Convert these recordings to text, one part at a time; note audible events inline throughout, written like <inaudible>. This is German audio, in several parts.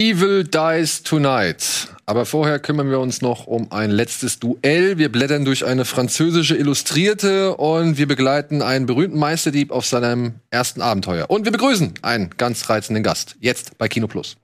Evil Dies Tonight. Aber vorher kümmern wir uns noch um ein letztes Duell. Wir blättern durch eine französische Illustrierte und wir begleiten einen berühmten Meisterdieb auf seinem ersten Abenteuer. Und wir begrüßen einen ganz reizenden Gast. Jetzt bei Kino Plus.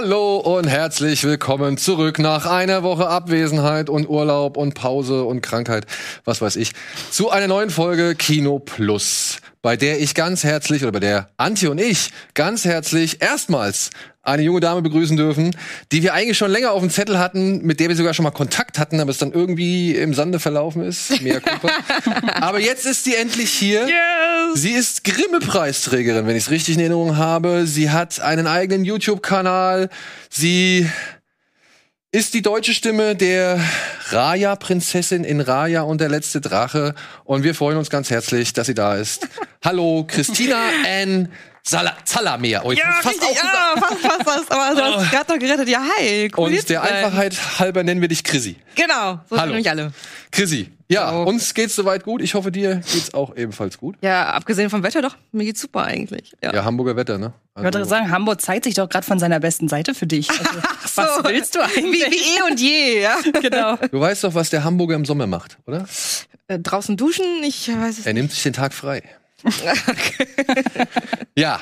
Hallo und herzlich willkommen zurück nach einer Woche Abwesenheit und Urlaub und Pause und Krankheit, was weiß ich, zu einer neuen Folge Kino Plus, bei der ich ganz herzlich oder bei der Antje und ich ganz herzlich erstmals eine junge Dame begrüßen dürfen, die wir eigentlich schon länger auf dem Zettel hatten, mit der wir sogar schon mal Kontakt hatten, aber es dann irgendwie im Sande verlaufen ist. Mehr <laughs> aber jetzt ist sie endlich hier. Yes. Sie ist Grimme-Preisträgerin, wenn ich es richtig in Erinnerung habe. Sie hat einen eigenen YouTube-Kanal. Sie ist die deutsche Stimme der Raya-Prinzessin in Raya und der letzte Drache. Und wir freuen uns ganz herzlich, dass sie da ist. <laughs> Hallo, Christina N. Sala Zalamer. Oh, ja, fast richtig, ja, fast, fast, fast. Aber du hast <laughs> gerade noch gerettet. Ja, hi. Cool Und der Einfachheit halber nennen wir dich Chrissy. Genau, so Hallo. mich alle. Chrissy, ja, oh. uns geht's soweit gut. Ich hoffe, dir geht's auch ebenfalls gut. Ja, abgesehen vom Wetter doch, mir geht's super eigentlich. Ja, ja Hamburger Wetter, ne? Also ich würde sagen, Hamburg zeigt sich doch gerade von seiner besten Seite für dich. Also, <laughs> so. Was willst du eigentlich? Wie, wie eh und je, ja. <laughs> genau. Du weißt doch, was der Hamburger im Sommer macht, oder? Äh, draußen duschen, ich weiß es Er nicht. nimmt sich den Tag frei. Ja,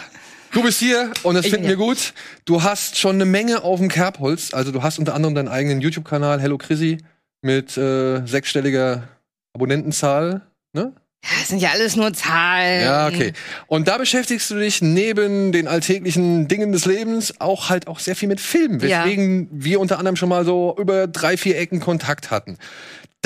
Du bist hier und das finden wir gut. Du hast schon eine Menge auf dem Kerbholz. Also du hast unter anderem deinen eigenen YouTube-Kanal Hello Chrissy mit äh, sechsstelliger Abonnentenzahl. Ne? Ja, das sind ja alles nur Zahlen. Ja, okay. Und da beschäftigst du dich neben den alltäglichen Dingen des Lebens auch halt auch sehr viel mit Filmen, weswegen ja. wir unter anderem schon mal so über drei, vier Ecken Kontakt hatten.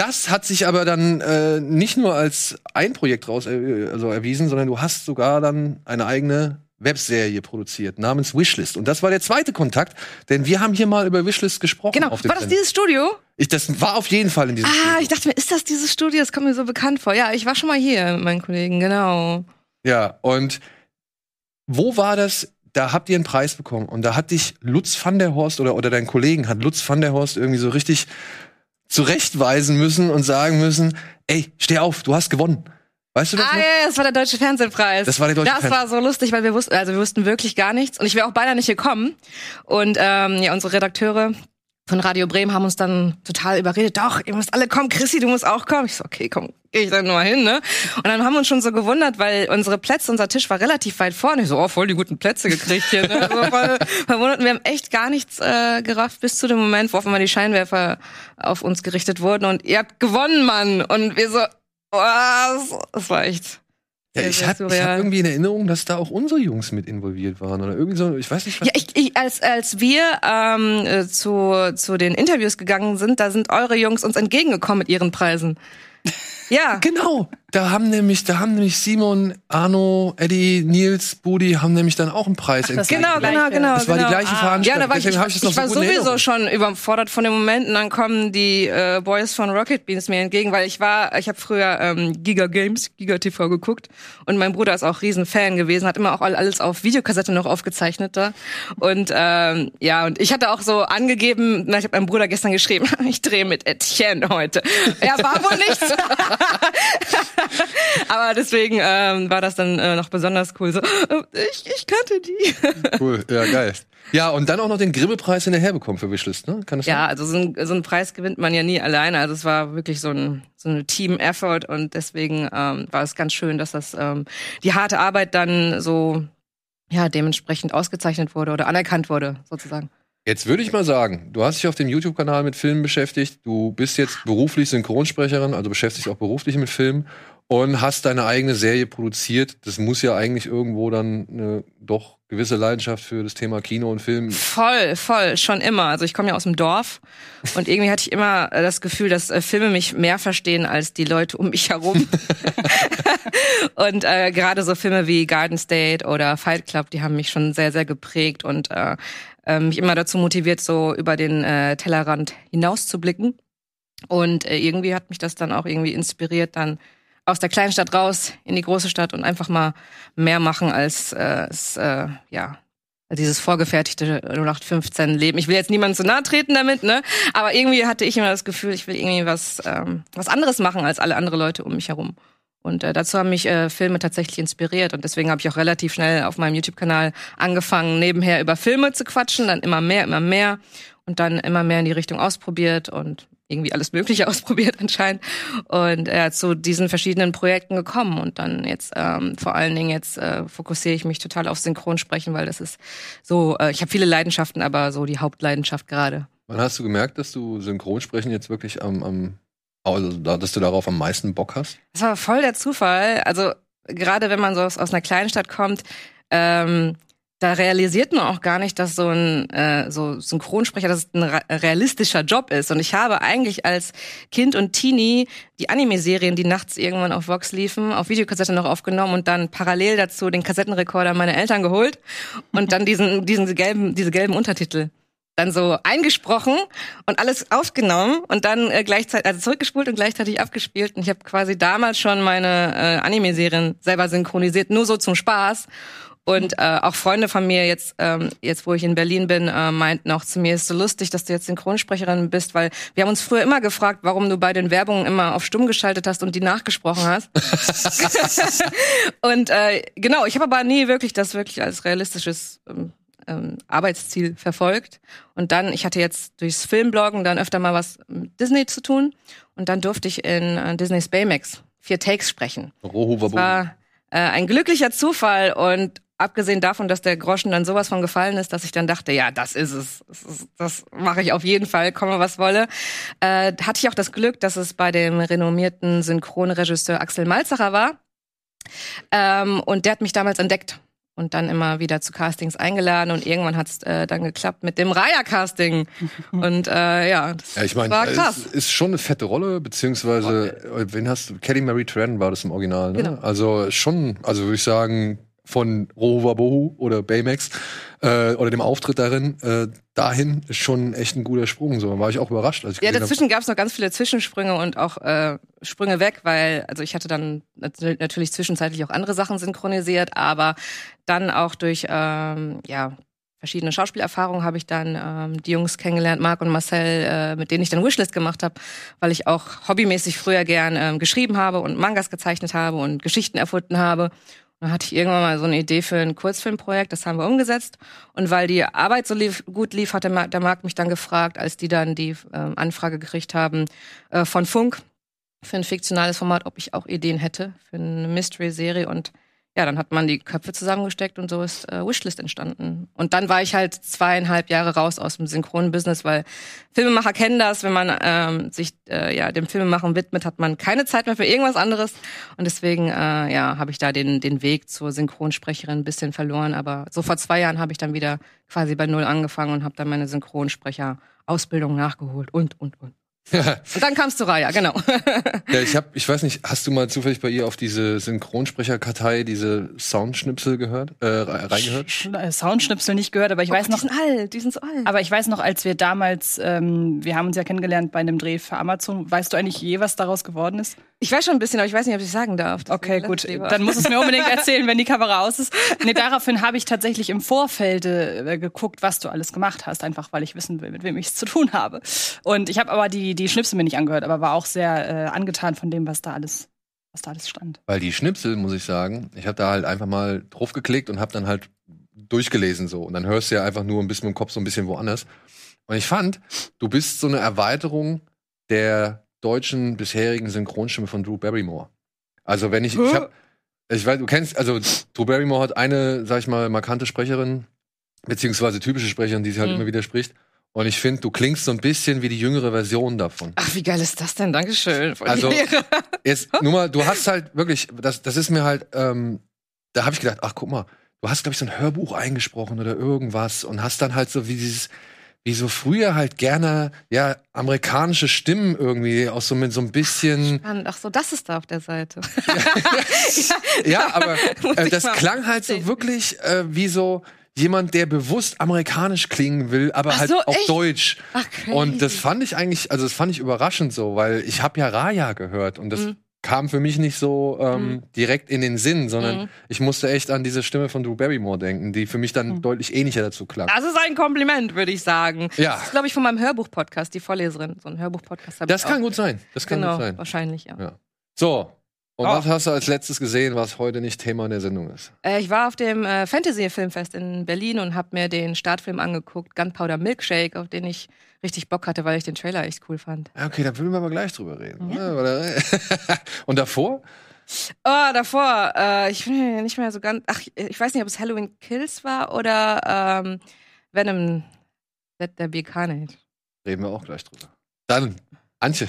Das hat sich aber dann äh, nicht nur als ein Projekt raus äh, also erwiesen, sondern du hast sogar dann eine eigene Webserie produziert namens Wishlist. Und das war der zweite Kontakt, denn wir haben hier mal über Wishlist gesprochen. Genau. war das dieses Studio? Ich, das war auf jeden Fall in diesem ah, Studio. Ah, ich dachte mir, ist das dieses Studio? Das kommt mir so bekannt vor. Ja, ich war schon mal hier mit meinen Kollegen, genau. Ja, und wo war das? Da habt ihr einen Preis bekommen und da hat dich Lutz van der Horst oder, oder dein Kollegen hat Lutz van der Horst irgendwie so richtig zurechtweisen müssen und sagen müssen, ey, steh auf, du hast gewonnen. Weißt du das? Ah, noch? ja, das war der Deutsche Fernsehpreis. Das war der Deutsche Das Fernseh war so lustig, weil wir wussten, also wir wussten wirklich gar nichts und ich wäre auch beinahe nicht gekommen. Und ähm, ja, unsere Redakteure von Radio Bremen haben uns dann total überredet. Doch, ihr müsst alle kommen. Chrissy, du musst auch kommen. Ich so, okay, komm, gehe ich dann nur mal hin, ne? Und dann haben wir uns schon so gewundert, weil unsere Plätze, unser Tisch war relativ weit vorne. Ich so, oh, voll die guten Plätze gekriegt hier, ne? So voll <laughs> verwundert. Wir haben echt gar nichts äh, gerafft bis zu dem Moment, wo auf einmal die Scheinwerfer auf uns gerichtet wurden und ihr habt gewonnen, Mann. Und wir so, was? Das war echt. Ja, ich habe hab irgendwie in Erinnerung, dass da auch unsere Jungs mit involviert waren oder irgendwie so, ich weiß nicht. Was ja, ich, ich, als als wir ähm, äh, zu zu den Interviews gegangen sind, da sind eure Jungs uns entgegengekommen mit ihren Preisen. <laughs> Ja. Genau. Da haben nämlich, da haben nämlich Simon, Arno, Eddie, Nils, Budi haben nämlich dann auch einen Preis Ach, Genau, genau, genau. Das war genau. die gleiche ah. Veranstaltung. Ja, da war ich, ich, ich, ich war sowieso schon überfordert von dem Moment und dann kommen die äh, Boys von Rocket Beans mir entgegen, weil ich war, ich habe früher ähm, Giga Games, Giga TV geguckt und mein Bruder ist auch riesen Fan gewesen, hat immer auch alles auf Videokassette noch aufgezeichnet da und ähm, ja und ich hatte auch so angegeben, na, ich habe meinem Bruder gestern geschrieben, <laughs> ich drehe mit Etienne heute. Ja, war wohl nichts. <laughs> <laughs> <laughs> Aber deswegen ähm, war das dann äh, noch besonders cool. So, äh, ich, ich kannte die. <laughs> cool, ja, geil. Ja, und dann auch noch den Grimme-Preis hinterher bekommen für Wishlist, ne? Kann das ja, sein? also so ein, so ein Preis gewinnt man ja nie alleine. Also es war wirklich so ein so eine Team-Effort und deswegen ähm, war es ganz schön, dass das ähm, die harte Arbeit dann so ja dementsprechend ausgezeichnet wurde oder anerkannt wurde sozusagen. Jetzt würde ich mal sagen, du hast dich auf dem YouTube-Kanal mit Filmen beschäftigt, du bist jetzt beruflich Synchronsprecherin, also beschäftigst dich auch beruflich mit Filmen und hast deine eigene Serie produziert. Das muss ja eigentlich irgendwo dann eine doch gewisse Leidenschaft für das Thema Kino und Film? Voll, voll, schon immer. Also ich komme ja aus dem Dorf und irgendwie hatte ich immer äh, das Gefühl, dass äh, Filme mich mehr verstehen als die Leute um mich herum. <laughs> <laughs> und äh, gerade so Filme wie Garden State oder Fight Club, die haben mich schon sehr, sehr geprägt und äh, äh, mich immer dazu motiviert, so über den äh, Tellerrand hinaus zu blicken. Und äh, irgendwie hat mich das dann auch irgendwie inspiriert, dann aus der kleinen Stadt raus in die große Stadt und einfach mal mehr machen als äh, äh, ja dieses vorgefertigte 0815 Leben. Ich will jetzt niemandem zu nahe treten damit, ne? Aber irgendwie hatte ich immer das Gefühl, ich will irgendwie was ähm, was anderes machen als alle andere Leute um mich herum. Und äh, dazu haben mich äh, Filme tatsächlich inspiriert und deswegen habe ich auch relativ schnell auf meinem YouTube-Kanal angefangen, nebenher über Filme zu quatschen, dann immer mehr, immer mehr und dann immer mehr in die Richtung ausprobiert und irgendwie alles Mögliche <laughs> ausprobiert anscheinend und er hat zu diesen verschiedenen Projekten gekommen und dann jetzt ähm, vor allen Dingen jetzt äh, fokussiere ich mich total auf Synchronsprechen, weil das ist so, äh, ich habe viele Leidenschaften, aber so die Hauptleidenschaft gerade. Wann hast du gemerkt, dass du Synchronsprechen jetzt wirklich am, am also, dass du darauf am meisten Bock hast? Das war voll der Zufall. Also gerade wenn man so aus, aus einer kleinen Stadt kommt, ähm, da realisiert man auch gar nicht, dass so ein äh, so Synchronsprecher, dass es ein realistischer Job ist. Und ich habe eigentlich als Kind und Teenie die Anime-Serien, die nachts irgendwann auf Vox liefen, auf Videokassette noch aufgenommen und dann parallel dazu den Kassettenrekorder meiner Eltern geholt und dann diesen <laughs> diesen gelben diese gelben Untertitel dann so eingesprochen und alles aufgenommen und dann äh, gleichzeitig also zurückgespult und gleichzeitig abgespielt und ich habe quasi damals schon meine äh, Anime-Serien selber synchronisiert, nur so zum Spaß und äh, auch Freunde von mir jetzt, ähm, jetzt wo ich in Berlin bin, äh, meinten auch zu mir, ist so lustig, dass du jetzt Synchronsprecherin bist, weil wir haben uns früher immer gefragt, warum du bei den Werbungen immer auf stumm geschaltet hast und die nachgesprochen hast. <laughs> und äh, genau, ich habe aber nie wirklich das wirklich als realistisches ähm, ähm, Arbeitsziel verfolgt. Und dann, ich hatte jetzt durchs Filmbloggen dann öfter mal was mit Disney zu tun. Und dann durfte ich in äh, Disneys Baymax vier Takes sprechen. Rohu das war äh, ein glücklicher Zufall und abgesehen davon, dass der Groschen dann sowas von gefallen ist, dass ich dann dachte, ja, das ist es. Das, das mache ich auf jeden Fall, komme was wolle. Äh, hatte ich auch das Glück, dass es bei dem renommierten Synchronregisseur Axel Malzacher war. Ähm, und der hat mich damals entdeckt und dann immer wieder zu Castings eingeladen und irgendwann hat es äh, dann geklappt mit dem Raya-Casting. <laughs> Und äh, ja, das ja, ich mein, war krass. Es ist schon eine fette Rolle, beziehungsweise, okay. wen hast du? Kelly Mary Tran war das im Original, ne? Genau. Also schon, also würde ich sagen, von Rohuwabohu oder Baymax äh, oder dem Auftritt darin äh, dahin ist schon echt ein guter Sprung. So war ich auch überrascht. Als ich ja, dazwischen gab es noch ganz viele Zwischensprünge und auch äh, Sprünge weg, weil also ich hatte dann natürlich zwischenzeitlich auch andere Sachen synchronisiert, aber dann auch durch ähm, ja verschiedene Schauspielerfahrungen habe ich dann ähm, die Jungs kennengelernt, Marc und Marcel, äh, mit denen ich dann Wishlist gemacht habe, weil ich auch hobbymäßig früher gern ähm, geschrieben habe und Mangas gezeichnet habe und Geschichten erfunden habe. Dann hatte ich irgendwann mal so eine Idee für ein Kurzfilmprojekt, das haben wir umgesetzt. Und weil die Arbeit so lief, gut lief, hat der, Markt mich dann gefragt, als die dann die äh, Anfrage gekriegt haben äh, von Funk für ein fiktionales Format, ob ich auch Ideen hätte für eine Mystery-Serie. Und ja, dann hat man die Köpfe zusammengesteckt und so ist äh, Wishlist entstanden. Und dann war ich halt zweieinhalb Jahre raus aus dem synchronen Business, weil Filmemacher kennen das, wenn man ähm, sich äh, ja dem Filmemachen widmet, hat man keine Zeit mehr für irgendwas anderes. Und deswegen äh, ja, habe ich da den den Weg zur Synchronsprecherin ein bisschen verloren. Aber so vor zwei Jahren habe ich dann wieder quasi bei null angefangen und habe dann meine Synchronsprecher-Ausbildung nachgeholt und und und. <laughs> Und dann kamst du Raya, genau. ja, ich hab, ich weiß nicht, hast du mal zufällig bei ihr auf diese Synchronsprecherkartei diese Soundschnipsel gehört, äh, reingehört? Sch äh, Soundschnipsel nicht gehört, aber ich oh, weiß noch. Die sind alt, die sind so alt. Aber ich weiß noch, als wir damals, ähm, wir haben uns ja kennengelernt bei einem Dreh für Amazon. Weißt du eigentlich je, was daraus geworden ist? Ich weiß schon ein bisschen, aber ich weiß nicht, ob ich sagen darf. Okay, gut. Dann muss es mir unbedingt erzählen, wenn die Kamera aus ist. Nee, daraufhin habe ich tatsächlich im Vorfeld äh, geguckt, was du alles gemacht hast, einfach weil ich wissen will, mit wem ich es zu tun habe. Und ich habe aber die, die Schnipsel mir nicht angehört, aber war auch sehr äh, angetan von dem, was da alles, was da alles stand. Weil die Schnipsel, muss ich sagen, ich habe da halt einfach mal drauf geklickt und habe dann halt durchgelesen so. Und dann hörst du ja einfach nur ein bisschen im Kopf so ein bisschen woanders. Und ich fand, du bist so eine Erweiterung der deutschen bisherigen Synchronstimme von Drew Barrymore. Also wenn ich, ich hab, ich weiß, du kennst, also Drew Barrymore hat eine, sag ich mal, markante Sprecherin, beziehungsweise typische Sprecherin, die sie halt mhm. immer wieder spricht. Und ich finde, du klingst so ein bisschen wie die jüngere Version davon. Ach, wie geil ist das denn? Dankeschön. Also, jetzt nur mal, du hast halt wirklich, das, das ist mir halt, ähm, da habe ich gedacht, ach guck mal, du hast, glaube ich, so ein Hörbuch eingesprochen oder irgendwas und hast dann halt so wie dieses, wie so früher halt gerne, ja, amerikanische Stimmen irgendwie aus so mit so ein bisschen. Spannend. Ach so, das ist da auf der Seite. <laughs> Ja, aber <laughs> Muss äh, das klang halt so wirklich äh, wie so jemand, der bewusst amerikanisch klingen will, aber Ach halt so, auf echt? Deutsch. Ach, crazy. Und das fand ich eigentlich, also das fand ich überraschend so, weil ich habe ja Raya gehört und das Mhm. Kam für mich nicht so ähm, direkt in den Sinn, sondern Mhm. ich musste echt an diese Stimme von Drew Barrymore denken, die für mich dann Mhm. deutlich ähnlicher dazu klang. Das ist ein Kompliment, würde ich sagen. Ja. Das ist, glaube ich, von meinem Hörbuch-Podcast, die Vorleserin. So ein Hörbuch-Podcast habe Das ich kann auch. gut sein. Das kann Genau, gut sein. wahrscheinlich, ja. Ja. So. Und Oh. was hast du als letztes gesehen, was heute nicht Thema der Sendung ist? Äh, ich war auf dem äh, Fantasy-Filmfest in Berlin und habe mir den Startfilm angeguckt, Gunpowder Milkshake, auf den ich richtig Bock hatte, weil ich den Trailer echt cool fand. Okay, da würden wir aber gleich drüber reden. Ja, oder? <laughs> Und davor? Oh, davor, äh, ich bin mir nicht mehr so ganz. Ach, ich weiß nicht, ob es Halloween Kills war oder ähm, Venom Let There Be Carnage. Reden wir auch gleich drüber. Dann, Antje.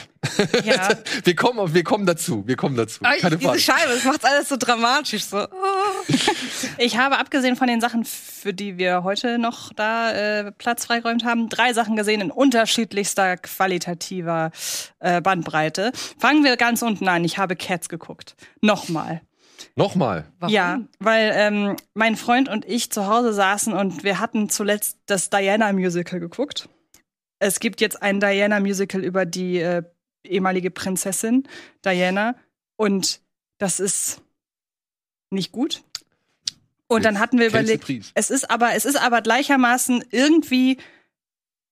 Ja. <laughs> wir, kommen, auf- wir kommen dazu. Wir kommen dazu. Aber ich, Keine diese Frage. Scheibe, das macht alles so dramatisch. So. <laughs> Ich habe abgesehen von den Sachen, für die wir heute noch da äh, Platz freigeräumt haben, drei Sachen gesehen in unterschiedlichster qualitativer äh, Bandbreite. Fangen wir ganz unten an. Ich habe Cats geguckt. Nochmal. Nochmal. Warum? Ja, weil ähm, mein Freund und ich zu Hause saßen und wir hatten zuletzt das Diana-Musical geguckt. Es gibt jetzt ein Diana-Musical über die äh, ehemalige Prinzessin Diana und das ist nicht gut. Und dann hatten wir überlegt, es ist aber, es ist aber gleichermaßen irgendwie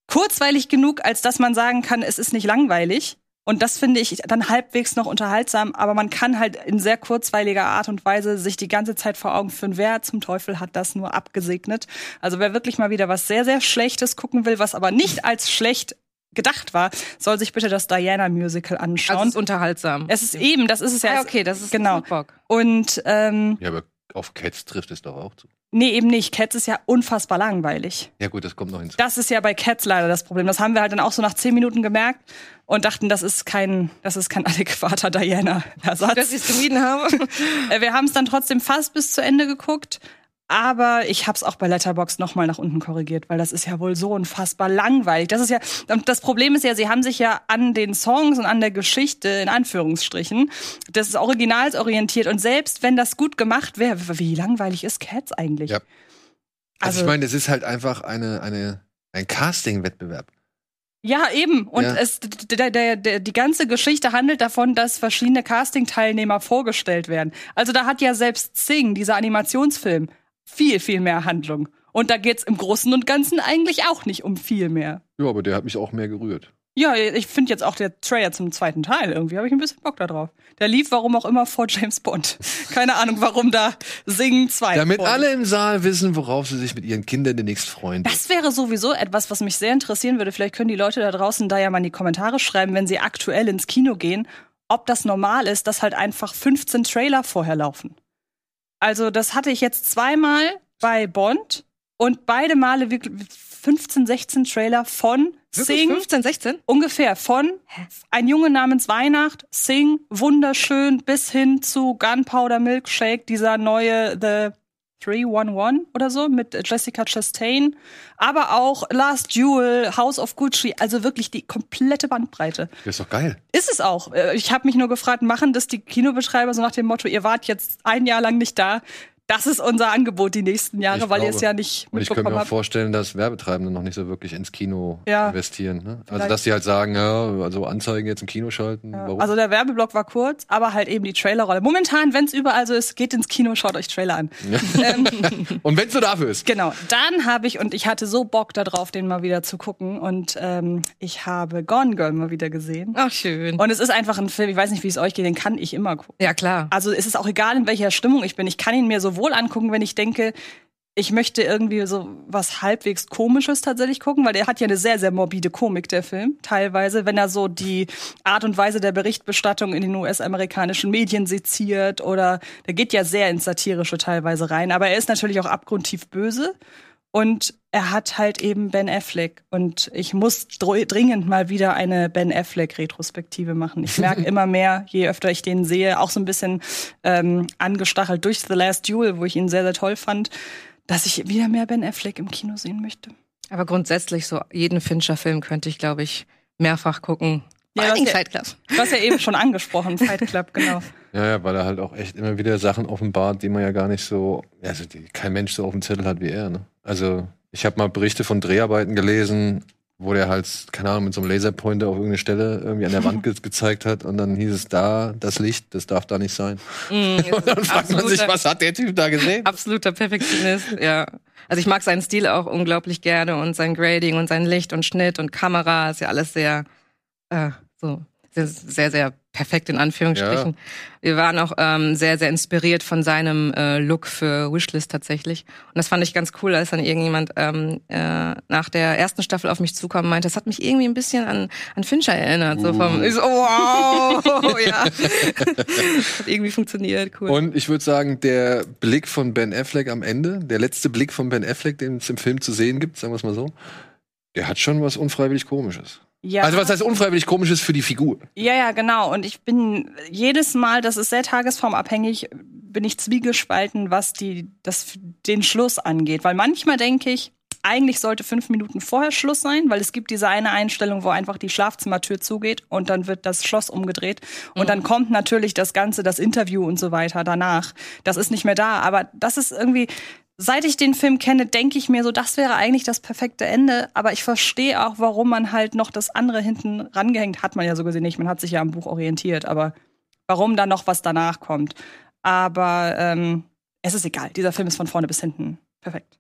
kurzweilig genug, als dass man sagen kann, es ist nicht langweilig. Und das finde ich dann halbwegs noch unterhaltsam, aber man kann halt in sehr kurzweiliger Art und Weise sich die ganze Zeit vor Augen führen, wer zum Teufel hat das nur abgesegnet. Also wer wirklich mal wieder was sehr, sehr Schlechtes gucken will, was aber nicht als schlecht gedacht war, soll sich bitte das Diana-Musical Also anschauen. es ist unterhaltsam. es ist eben, das ist es ja. ja, okay, das ist genau. Bock. Und ähm, Ja, aber auf Cats trifft es doch auch zu. Nee, eben nicht. Cats ist ja unfassbar langweilig. Ja, gut, das kommt noch hinzu. Das ist ja bei Cats leider das Problem. Das haben wir halt dann auch so nach zehn Minuten gemerkt und dachten, das ist kein, das ist kein <laughs> adäquater Dass Diana-Ersatz. ich es gemieden habe. <laughs> Äh, wir haben es dann trotzdem fast bis zu Ende geguckt. Aber ich habe es auch bei Letterbox noch mal nach unten korrigiert, weil das ist ja wohl so unfassbar langweilig. Das ist ja und das Problem ist ja, sie haben sich ja an den Songs und an der Geschichte in Anführungsstrichen des Originals orientiert und selbst wenn das gut gemacht wäre, wie langweilig ist Cats eigentlich? Ja. Also, ich meine, es ist halt einfach eine, eine, ein Casting-Wettbewerb. Ja, eben. Und Ja. es, der, der, der, die ganze Geschichte handelt davon, dass verschiedene Casting-Teilnehmer vorgestellt werden. Also da hat ja selbst Sing, dieser Animationsfilm, viel, viel mehr Handlung. Und da geht's im Großen und Ganzen eigentlich auch nicht um viel mehr. Ja, aber der hat mich auch mehr gerührt. Ja, ich finde jetzt auch der Trailer zum zweiten Teil irgendwie, habe ich ein bisschen Bock da drauf. Der lief, warum auch immer, vor James Bond. <laughs> Keine Ahnung, warum da Sing 2. Damit vor- alle im Saal wissen, worauf sie sich mit ihren Kindern demnächst freuen. Das wäre sowieso etwas, was mich sehr interessieren würde. Vielleicht können die Leute da draußen da ja mal in die Kommentare schreiben, wenn sie aktuell ins Kino gehen, ob das normal ist, dass halt einfach 15 Trailer vorher laufen. Also das hatte ich jetzt zweimal bei Bond und beide Male wirklich 15, 16 Trailer von Wirklich? Sing. 15, 16? Ungefähr von ein Junge namens Weihnacht, Sing, wunderschön, bis hin zu Gunpowder Milkshake, dieser neue The 311 oder so mit Jessica Chastain, aber auch Last Jewel, House of Gucci, also wirklich die komplette Bandbreite. Das ist doch geil. Ist es auch. Äh, Ich habe mich nur gefragt, machen das die Kinobetreiber so nach dem Motto, ihr wart jetzt ein Jahr lang nicht da, das ist unser Angebot die nächsten Jahre, Ich weil ihr es ja nicht Und ich könnte mitbekommen mir auch habt. vorstellen, dass Werbetreibende noch nicht so wirklich ins Kino Ja. investieren. Ne? Also, Vielleicht. dass die halt sagen, ja, also Anzeigen jetzt im Kino schalten. Warum? Also der Werbeblock war kurz, aber halt eben die Trailerrolle. Momentan, wenn es überall so ist, geht ins Kino, schaut euch Trailer an. ähm, <laughs> Und wenn es so dafür ist. genau. Dann habe ich, und ich hatte so Bock darauf, den mal wieder zu gucken. Und ähm, ich habe Gone Girl mal wieder gesehen. Ach, schön. Und es ist einfach ein Film, ich weiß nicht, wie es euch geht, den kann ich immer gucken. Ja, klar. Also es ist auch egal, in welcher Stimmung ich bin. Ich kann ihn mir sowohl angucken, wenn ich denke, ich möchte irgendwie so was halbwegs Komisches tatsächlich gucken, weil der hat ja eine sehr, sehr morbide Komik, der Film, teilweise, wenn er so die Art und Weise der Berichtbestattung in den US-amerikanischen Medien seziert oder der geht ja sehr ins Satirische teilweise rein, aber er ist natürlich auch abgrundtief böse. Und er hat halt eben Ben Affleck. Und ich muss dr- dringend mal wieder eine Ben Affleck-Retrospektive machen. Ich merke <laughs> immer mehr, je öfter ich den sehe, auch so ein bisschen ähm, angestachelt durch The Last Duel, wo ich ihn sehr, sehr toll fand, dass ich wieder mehr Ben Affleck im Kino sehen möchte. Aber grundsätzlich so jeden Fincher-Film könnte ich, glaube ich, mehrfach gucken. Ja, Vor allen das Dingen ja- Fight Club. Du hast ja eben schon angesprochen, Fight Club, genau. Ja, ja, weil er halt auch echt immer wieder Sachen offenbart, die man ja gar nicht so, also die kein Mensch so auf dem Zettel hat wie er. Ne? Also ich habe mal Berichte von Dreharbeiten gelesen, wo der halt, keine Ahnung, mit so einem Laserpointer auf irgendeine Stelle irgendwie an der Wand ge gezeigt hat und dann hieß es da, das Licht, das darf da nicht sein. <laughs> Und dann fragt man sich, was hat der Typ da gesehen? Absoluter Perfektionist, ja. Also ich mag seinen Stil auch unglaublich gerne und sein Grading und sein Licht und Schnitt und Kamera ist ja alles sehr, äh, so, sehr, sehr, perfekt in Anführungsstrichen. Wir waren auch ähm, sehr, sehr inspiriert von seinem äh, Look für Wishlist tatsächlich. Und das fand ich ganz cool, als dann irgendjemand ähm, äh, nach der ersten Staffel auf mich zukam und meinte, das hat mich irgendwie ein bisschen an, an Fincher erinnert. So vom, ich so, wow, <laughs> ja. hat irgendwie funktioniert, cool. Und ich würde sagen, der Blick von Ben Affleck am Ende, der letzte Blick von Ben Affleck, den es im Film zu sehen gibt, sagen wir es mal so, der hat schon was unfreiwillig Komisches. Ja. Also was heißt unfreiwillig Komisches für die Figur? Ja, ja, genau. Und ich bin jedes Mal, das ist sehr tagesformabhängig, bin ich zwiegespalten, was die, das, den Schluss angeht. Weil manchmal denke ich, eigentlich sollte fünf Minuten vorher Schluss sein, weil es gibt diese eine Einstellung, wo einfach die Schlafzimmertür zugeht und dann wird das Schloss umgedreht. Und dann kommt natürlich das Ganze, das Interview und so weiter danach. Das ist nicht mehr da. Aber das ist irgendwie, seit ich den Film kenne, denke ich mir so, das wäre eigentlich das perfekte Ende. Aber ich verstehe auch, warum man halt noch das andere hinten rangehängt hat. Man ja so gesehen nicht. Man hat sich ja am Buch orientiert. Aber warum dann noch was danach kommt. Aber ähm, es ist egal. Dieser Film ist von vorne bis hinten perfekt.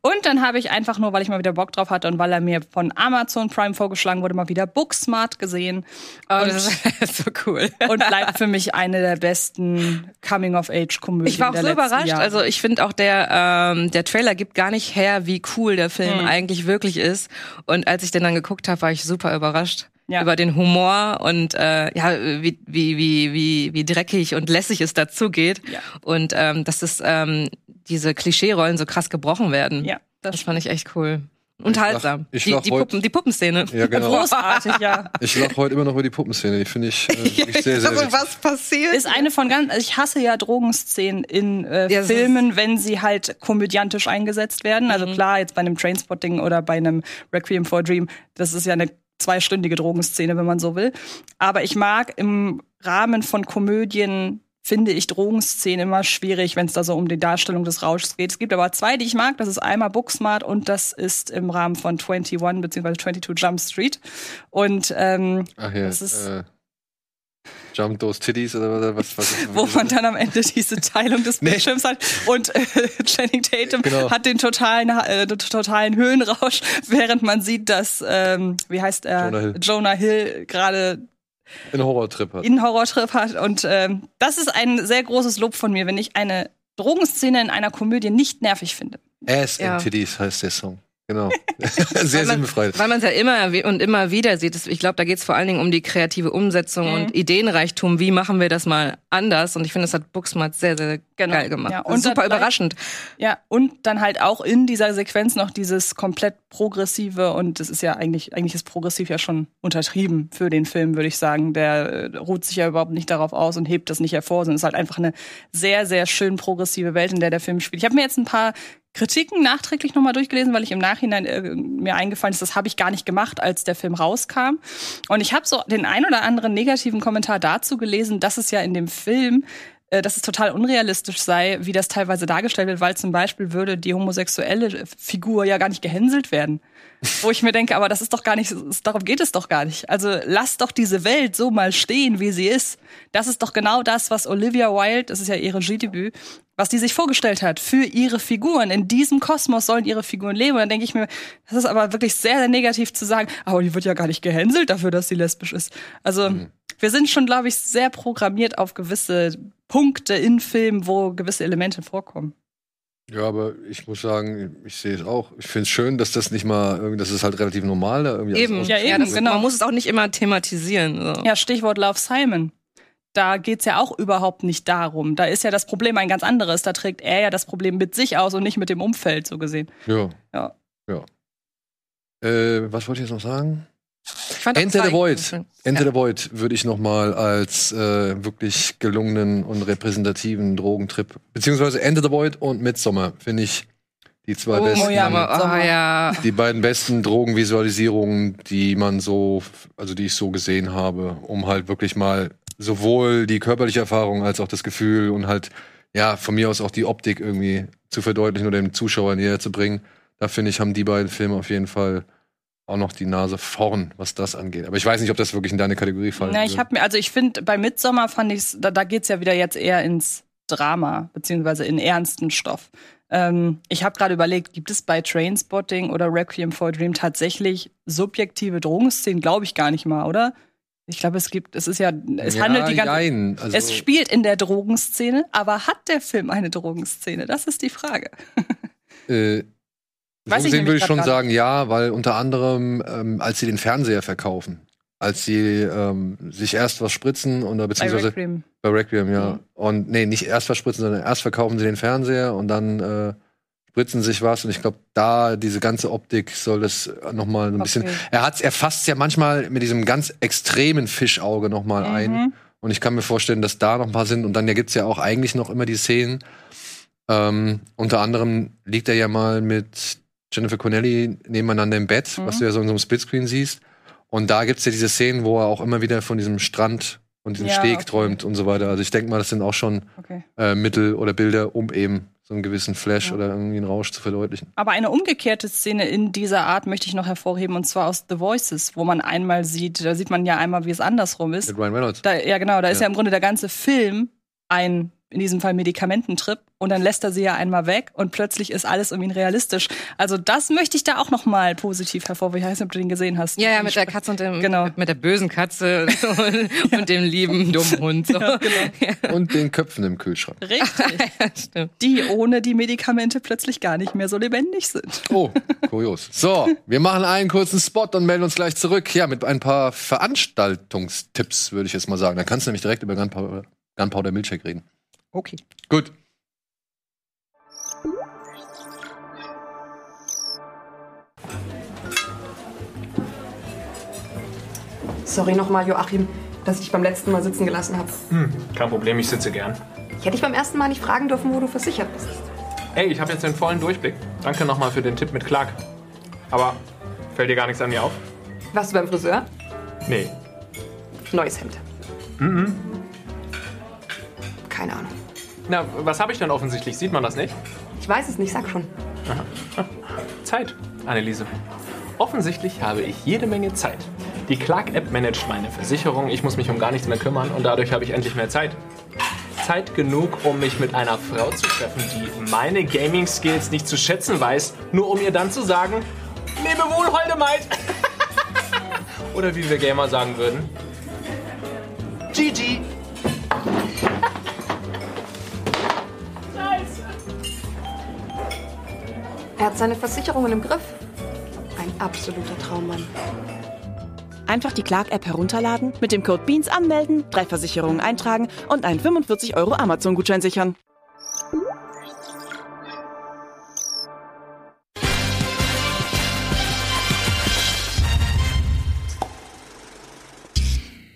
Und dann habe ich einfach nur, weil ich mal wieder Bock drauf hatte und weil er mir von Amazon Prime vorgeschlagen wurde, mal wieder Booksmart gesehen. Oh, und, das ist <laughs> so cool. und <laughs> bleibt für mich eine der besten Coming-of-Age-Komödien Ich war auch so überrascht. Jahre. Also ich finde auch der ähm, der Trailer gibt gar nicht her, wie cool der Film Mhm. eigentlich wirklich ist. Und als ich den dann geguckt habe, war ich super überrascht Ja. über den Humor und äh, ja wie wie wie wie wie dreckig und lässig es dazu geht. Ja. Und ähm, dass es ähm, diese Klischee-Rollen so krass gebrochen werden. Ja, Das fand ich echt cool. Unterhaltsam. ich die, lach die, heut- Puppen, die Puppenszene. Ja, genau. großartig, ja. Ich lache heute immer noch über die Puppenszene. Die finde ich, äh, <laughs> wirklich sehr, sehr, also, was passiert? Ist eine von ganz, also ich hasse ja Drogenszenen in äh, Ja, das Filmen, wenn sie halt komödiantisch eingesetzt werden. Also klar, jetzt bei einem Trainspotting oder bei einem Requiem for a Dream, das ist ja eine zweistündige Drogenszene, wenn man so will. Aber ich mag im Rahmen von Komödien finde ich Drogenszenen immer schwierig, wenn es da so um die Darstellung des Rauschs geht. Es gibt aber zwei, die ich mag. Das ist einmal Booksmart und das ist im Rahmen von 21 bzw. 22 Jump Street. Und ähm, Ach ja, Das ist- äh, Jump those titties oder was? was, was wo man dann am Ende diese Teilung des. Bildschirms hat und äh, Channing Tatum Genau. hat den totalen äh, den totalen Höhenrausch, <laughs> während man sieht, dass ähm, wie heißt er Jonah Hill. Jonah Hill gerade einen Horrortrip hat. einen Horrortrip hat und ähm, das ist ein sehr großes Lob von mir, wenn ich eine Drogenszene in einer Komödie nicht nervig finde. Ass Ja. and Titties heißt der Song. Genau. <laughs> <laughs> sehr sinnbefreit. Weil man es ja immer und immer wieder sieht. Ich glaube, da geht es vor allen Dingen um die kreative Umsetzung Mhm. und Ideenreichtum. Wie machen wir das mal anders? Und ich finde, das hat Booksmart sehr, sehr Genau. geil gemacht. Ja, und super überraschend. Ja, und dann halt auch in dieser Sequenz noch dieses komplett progressive und das ist ja eigentlich, eigentlich ist progressiv ja schon untertrieben für den Film, würde ich sagen. Der äh, ruht sich ja überhaupt nicht darauf aus und hebt das nicht hervor, sondern es ist halt einfach eine sehr, sehr schön progressive Welt, in der der Film spielt. Ich habe mir jetzt ein paar Kritiken nachträglich nochmal durchgelesen, weil ich im Nachhinein äh, mir eingefallen ist, das habe ich gar nicht gemacht, als der Film rauskam. Und ich habe so den ein oder anderen negativen Kommentar dazu gelesen, dass es ja in dem Film dass es total unrealistisch sei, wie das teilweise dargestellt wird, weil zum Beispiel würde die homosexuelle Figur ja gar nicht gehänselt werden. Wo ich mir denke, aber das ist doch gar nicht, darum geht es doch gar nicht. Also lass doch diese Welt so mal stehen, wie sie ist. Das ist doch genau das, was Olivia Wilde, das ist ja ihr Regiedebüt, was die sich vorgestellt hat für ihre Figuren. In diesem Kosmos sollen ihre Figuren leben. Und dann denke ich mir, das ist aber wirklich sehr, sehr negativ zu sagen, aber die wird ja gar nicht gehänselt dafür, dass sie lesbisch ist. Also wir sind schon, glaube ich, sehr programmiert auf gewisse Punkte in Filmen, wo gewisse Elemente vorkommen. Ja, aber ich muss sagen, ich sehe es auch. Ich finde es schön, dass das nicht mal, irgendwie, das ist halt relativ normal da irgendwie. Eben. Ja, eben, genau. Man muss es auch nicht immer thematisieren. So. Ja, Stichwort Love Simon. da geht's ja auch überhaupt nicht darum. Da ist ja das Problem ein ganz anderes. Da trägt er ja das Problem mit sich aus und nicht mit dem Umfeld, so gesehen. Ja. Ja. Ja. Äh, was wollte ich jetzt noch sagen? Ich fand Enter the Void. Enter the Void würde ich noch mal als äh, wirklich gelungenen und repräsentativen Drogentrip, beziehungsweise Enter the Void und Midsommar, finde ich die zwei Oh, besten, ja, aber, Sommer. oh, ja. die beiden besten Drogenvisualisierungen, die man so, also die ich so gesehen habe, um halt wirklich mal sowohl die körperliche Erfahrung als auch das Gefühl und halt, ja, von mir aus auch die Optik irgendwie zu verdeutlichen oder dem Zuschauer näher zu bringen. Da finde ich, haben die beiden Filme auf jeden Fall auch noch die Nase vorn, was das angeht. Aber ich weiß nicht, ob das wirklich in deine Kategorie fallen Na, ich habe mir, also ich finde, bei Midsommar fand ich's, da, da geht's ja wieder jetzt eher ins Drama, beziehungsweise in ernsten Stoff. Ähm, ich habe gerade überlegt, gibt es bei Trainspotting oder Requiem for a Dream tatsächlich subjektive Drogenszenen? Glaube ich gar nicht mal, oder? Ich glaube, es gibt, es ist ja, es handelt die ganze jein. Also, Es spielt in der Drogenszene, aber hat der Film eine Drogenszene? Das ist die Frage. <laughs> äh, so gesehen würde ich schon sagen, ja, weil unter anderem, ähm, als sie den Fernseher verkaufen, als sie ähm, sich erst was spritzen oder Bei beziehungsweise Requiem. Bei Requiem, ja. Mhm. Und nee, nicht erst verspritzen, sondern erst verkaufen sie den Fernseher und dann äh, spritzen sich was. Und ich glaube, da diese ganze Optik soll es noch mal ein bisschen. Okay. Er hat's, er fasst ja manchmal mit diesem ganz extremen Fischauge noch mal ein. Mhm. Und ich kann mir vorstellen, dass da noch ein paar sind. Und dann ja gibt's ja auch eigentlich noch immer die Szenen. Ähm, unter anderem liegt er ja mal mit Jennifer Connelly nebeneinander im Bett, Mhm. was du ja so in so einem Splitscreen siehst. Und da gibt's ja diese Szenen, wo er auch immer wieder von diesem Strand und diesem Ja, Steg okay. träumt und so weiter. Also ich denke mal, das sind auch schon Okay. äh, Mittel oder Bilder, um eben so einen gewissen Flash Ja. oder irgendwie einen Rausch zu verdeutlichen. Aber eine umgekehrte Szene in dieser Art möchte ich noch hervorheben, und zwar aus The Voices, wo man einmal sieht, da sieht man ja einmal, wie es andersrum ist. Mit Ryan Reynolds. Da, ja, genau, da ist Ja. ja im Grunde der ganze Film ein, in diesem Fall Medikamententrip, und dann lässt er sie ja einmal weg und plötzlich ist alles um ihn realistisch. Also das möchte ich da auch noch mal positiv hervorheben. Ich weiß nicht, ob du den gesehen hast. Ja, ja, mit der Katze und dem, Genau. mit der bösen Katze und, und dem lieben dummen Hund. So. <laughs> Ja, Und den Köpfen im Kühlschrank. Richtig. <laughs> stimmt. Die ohne die Medikamente plötzlich gar nicht mehr so lebendig sind. Oh, kurios. So, wir machen einen kurzen Spot und melden uns gleich zurück. Ja, mit ein paar Veranstaltungstipps, würde ich jetzt mal sagen. Dann kannst du nämlich direkt über Gunpowder, Gunpowder Milkshake reden. Okay. Gut. Sorry nochmal, Joachim, dass ich dich beim letzten Mal sitzen gelassen habe. Kein Problem, ich sitze gern. Ich hätte dich beim ersten Mal nicht fragen dürfen, wo du versichert bist. Ey, ich habe jetzt den vollen Durchblick. Danke nochmal für den Tipp mit Clark. Aber fällt dir gar nichts an mir auf? Warst du beim Friseur? Nee. Neues Hemd. Keine Ahnung. Na, was habe ich denn offensichtlich? Sieht man das nicht? Ich weiß es nicht, sag schon. Zeit, Anneliese. Offensichtlich habe ich jede Menge Zeit. Die Clark-App managt meine Versicherung, ich muss mich um gar nichts mehr kümmern und dadurch habe ich endlich mehr Zeit. Zeit genug, um mich mit einer Frau zu treffen, die meine Gaming-Skills nicht zu schätzen weiß, nur um ihr dann zu sagen, lebe wohl, holde Maid. <laughs> Oder wie wir Gamer sagen würden, GG. Er hat seine Versicherungen im Griff. Ein absoluter Traummann. Einfach die Clark-App herunterladen, mit dem Code BEANS anmelden, drei Versicherungen eintragen und einen 45 Euro Amazon-Gutschein sichern.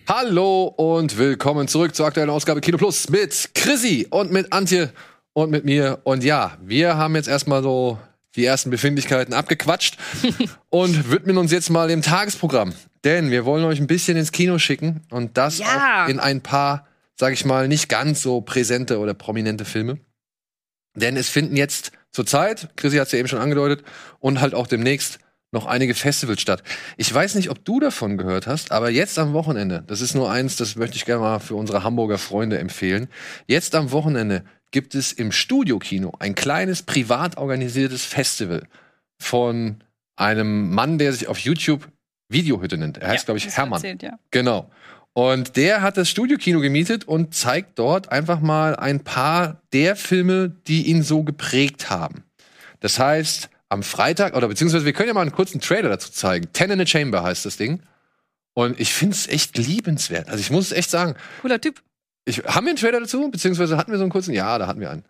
Hallo und willkommen zurück zur aktuellen Ausgabe Kino Plus mit Chrissy und mit Antje und mit mir. Und ja, wir haben jetzt erstmal so die ersten Befindlichkeiten abgequatscht <laughs> und widmen uns jetzt mal dem Tagesprogramm. Denn wir wollen euch ein bisschen ins Kino schicken und das Ja. auch in ein paar, sag ich mal, nicht ganz so präsente oder prominente Filme. Denn es finden jetzt zurzeit, Chrissy hat es ja eben schon angedeutet, und halt auch demnächst noch einige Festivals statt. Ich weiß nicht, ob du davon gehört hast, aber jetzt am Wochenende, das ist nur eins, das möchte ich gerne mal für unsere Hamburger Freunde empfehlen. Jetzt am Wochenende gibt es im Studiokino ein kleines privat organisiertes Festival von einem Mann, der sich auf YouTube Videohütte nennt. Er heißt, glaube ich, Hermann. erzählt, ja. Genau. Und der hat das Studiokino gemietet und zeigt dort einfach mal ein paar der Filme, die ihn so geprägt haben. Das heißt, am Freitag, oder beziehungsweise wir können ja mal einen kurzen Trailer dazu zeigen. Ten in a Chamber heißt das Ding. Und ich finde es echt liebenswert. Also ich muss es echt sagen, Cooler Typ. Ich, haben wir einen Trailer dazu? Beziehungsweise hatten wir so einen kurzen? Ja, da hatten wir einen.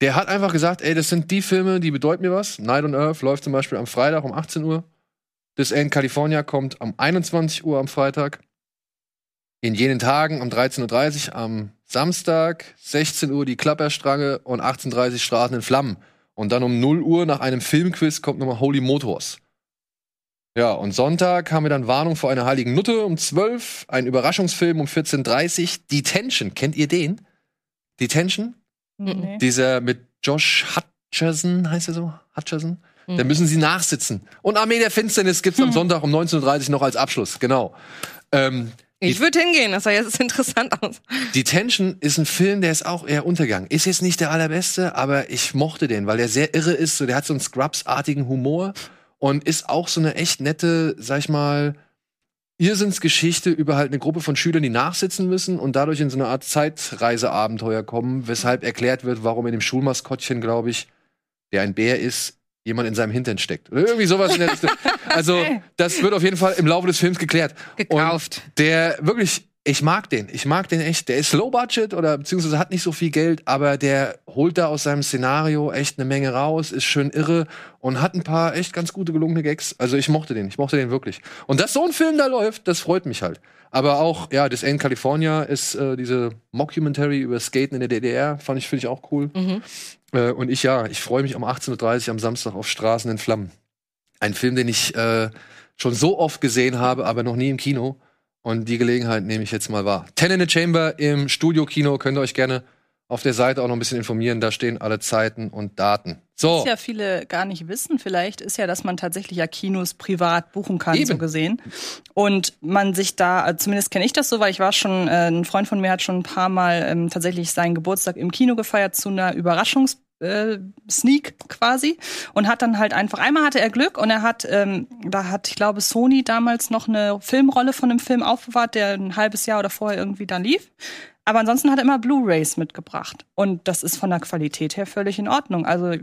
Der hat einfach gesagt, ey, das sind die Filme, die bedeuten mir was. Night on Earth läuft zum Beispiel am Freitag um 18 Uhr. This End California kommt um 21 Uhr am Freitag. In jenen Tagen um 13.30 Uhr am Samstag, 16 Uhr die Klapperstrange und 18.30 Uhr Straßen in Flammen. Und dann um 0 Uhr nach einem Filmquiz kommt nochmal Holy Motors. Ja, und Sonntag haben wir dann Warnung vor einer heiligen Nutte um 12, ein Überraschungsfilm um 14.30 Uhr. Detention, kennt ihr den? Detention? Nee. Dieser mit Josh Hutcherson, heißt er so? Hutcherson? Da müssen sie nachsitzen. Und Armee der Finsternis gibt's am Sonntag um 19.30 Uhr noch als Abschluss, genau. Ähm, Ich würde hingehen, das sah jetzt <laughs> interessant aus. Detention ist ein Film, der ist auch eher untergegangen. Ist jetzt nicht der allerbeste, aber ich mochte den, weil der sehr irre ist. So, der hat so einen Scrubs-artigen Humor und ist auch so eine echt nette, sag ich mal, Irrsinnsgeschichte über halt eine Gruppe von Schülern, die nachsitzen müssen und dadurch in so eine Art Zeitreiseabenteuer kommen, weshalb erklärt wird, warum in dem Schulmaskottchen, glaube ich, der ein Bär ist, jemand in seinem Hintern steckt. Oder irgendwie sowas in der Richtung. <laughs> Also, das wird auf jeden Fall im Laufe des Films geklärt. Gekauft. Und der wirklich, ich mag den. Ich mag den echt. Der ist low budget oder beziehungsweise hat nicht so viel Geld, aber der holt da aus seinem Szenario echt eine Menge raus, ist schön irre und hat ein paar echt ganz gute gelungene Gags. Also ich mochte den. Ich mochte den wirklich. Und dass so ein Film da läuft, das freut mich halt. Aber auch, ja, das End California ist äh, diese Mockumentary über Skaten in der DDR, fand ich, finde ich auch cool. Äh, und ich, ja, ich freue mich um 18.30 Uhr am Samstag auf Straßen in Flammen. Ein Film, den ich äh, schon so oft gesehen habe, aber noch nie im Kino. Und die Gelegenheit nehme ich jetzt mal wahr. Ten in the Chamber im Studio-Kino könnt ihr euch gerne auf der Seite auch noch ein bisschen informieren. Da stehen alle Zeiten und Daten. So, Was ja viele gar nicht wissen, vielleicht ist ja, dass man tatsächlich ja Kinos privat buchen kann, Eben. so gesehen. Und man sich da, also zumindest kenne ich das so, weil ich war schon, äh, ein Freund von mir hat schon ein paar Mal ähm, tatsächlich seinen Geburtstag im Kino gefeiert zu einer Überraschungs- äh, Sneak quasi und hat dann halt einfach einmal hatte er Glück und er hat ähm, da hat ich glaube Sony damals noch eine Filmrolle von einem Film aufbewahrt, der ein halbes Jahr oder vorher irgendwie dann lief. Aber ansonsten hat er immer Blu-rays mitgebracht. Und das ist von der Qualität her völlig in Ordnung. Also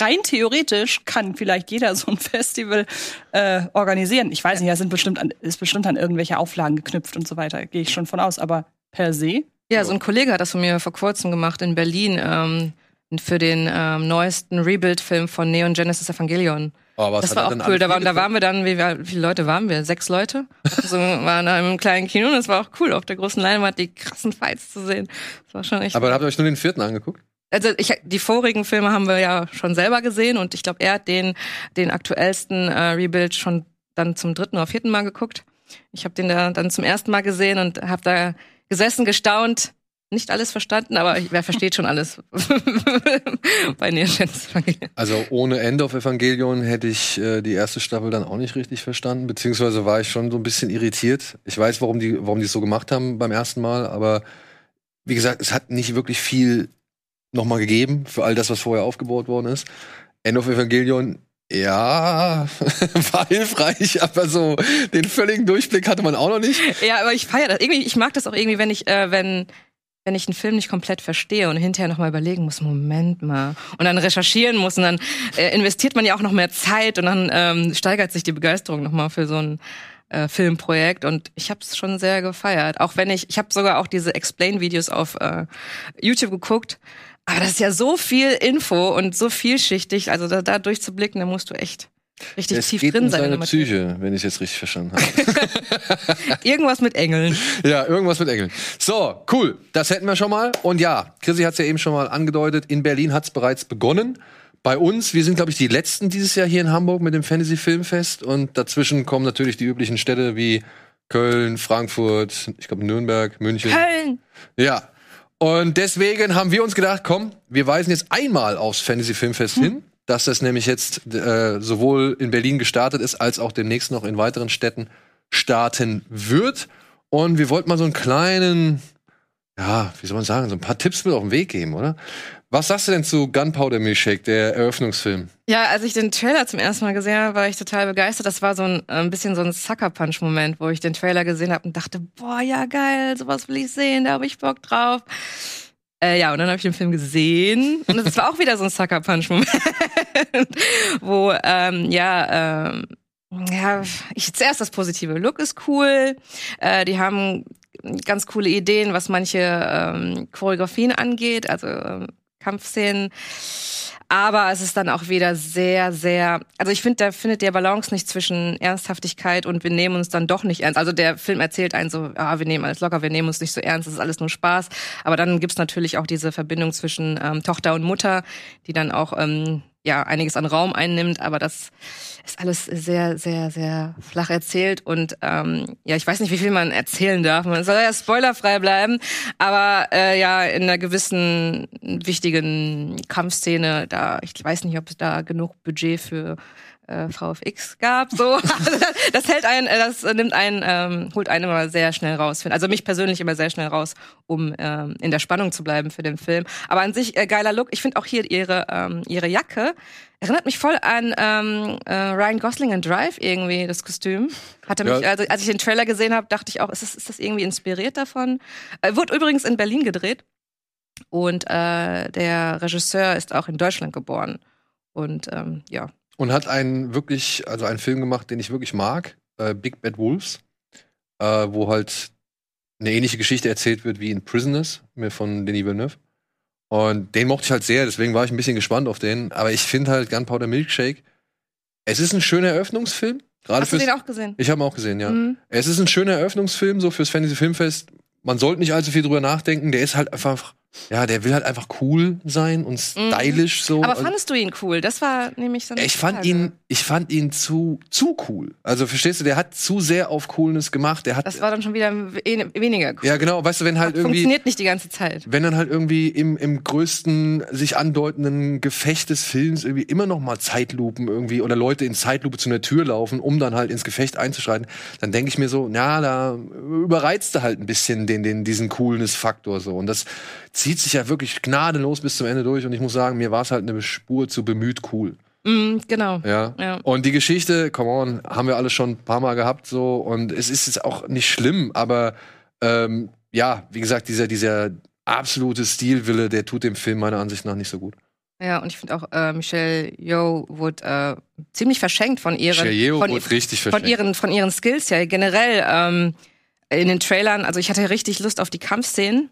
rein theoretisch kann vielleicht jeder so ein Festival äh, organisieren. Ich weiß nicht, da sind bestimmt an, ist bestimmt an irgendwelche Auflagen geknüpft und so weiter. Gehe ich schon von aus. Aber per se. Ja, so ein Kollege hat das von mir vor kurzem gemacht in Berlin ähm, für den ähm, neuesten Rebuild-Film von Neon Genesis Evangelion. oh, was Das war auch cool. Da, waren- da waren wir dann, wie, wie viele Leute waren wir? Sechs Leute? <laughs> So waren da im kleinen Kino und das war auch cool, auf der großen Leinwand die krassen Fights zu sehen. Das war schon echt. Aber habt ihr euch nur den vierten angeguckt? also ich, die vorigen Filme haben wir ja schon selber gesehen und ich glaube, er hat den, den aktuellsten äh, Rebuild schon dann zum dritten oder vierten Mal geguckt. Ich habe den da dann zum ersten Mal gesehen und habe da gesessen, gestaunt, nicht alles verstanden, aber wer versteht schon alles <laughs> bei Evangelion. Also ohne End of Evangelion hätte ich äh, die erste Staffel dann auch nicht richtig verstanden, beziehungsweise war ich schon so ein bisschen irritiert. Ich weiß, warum die, warum die es so gemacht haben beim ersten Mal, aber wie gesagt, es hat nicht wirklich viel nochmal gegeben für all das, was vorher aufgebaut worden ist. End of Evangelion, ja, <laughs> war hilfreich, aber so den völligen Durchblick hatte man auch noch nicht. Ja, aber ich feiere das. Irgendwie, ich mag das auch irgendwie, wenn ich, äh, wenn, wenn ich einen Film nicht komplett verstehe und hinterher nochmal überlegen muss, Moment mal, und dann recherchieren muss und dann äh, investiert man ja auch noch mehr Zeit und dann ähm, steigert sich die Begeisterung nochmal für so ein äh, Filmprojekt und ich habe es schon sehr gefeiert. Auch wenn ich, ich habe sogar auch diese Explain-Videos auf äh, YouTube geguckt. Aber das ist ja so viel Info und so vielschichtig, also da, da durchzublicken, da musst du echt richtig Es tief geht drin um sein. in seine Materie. Psyche, wenn ich es jetzt richtig verstanden habe. <laughs> Irgendwas mit Engeln. Ja, irgendwas mit Engeln. So, cool. Das hätten wir schon mal. Und ja, Chrissy hat es ja eben schon mal angedeutet. In Berlin hat es bereits begonnen. Bei uns, wir sind, glaube ich, die letzten dieses Jahr hier in Hamburg mit dem Fantasy Filmfest. Und dazwischen kommen natürlich die üblichen Städte wie Köln, Frankfurt, ich glaube Nürnberg, München. Köln! Ja. Und deswegen haben wir uns gedacht, komm, wir weisen jetzt einmal aufs Fantasy Filmfest hin, dass das nämlich jetzt äh, sowohl in Berlin gestartet ist, als auch demnächst noch in weiteren Städten starten wird. Und wir wollten mal so einen kleinen, ja, wie soll man sagen, so ein paar Tipps mit auf den Weg geben, oder? Was sagst du denn zu Gunpowder Milkshake, der Eröffnungsfilm? Ja, als ich den Trailer zum ersten Mal gesehen habe, war ich total begeistert. Das war so ein, äh, ein bisschen so ein Sucker-Punch-Moment, wo ich den Trailer gesehen habe und dachte, boah, ja geil, sowas will ich sehen, da habe ich Bock drauf. Äh, ja, und dann habe ich den Film gesehen und es war auch wieder so ein Sucker-Punch-Moment, <laughs> wo, ähm, ja, ähm, ja, ich zuerst das positive Look ist cool. Äh, die haben ganz coole Ideen, was manche ähm, Choreografien angeht, also ähm, Kampfszenen. Aber es ist dann auch wieder sehr, sehr. Also ich finde, da findet der Balance nicht zwischen Ernsthaftigkeit und wir nehmen uns dann doch nicht ernst. Also der Film erzählt einen so, ah, wir nehmen alles locker, wir nehmen uns nicht so ernst, es ist alles nur Spaß. Aber dann gibt's natürlich auch diese Verbindung zwischen ähm, Tochter und Mutter, die dann auch ähm, ja einiges an Raum einnimmt, aber das ist alles sehr, sehr, sehr flach erzählt und ähm, ja, ich weiß nicht, wie viel man erzählen darf. Man soll ja spoilerfrei bleiben, aber äh, ja, in einer gewissen wichtigen Kampfszene, da ich weiß nicht, ob es da genug Budget für äh, VFX gab. So, <laughs> das hält einen, äh, das nimmt einen, ähm, holt einen immer sehr schnell raus. Also mich persönlich immer sehr schnell raus, um ähm, in der Spannung zu bleiben für den Film. Aber an sich äh, geiler Look. Ich finde auch hier ihre ähm, ihre Jacke erinnert mich voll an ähm, äh, Ryan Gosling in Drive irgendwie das Kostüm. Hatte mich, Ja. also als ich den Trailer gesehen habe, dachte ich auch, ist das, ist das irgendwie inspiriert davon? Äh, wurde übrigens in Berlin gedreht und äh, der Regisseur ist auch in Deutschland geboren. Und ähm, ja, Und hat einen wirklich, also einen Film gemacht, den ich wirklich mag, äh, Big Bad Wolves, äh, wo halt eine ähnliche Geschichte erzählt wird wie in Prisoners, mir von Denis Villeneuve. Und den mochte ich halt sehr, deswegen war ich ein bisschen gespannt auf den. Aber ich finde halt Gunpowder Milkshake, es ist ein schöner Eröffnungsfilm. Gerade hast du den auch gesehen? ich habe ihn auch gesehen, ja. Mhm. Es ist ein schöner Eröffnungsfilm, so fürs Fantasy Filmfest. Man sollte nicht allzu viel drüber nachdenken. Der ist halt einfach, ja, der will halt einfach cool sein und stylisch so. Mhm. Aber Also- fandest du ihn cool? Das war nämlich so eine ich fand Frage. ihn, ich fand ihn zu, zu cool. Also verstehst du, der hat zu sehr auf Coolness gemacht. Der hat, Das war dann schon wieder we- weniger cool. ja genau, weißt du, wenn halt irgendwie, Funktioniert nicht die ganze Zeit. wenn dann halt irgendwie im, im größten sich andeutenden Gefecht des Films irgendwie immer noch mal Zeitlupen irgendwie oder Leute in Zeitlupe zu einer Tür laufen, um dann halt ins Gefecht einzuschreiten, dann denke ich mir so, ja, da überreizt du halt ein bisschen den, den, diesen Coolness-Faktor so. Und das zieht sich ja wirklich gnadenlos bis zum Ende durch. Und ich muss sagen, mir war es halt eine Spur zu bemüht cool. Mhm, genau. Ja. Ja. Und die Geschichte, come on, haben wir alle schon ein paar Mal gehabt so und es ist jetzt auch nicht schlimm, aber ähm, ja, wie gesagt, dieser dieser absolute Stilwille, der tut dem Film meiner Ansicht nach nicht so gut. Ja, und ich finde auch, äh, Michelle Yeoh wurde äh, ziemlich verschenkt von ihren, Michelle Yeoh von, wurde richtig von ihren, von ihren Skills ja generell ähm, in den Trailern. Also ich hatte richtig Lust auf die Kampfszenen.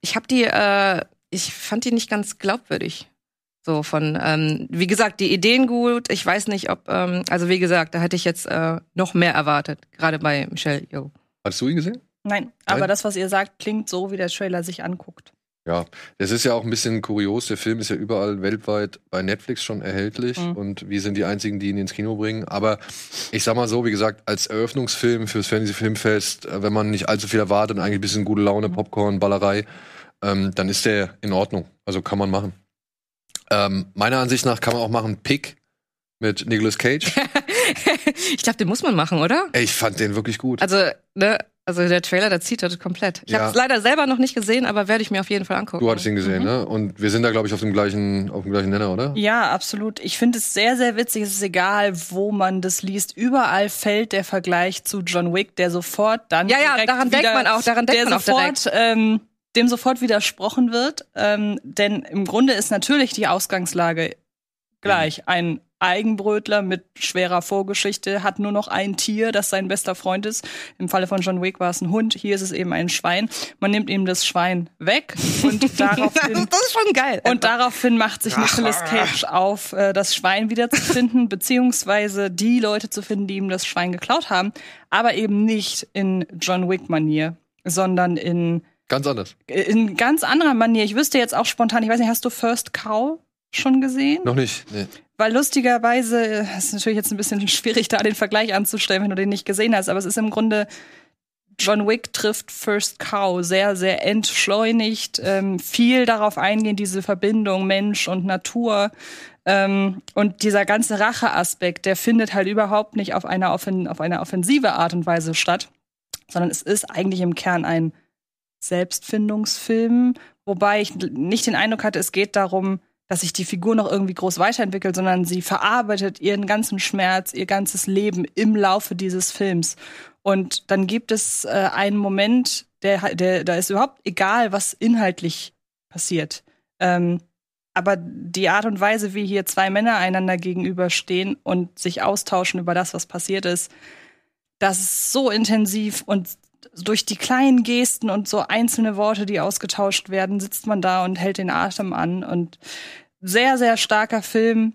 Ich habe die, äh, ich fand die nicht ganz glaubwürdig. So von, ähm, wie gesagt, die Ideen gut. Ich weiß nicht, ob, ähm, also wie gesagt, da hätte ich jetzt äh, noch mehr erwartet, gerade bei Michelle Yeoh. Hast du ihn gesehen? Nein, aber das, was ihr sagt, klingt so, wie der Trailer sich anguckt. Ja, das ist ja auch ein bisschen kurios. Der Film ist ja überall weltweit bei Netflix schon erhältlich Mhm. und wir sind die einzigen, die ihn ins Kino bringen. Aber ich sag mal so, wie gesagt, als Eröffnungsfilm fürs Fantasy Filmfest, äh, wenn man nicht allzu viel erwartet und eigentlich ein bisschen gute Laune, Popcorn, Ballerei, ähm, dann ist der in Ordnung. Also kann man machen. Ähm, meiner Ansicht nach kann man auch machen Pick mit Nicolas Cage. <laughs> ich glaube, den muss man machen, oder? Ich fand den wirklich gut. Also, ne, also der Trailer, der zieht das komplett. Ich Ja. habe es leider selber noch nicht gesehen, aber werde ich mir auf jeden Fall angucken. Du hattest ihn gesehen, ne? Und wir sind da, glaube ich, auf dem gleichen, auf dem gleichen Nenner, oder? Ja, absolut. Ich finde es sehr, sehr witzig. Es ist egal, wo man das liest. Überall fällt der Vergleich zu John Wick, der sofort dann Ja, ja, direkt daran denkt wieder, man auch, daran denkt der man auch sofort, ähm, dem sofort widersprochen wird. Ähm, denn im Grunde ist natürlich die Ausgangslage gleich. Ein Eigenbrötler mit schwerer Vorgeschichte hat nur noch ein Tier, das sein bester Freund ist. Im Falle von John Wick war es ein Hund. Hier ist es eben ein Schwein. Man nimmt ihm das Schwein weg und <laughs> daraufhin das ist schon geil. und daraufhin macht sich Nicolas Cage auf, äh, das Schwein wiederzufinden, beziehungsweise die Leute zu finden, die ihm das Schwein geklaut haben, aber eben nicht in John Wick-Manier, sondern in, Ganz anders. in ganz anderer Manier. Ich wüsste jetzt auch spontan, ich weiß nicht, hast du First Cow schon gesehen? Noch nicht. Nee. Weil lustigerweise, äh, es ist natürlich jetzt ein bisschen <laughs> schwierig, da den Vergleich anzustellen, wenn du den nicht gesehen hast, aber es ist im Grunde John Wick trifft First Cow sehr, sehr entschleunigt, ähm, viel darauf eingehen, diese Verbindung Mensch und Natur. Ähm, und dieser ganze Racheaspekt, der findet halt überhaupt nicht auf einer, offen, auf einer offensive Art und Weise statt, sondern es ist eigentlich im Kern ein Selbstfindungsfilm, wobei ich nicht den Eindruck hatte, es geht darum, dass sich die Figur noch irgendwie groß weiterentwickelt, sondern sie verarbeitet ihren ganzen Schmerz, ihr ganzes Leben im Laufe dieses Films. Und dann gibt es äh, einen Moment, der, der, da ist überhaupt egal, was inhaltlich passiert. Ähm, aber die Art und Weise, wie hier zwei Männer einander gegenüberstehen und sich austauschen über das, was passiert ist, das ist so intensiv und durch die kleinen Gesten und so einzelne Worte, die ausgetauscht werden, sitzt man da und hält den Atem an. Und sehr, sehr starker Film.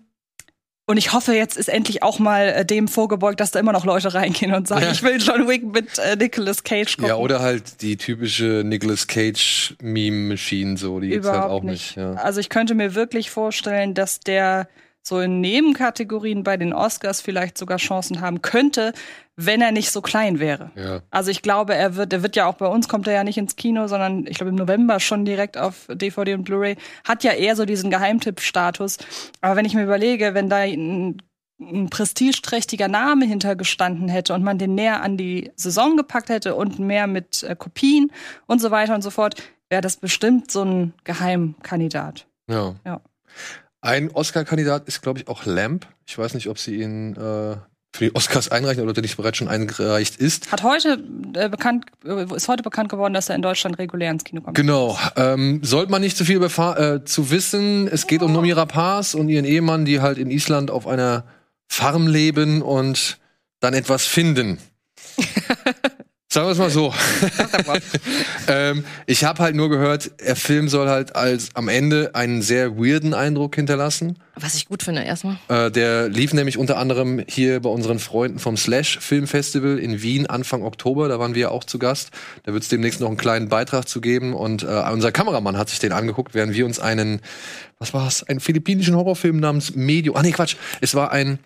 Und ich hoffe, jetzt ist endlich auch mal äh, dem vorgebeugt, dass da immer noch Leute reingehen und sagen, Ja. ich will John Wick mit äh, Nicolas Cage gucken. Ja, oder halt die typische Nicolas Cage Meme Machine so, die gibt's halt auch nicht. nicht. ja. Also ich könnte mir wirklich vorstellen, dass der so in Nebenkategorien bei den Oscars vielleicht sogar Chancen haben könnte, wenn er nicht so klein wäre. Ja. Also ich glaube, er wird, er wird ja auch bei uns kommt er ja nicht ins Kino, sondern ich glaube im November schon direkt auf DVD und Blu-ray. Hat ja eher so diesen Geheimtipp-Status. Aber wenn ich mir überlege, wenn da ein, ein prestigeträchtiger Name hintergestanden hätte und man den näher an die Saison gepackt hätte und mehr mit äh, Kopien und so weiter und so fort, wäre das bestimmt so ein Geheimkandidat. Ja. Ja. Ein Oscar-Kandidat ist, glaube ich, auch Lamp. Ich weiß nicht, ob sie ihn äh, für die Oscars einreichen oder der nicht bereits schon eingereicht ist. Hat heute äh, bekannt, äh, ist heute bekannt geworden, dass er in Deutschland regulär ins Kino kommt. Genau. Ähm, sollte man nicht zu viel äh, zu wissen. Es geht um Nomi Rapaz und ihren Ehemann, die halt in Island auf einer Farm leben und dann etwas finden. <laughs> Sagen wir es mal so. <laughs> ähm, ich habe halt nur gehört, der Film soll halt als am Ende einen sehr weirden Eindruck hinterlassen. Was ich gut finde, erstmal. Äh, der lief nämlich unter anderem hier bei unseren Freunden vom Slash Film Festival in Wien Anfang Oktober. Da waren wir auch zu Gast. Da wird es demnächst noch einen kleinen Beitrag zu geben. Und äh, unser Kameramann hat sich den angeguckt, während wir uns einen, was war es, einen philippinischen Horrorfilm namens Medio. Ah nee, Quatsch. Es war ein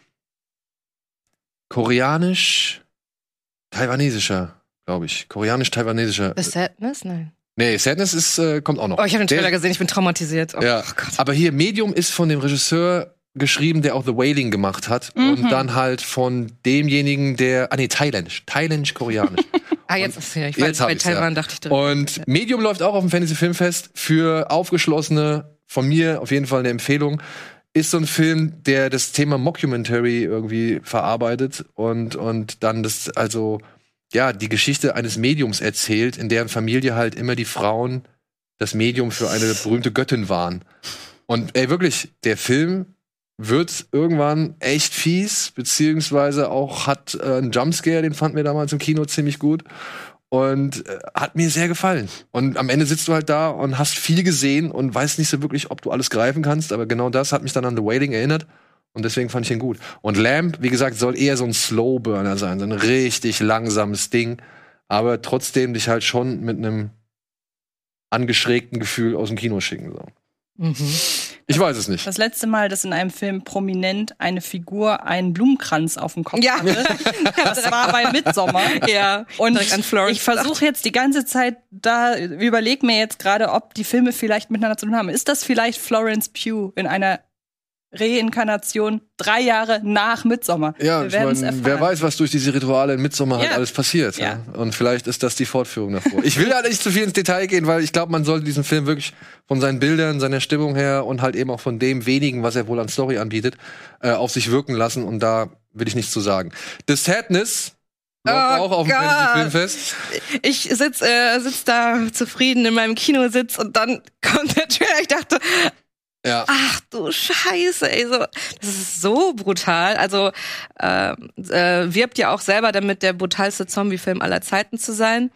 koreanisch-taiwanesischer, glaube ich. Koreanisch-taiwanesischer. The Sadness? Nein. Nee, Sadness ist, äh, kommt auch noch. Oh, ich habe den Der- Trailer gesehen, ich bin traumatisiert. Oh, ja, Gott. aber hier Medium ist von dem Regisseur geschrieben, der auch The Wailing gemacht hat und dann halt von demjenigen, der ah nee, thailändisch, thailändisch-koreanisch. <laughs> Ah, jetzt ist ja, ich war Jetzt bei Taiwan, ja. dachte ich direkt. Und Medium läuft auch auf dem Fantasy Filmfest für aufgeschlossene, von mir auf jeden Fall eine Empfehlung. Ist so ein Film, der das Thema Mockumentary irgendwie verarbeitet und, und dann das, also, ja, die Geschichte eines Mediums erzählt, in deren Familie halt immer die Frauen das Medium für eine berühmte Göttin waren. Und ey, wirklich, der Film wird irgendwann echt fies, beziehungsweise auch hat äh, einen Jumpscare, den fanden wir damals im Kino ziemlich gut. Und äh, hat mir sehr gefallen. Und am Ende sitzt du halt da und hast viel gesehen und weißt nicht so wirklich, ob du alles greifen kannst. Aber genau das hat mich dann an The Wailing erinnert. Und deswegen fand ich ihn gut. Und Lamp, wie gesagt, soll eher so ein Slowburner sein, so ein richtig langsames Ding. Aber trotzdem dich halt schon mit einem angeschrägten Gefühl aus dem Kino schicken. So. Mhm. Ich weiß es nicht. Das letzte Mal, dass in einem Film prominent eine Figur einen Blumenkranz auf dem Kopf Ja. hatte, <laughs> das war bei Midsommar. Ja, Und direkt an Florence ich versuche jetzt die ganze Zeit da, überleg mir jetzt gerade, ob die Filme vielleicht miteinander zu tun haben. Ist das vielleicht Florence Pugh in einer Reinkarnation drei Jahre nach Midsommar? Ja, ich mein, wer weiß, was durch diese Rituale in Midsommar halt Ja. alles passiert. Ja. Ja. Und vielleicht ist das die Fortführung davor. Ich will ja nicht zu viel ins Detail gehen, weil ich glaube, man sollte diesen Film wirklich von seinen Bildern, seiner Stimmung her und halt eben auch von dem wenigen, was er wohl an Story anbietet, äh, auf sich wirken lassen. Und da will ich nichts zu sagen. The Sadness Oh auch auf dem Filmfest. Ich sitz, äh, sitz da zufrieden in meinem Kinositz und dann <laughs> kommt der Trailer. Ich dachte, Ja. ach du Scheiße, ey, so, das ist so brutal. Also äh, äh, wirbt ja auch selber damit, der brutalste Zombie-Film aller Zeiten zu sein.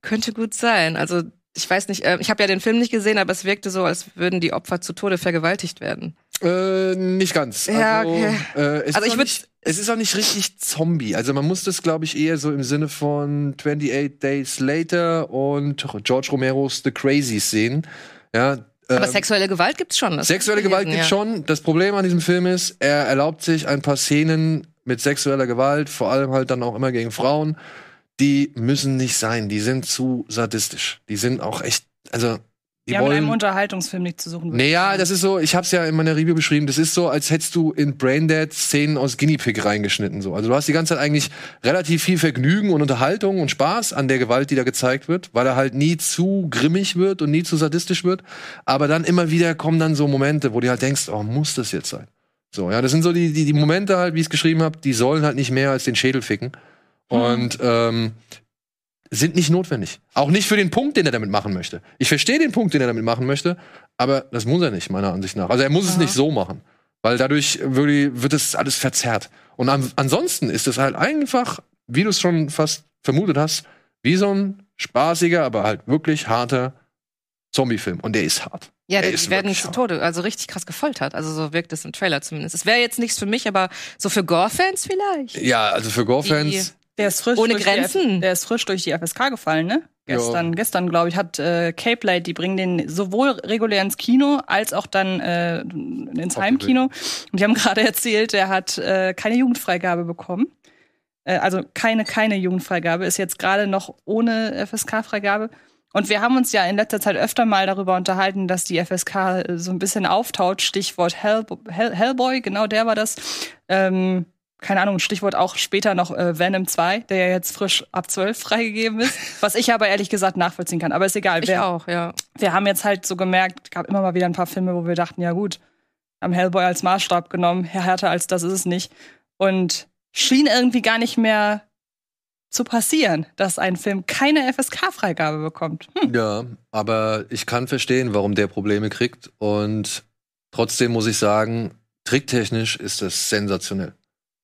Könnte gut sein. Also ich weiß nicht, äh, ich habe ja den Film nicht gesehen, aber es wirkte so, als würden die Opfer zu Tode vergewaltigt werden. Äh, nicht ganz. Ja, also, okay. äh, es Also ist ich nicht, es ist auch nicht richtig Zombie. Also man muss das, glaube ich, eher so im Sinne von 28 Days Later und George Romeros The Crazies sehen. Ja, Aber ähm, sexuelle Gewalt gibt's schon. das Sexuelle Gewalt gibt's ja. schon. Das Problem an diesem Film ist, er erlaubt sich ein paar Szenen mit sexueller Gewalt, vor allem halt dann auch immer gegen Frauen. Die müssen nicht sein. Die sind zu sadistisch. Die sind auch echt, also die Die haben in wollen. einem Unterhaltungsfilm nicht zu suchen. Naja, das ist so, ich hab's ja in meiner Review beschrieben, das ist so, als hättest du in Braindead Szenen aus Guinea Pig reingeschnitten. So. Also du hast die ganze Zeit eigentlich relativ viel Vergnügen und Unterhaltung und Spaß an der Gewalt, die da gezeigt wird, weil er halt nie zu grimmig wird und nie zu sadistisch wird. Aber dann immer wieder kommen dann so Momente, wo du halt denkst, oh, muss das jetzt sein? So, ja, das sind so die, die, die Momente halt, wie ich es geschrieben habe, die sollen halt nicht mehr als den Schädel ficken. Und ähm, sind nicht notwendig. Auch nicht für den Punkt, den er damit machen möchte. Ich verstehe den Punkt, den er damit machen möchte, aber das muss er nicht, meiner Ansicht nach. Also er muss es nicht so machen. Weil dadurch wird das alles verzerrt. Und an, ansonsten ist es halt einfach, wie du es schon fast vermutet hast, wie so ein spaßiger, aber halt wirklich harter Zombie-Film. Und der ist hart. Ja, Er die werden zu. Tode, also richtig krass gefoltert. Also so wirkt es im Trailer zumindest. Es wäre jetzt nichts für mich, aber so für Gore-Fans vielleicht. Ja, also für Gore-Fans. Der ist frisch Ohne durch Grenzen. Der ist frisch durch die FSK gefallen, ne? Ja. Gestern, gestern glaube ich, hat äh, Cape Light, die bringen den sowohl regulär ins Kino als auch dann äh, ins Auf Heimkino. Und die haben <laughs> gerade erzählt, der hat äh, keine Jugendfreigabe bekommen. Äh, also keine, keine Jugendfreigabe, ist jetzt gerade noch ohne FSK-Freigabe. Und wir haben uns ja in letzter Zeit öfter mal darüber unterhalten, dass die FSK äh, so ein bisschen auftaut. Stichwort Hell, Hell, Hellboy, genau der war das. Ähm, keine Ahnung, Stichwort auch später noch äh, Venom 2, der ja jetzt frisch ab 12 <laughs> freigegeben ist. Was ich aber ehrlich gesagt nachvollziehen kann. Aber ist egal. Ich wir, auch, ja. wir haben jetzt halt so gemerkt, gab immer mal wieder ein paar Filme, wo wir dachten, ja gut, haben Hellboy als Maßstab genommen, härter als das ist es nicht. Und schien irgendwie gar nicht mehr zu passieren, dass ein Film keine FSK-Freigabe bekommt. Hm. Ja, aber ich kann verstehen, warum der Probleme kriegt. Und trotzdem muss ich sagen, tricktechnisch ist das sensationell.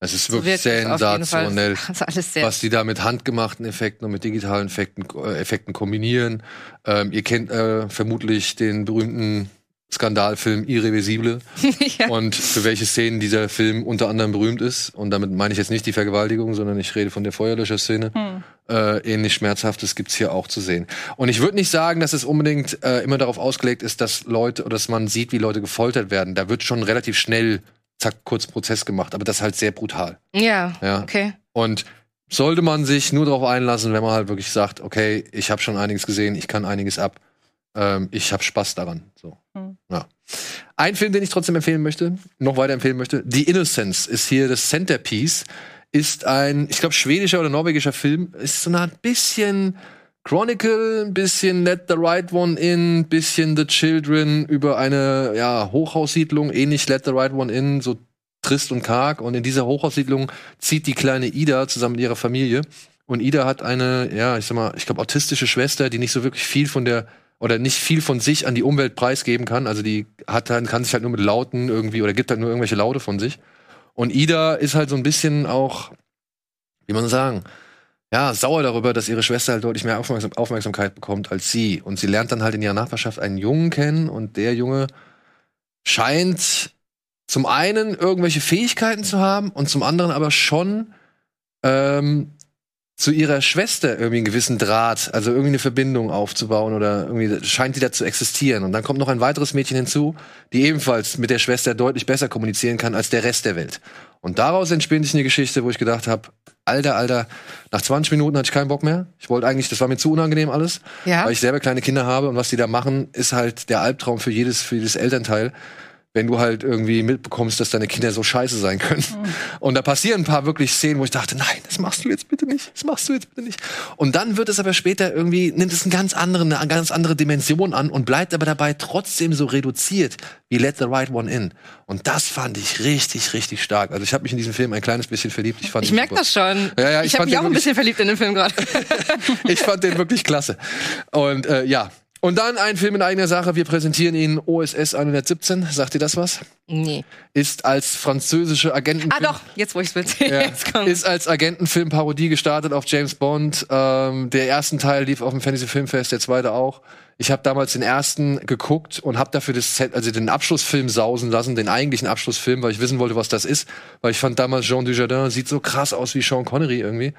Es ist So wirklich Fall. sensationell. <laughs> Sehr. was die da mit handgemachten Effekten und mit digitalen Effekten, äh, Effekten kombinieren. Ähm, ihr kennt äh, vermutlich den berühmten Skandalfilm Irreversible <laughs> ja. und für welche Szenen dieser Film unter anderem berühmt ist. Und damit meine ich jetzt nicht die Vergewaltigung, sondern ich rede von der Feuerlöscher-Szene. Hm. Äh, ähnlich Schmerzhaftes gibt's hier auch zu sehen. Und ich würde nicht sagen, dass es unbedingt äh, immer darauf ausgelegt ist, dass Leute oder dass man sieht, wie Leute gefoltert werden. Da wird schon relativ schnell, zack, kurz Prozess gemacht, aber das ist halt sehr brutal. ja, Ja. okay. Und sollte man sich nur darauf einlassen, wenn man halt wirklich sagt, okay, ich habe schon einiges gesehen, ich kann einiges ab, ähm, ich habe Spaß daran. So. Hm. Ja. Ein Film, den ich trotzdem empfehlen möchte, noch weiter empfehlen möchte, The Innocence ist hier das Centerpiece, ist ein, ich glaube, schwedischer oder norwegischer Film, ist so eine Art bisschen Chronicle, ein bisschen Let the Right One In, bisschen The Children über eine ja, Hochhaussiedlung, ähnlich Let the Right One In, so trist und karg. Und in dieser Hochhaussiedlung zieht die kleine Ida zusammen mit ihrer Familie. Und Ida hat eine, ja, ich sag mal, ich glaube, autistische Schwester, die nicht so wirklich viel von der oder nicht viel von sich an die Umwelt preisgeben kann. Also die hat dann, kann sich halt nur mit Lauten irgendwie oder gibt halt nur irgendwelche Laute von sich. Und Ida ist halt so ein bisschen auch, wie man sagen, ja, sauer darüber, dass ihre Schwester halt deutlich mehr Aufmerksam Aufmerksamkeit bekommt als sie. Und sie lernt dann halt in ihrer Nachbarschaft einen Jungen kennen und der Junge scheint zum einen irgendwelche Fähigkeiten zu haben und zum anderen aber schon ähm, zu ihrer Schwester irgendwie einen gewissen Draht, also irgendwie eine Verbindung aufzubauen oder irgendwie scheint die da zu existieren. Und dann kommt noch ein weiteres Mädchen hinzu, die ebenfalls mit der Schwester deutlich besser kommunizieren kann als der Rest der Welt. Und daraus entspinnt sich eine Geschichte, wo ich gedacht habe, Alter, Alter, nach 20 Minuten hatte ich keinen Bock mehr. Ich wollte eigentlich, das war mir zu unangenehm alles, Ja. weil ich selber kleine Kinder habe und was die da machen, ist halt der Albtraum für jedes, für jedes Elternteil wenn du halt irgendwie mitbekommst, dass deine Kinder so scheiße sein können. Und da passieren ein paar wirklich Szenen, wo ich dachte, nein, das machst du jetzt bitte nicht, das machst du jetzt bitte nicht. Und dann wird es aber später irgendwie, nimmt es einen ganz anderen, eine ganz andere Dimension an und bleibt aber dabei trotzdem so reduziert wie Let the Right One In. Und das fand ich richtig, richtig stark. Also ich habe mich in diesen Film ein kleines bisschen verliebt. Ich, fand Ich merke das schon. Ja, ja, ich ich habe mich auch ein bisschen verliebt in den Film gerade. <laughs> ich fand den wirklich klasse. Und äh, ja. Und dann ein Film in eigener Sache. Wir präsentieren ihn OSS 117. Sagt ihr das was? nee. Ist als französische Agenten. Ah doch, jetzt wo ich es will. <laughs> Ja, ist als Agentenfilm-Parodie gestartet auf James Bond. Ähm, der ersten Teil lief auf dem Fantasy Filmfest, der zweite auch. Ich habe damals den ersten geguckt und habe dafür das Set, also den Abschlussfilm sausen lassen, den eigentlichen Abschlussfilm, weil ich wissen wollte, was das ist. Weil ich fand damals Jean Dujardin sieht so krass aus wie Sean Connery irgendwie.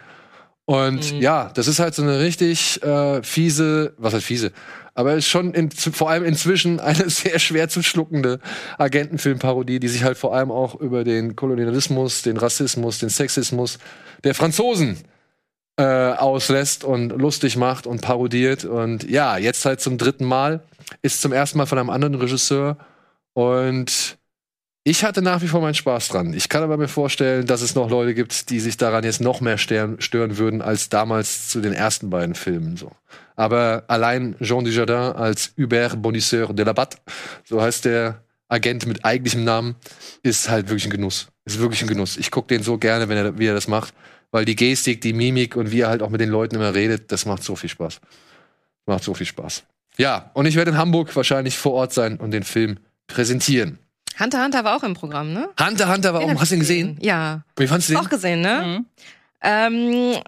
Und ja, das ist halt so eine richtig äh, fiese, was heißt fiese, aber ist schon in, vor allem inzwischen eine <laughs> sehr schwer zu schluckende Agentenfilmparodie, die sich halt vor allem auch über den Kolonialismus, den Rassismus, den Sexismus der Franzosen äh, auslässt und lustig macht und parodiert. Und ja, jetzt halt zum dritten Mal, ist zum ersten Mal von einem anderen Regisseur und ich hatte nach wie vor meinen Spaß dran. Ich kann aber mir vorstellen, dass es noch Leute gibt, die sich daran jetzt noch mehr stören, würden als damals zu den ersten beiden Filmen. So. Aber allein Jean Dujardin als Hubert Bonisseur de la Batte, so heißt der Agent mit eigentlichem Namen, ist halt wirklich ein Genuss. Ist wirklich ein Genuss. Ich gucke den so gerne, wenn er, wie er das macht, weil die Gestik, die Mimik und wie er halt auch mit den Leuten immer redet, das macht so viel Spaß. Macht so viel Spaß. Ja, und ich werde in Hamburg wahrscheinlich vor Ort sein und den Film präsentieren. Hunter Hunter war auch im Programm, ne? Hunter Hunter war Den auch, hast du ihn gesehen? Ja. Wie fandst du den? Auch gesehen, ne? Mhm. Ähm,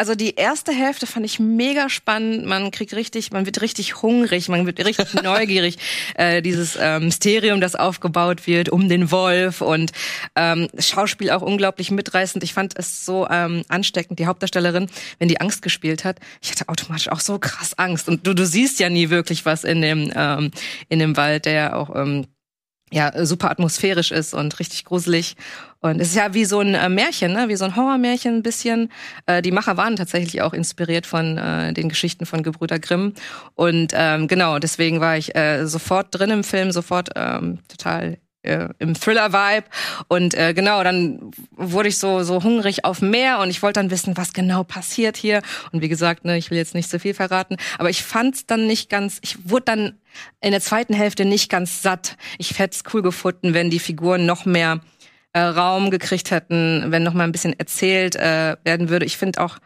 also die erste Hälfte fand ich mega spannend. Man kriegt richtig, man wird richtig hungrig, man wird richtig <laughs> neugierig. Äh, dieses ähm, Mysterium, das aufgebaut wird um den Wolf und ähm, Schauspiel auch unglaublich mitreißend. Ich fand es so ähm, ansteckend, die Hauptdarstellerin, wenn die Angst gespielt hat. Ich hatte automatisch auch so krass Angst. Und du, du siehst ja nie wirklich was in dem, ähm, in dem Wald, der auch ähm, ja super atmosphärisch ist und richtig gruselig. Und es ist ja wie so ein äh, Märchen, ne? wie so ein Horrormärchen ein bisschen. Äh, die Macher waren tatsächlich auch inspiriert von äh, den Geschichten von Gebrüder Grimm. Und ähm, genau, deswegen war ich äh, sofort drin im Film, sofort ähm, total äh, im Thriller-Vibe. Und äh, genau, dann wurde ich so, so hungrig auf mehr und ich wollte dann wissen, was genau passiert hier. Und wie gesagt, ne, ich will jetzt nicht so viel verraten, aber ich fand es dann nicht ganz, ich wurde dann in der zweiten Hälfte nicht ganz satt. Ich hätte es cool gefunden, wenn die Figuren noch mehr äh, Raum gekriegt hätten, wenn noch mal ein bisschen erzählt äh, werden würde. Ich finde auch,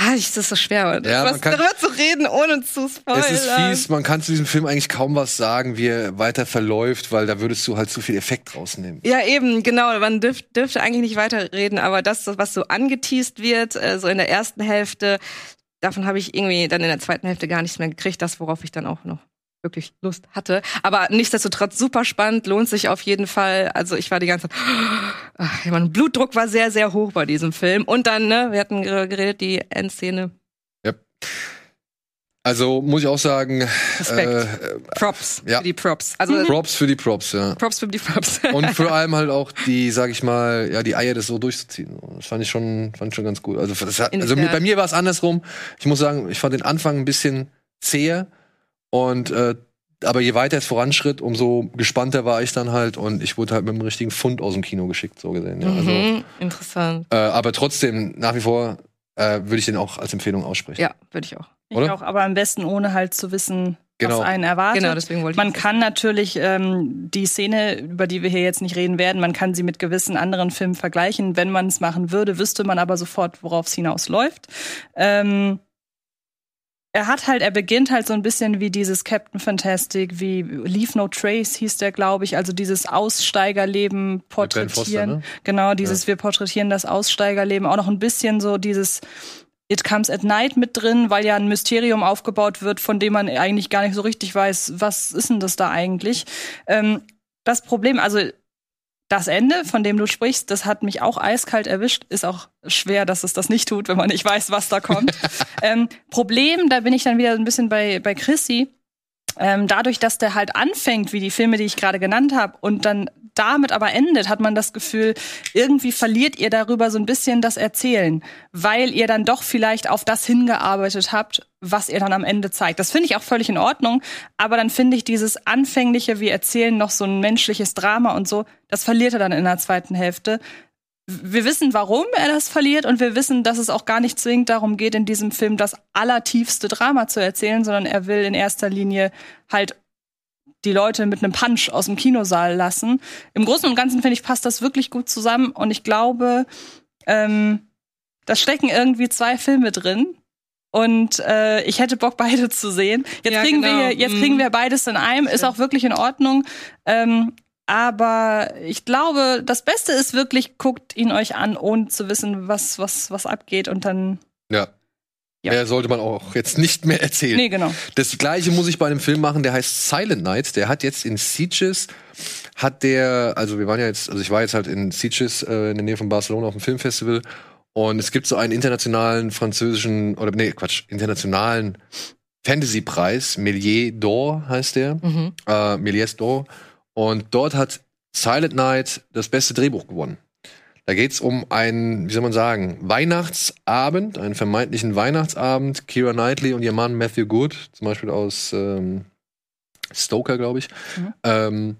ah, ich, das ist so schwer, Ja, was, kann- darüber zu reden, ohne zu spoilern. Es ist fies, man kann zu diesem Film eigentlich kaum was sagen, wie er weiter verläuft, weil da würdest du halt zu viel Effekt rausnehmen. Ja, eben, genau. Man dürf, dürfte eigentlich nicht weiterreden, aber das, was so angeteased wird, äh, so in der ersten Hälfte, davon habe ich irgendwie dann in der zweiten Hälfte gar nichts mehr gekriegt, das, worauf ich dann auch noch wirklich Lust hatte. Aber nichtsdestotrotz super spannend, lohnt sich auf jeden Fall. Also ich war die ganze Zeit, ach, ja, mein Blutdruck war sehr, sehr hoch bei diesem Film. Und dann, ne, wir hatten ger- geredet, die Endszene. Also muss ich auch sagen, Respekt. äh, Props ja. für die Props. Also Props für die Props, ja. Props für die Props. Und <laughs> vor allem halt auch die, sag ich mal, ja, die Eier, das so durchzuziehen. Das fand ich schon, fand ich schon ganz gut. Also, das also bei mir war es andersrum. Ich muss sagen, ich fand den Anfang ein bisschen zäher und äh, aber je weiter es voranschritt, umso gespannter war ich dann halt und ich wurde halt mit dem richtigen Fund aus dem Kino geschickt, so gesehen. Ja. Also, mhm, interessant. äh, aber trotzdem, nach wie vor äh, würde ich den auch als Empfehlung aussprechen. Ja, würde ich auch. Ich Oder? auch, aber am besten ohne halt zu wissen, Genau. was einen erwartet. Genau, deswegen wollte ich Man kann natürlich ähm, die Szene, über die wir hier jetzt nicht reden werden, man kann sie mit gewissen anderen Filmen vergleichen. Wenn man es machen würde, wüsste man aber sofort, worauf es hinausläuft. Ähm, er hat halt, er beginnt halt so ein bisschen wie dieses Captain Fantastic, wie Leave No Trace hieß der, glaube ich, also dieses Aussteigerleben Ben Foster, porträtieren. ne? Genau, dieses wir porträtieren das Aussteigerleben, auch noch ein bisschen so dieses It Comes at Night mit drin, weil ja ein Mysterium aufgebaut wird, von dem man eigentlich gar nicht so richtig weiß, was ist denn das da eigentlich. Ähm, das Problem, also das Ende, von dem du sprichst, das hat mich auch eiskalt erwischt. Ist auch schwer, dass es das nicht tut, wenn man nicht weiß, was da kommt. <laughs> ähm, Problem, da bin ich dann wieder ein bisschen bei, bei Chrissy. Ähm, dadurch, dass der halt anfängt, wie die Filme, die ich gerade genannt habe, und dann damit aber endet, hat man das Gefühl, irgendwie verliert ihr darüber so ein bisschen das Erzählen, weil ihr dann doch vielleicht auf das hingearbeitet habt, was ihr dann am Ende zeigt. Das finde ich auch völlig in Ordnung, aber dann finde ich dieses anfängliche, wir erzählen noch so ein menschliches Drama und so, das verliert er dann in der zweiten Hälfte. Wir wissen, warum er das verliert und wir wissen, dass es auch gar nicht zwingend darum geht, in diesem Film das allertiefste Drama zu erzählen, sondern er will in erster Linie halt die Leute mit einem Punch aus dem Kinosaal lassen. Im Großen und Ganzen finde ich, passt das wirklich gut zusammen und ich glaube, ähm, da stecken irgendwie zwei Filme drin. Und äh, ich hätte Bock, beide zu sehen. Jetzt, Ja, kriegen, genau. wir, jetzt Mhm. kriegen wir beides in einem, ist auch wirklich in Ordnung. Ähm, aber ich glaube, das Beste ist wirklich, guckt ihn euch an, ohne zu wissen, was, was, was abgeht. Und dann. Ja. Ja. Mehr sollte man auch jetzt nicht mehr erzählen. Nee, genau. Das gleiche muss ich bei einem Film machen, der heißt Silent Night. Der hat jetzt in Sitges, hat der, also wir waren ja jetzt, also ich war jetzt halt in Sitges äh, in der Nähe von Barcelona auf dem Filmfestival und es gibt so einen internationalen französischen, oder nee, Quatsch, internationalen Fantasy-Preis, Méliès d'Or heißt der, Mhm. äh, Méliès d'Or. Und dort hat Silent Night das beste Drehbuch gewonnen. Da geht's um einen, wie soll man sagen, Weihnachtsabend, einen vermeintlichen Weihnachtsabend. Kira Knightley und ihr Mann Matthew Good, zum Beispiel aus ähm, Stoker, glaube ich, Mhm. ähm,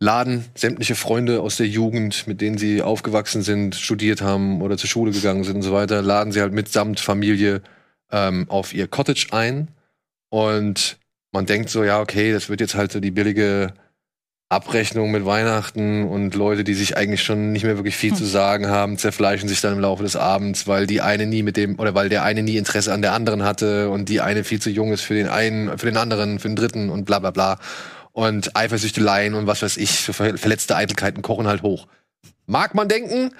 laden sämtliche Freunde aus der Jugend, mit denen sie aufgewachsen sind, studiert haben oder zur Schule gegangen sind und so weiter, laden sie halt mitsamt Familie ähm, auf ihr Cottage ein. Und man denkt so, ja, okay, das wird jetzt halt so die billige Abrechnung mit Weihnachten und Leute, die sich eigentlich schon nicht mehr wirklich viel zu sagen haben, zerfleischen sich dann im Laufe des Abends, weil die eine nie mit dem oder weil der eine nie Interesse an der anderen hatte und die eine viel zu jung ist für den einen, für den anderen, für den dritten und bla bla bla. Und Eifersüchteleien und was weiß ich, für ver- verletzte Eitelkeiten kochen halt hoch. Mag man denken,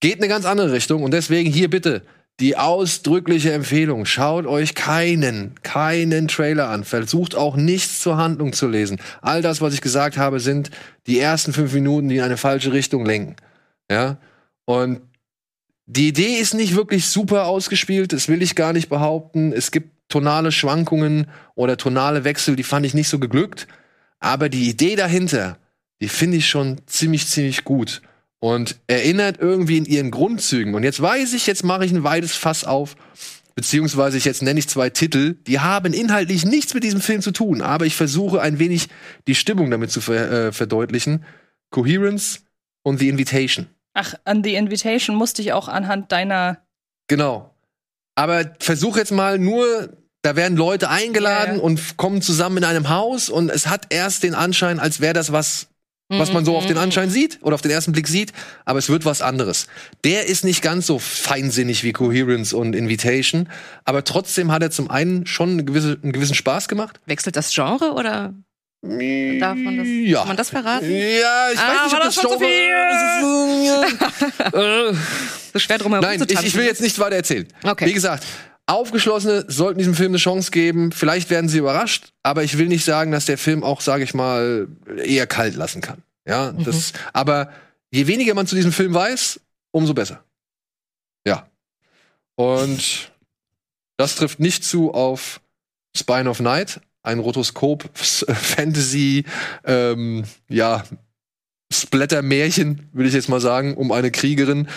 geht eine ganz andere Richtung und deswegen hier bitte die ausdrückliche Empfehlung, schaut euch keinen, keinen Trailer an. Versucht auch nichts zur Handlung zu lesen. All das, was ich gesagt habe, sind die ersten fünf Minuten, die in eine falsche Richtung lenken. Ja. Und die Idee ist nicht wirklich super ausgespielt, das will ich gar nicht behaupten. Es gibt tonale Schwankungen oder tonale Wechsel, die fand ich nicht so geglückt. Aber die Idee dahinter, die finde ich schon ziemlich, ziemlich gut. Und erinnert irgendwie in ihren Grundzügen. Und jetzt weiß ich, jetzt mache ich ein weites Fass auf. Beziehungsweise ich jetzt nenne ich zwei Titel, die haben inhaltlich nichts mit diesem Film zu tun, aber ich versuche ein wenig die Stimmung damit zu ver äh, verdeutlichen. Coherence und The Invitation. Ach, an The Invitation musste ich auch anhand deiner. Genau. Aber versuch jetzt mal nur, da werden Leute eingeladen Ja, ja. und kommen zusammen in einem Haus und es hat erst den Anschein, als wäre das was, was man so auf den Anschein sieht oder auf den ersten Blick sieht, aber es wird was anderes. Der ist nicht ganz so feinsinnig wie Coherence und Invitation, aber trotzdem hat er zum einen schon eine gewisse, einen gewissen Spaß gemacht. Wechselt das Genre oder darf man das, Ja. kann man das verraten? Ja, ich Ah, weiß nicht, ob das das schon zu Genre ist. Ja. <laughs> Äh, So schwer drum herum Nein, zu ich, ich will jetzt nicht weiter erzählen. Okay. Wie gesagt, Aufgeschlossene sollten diesem Film eine Chance geben. Vielleicht werden sie überrascht, aber ich will nicht sagen, dass der Film auch, sage ich mal, eher kalt lassen kann. Ja, Mhm. das, aber je weniger man zu diesem Film weiß, umso besser. Ja. Und das trifft nicht zu auf Spine of Night, ein Rotoskop <laughs> Fantasy, ähm, ja, Splatter-Märchen, will ich jetzt mal sagen, um eine Kriegerin,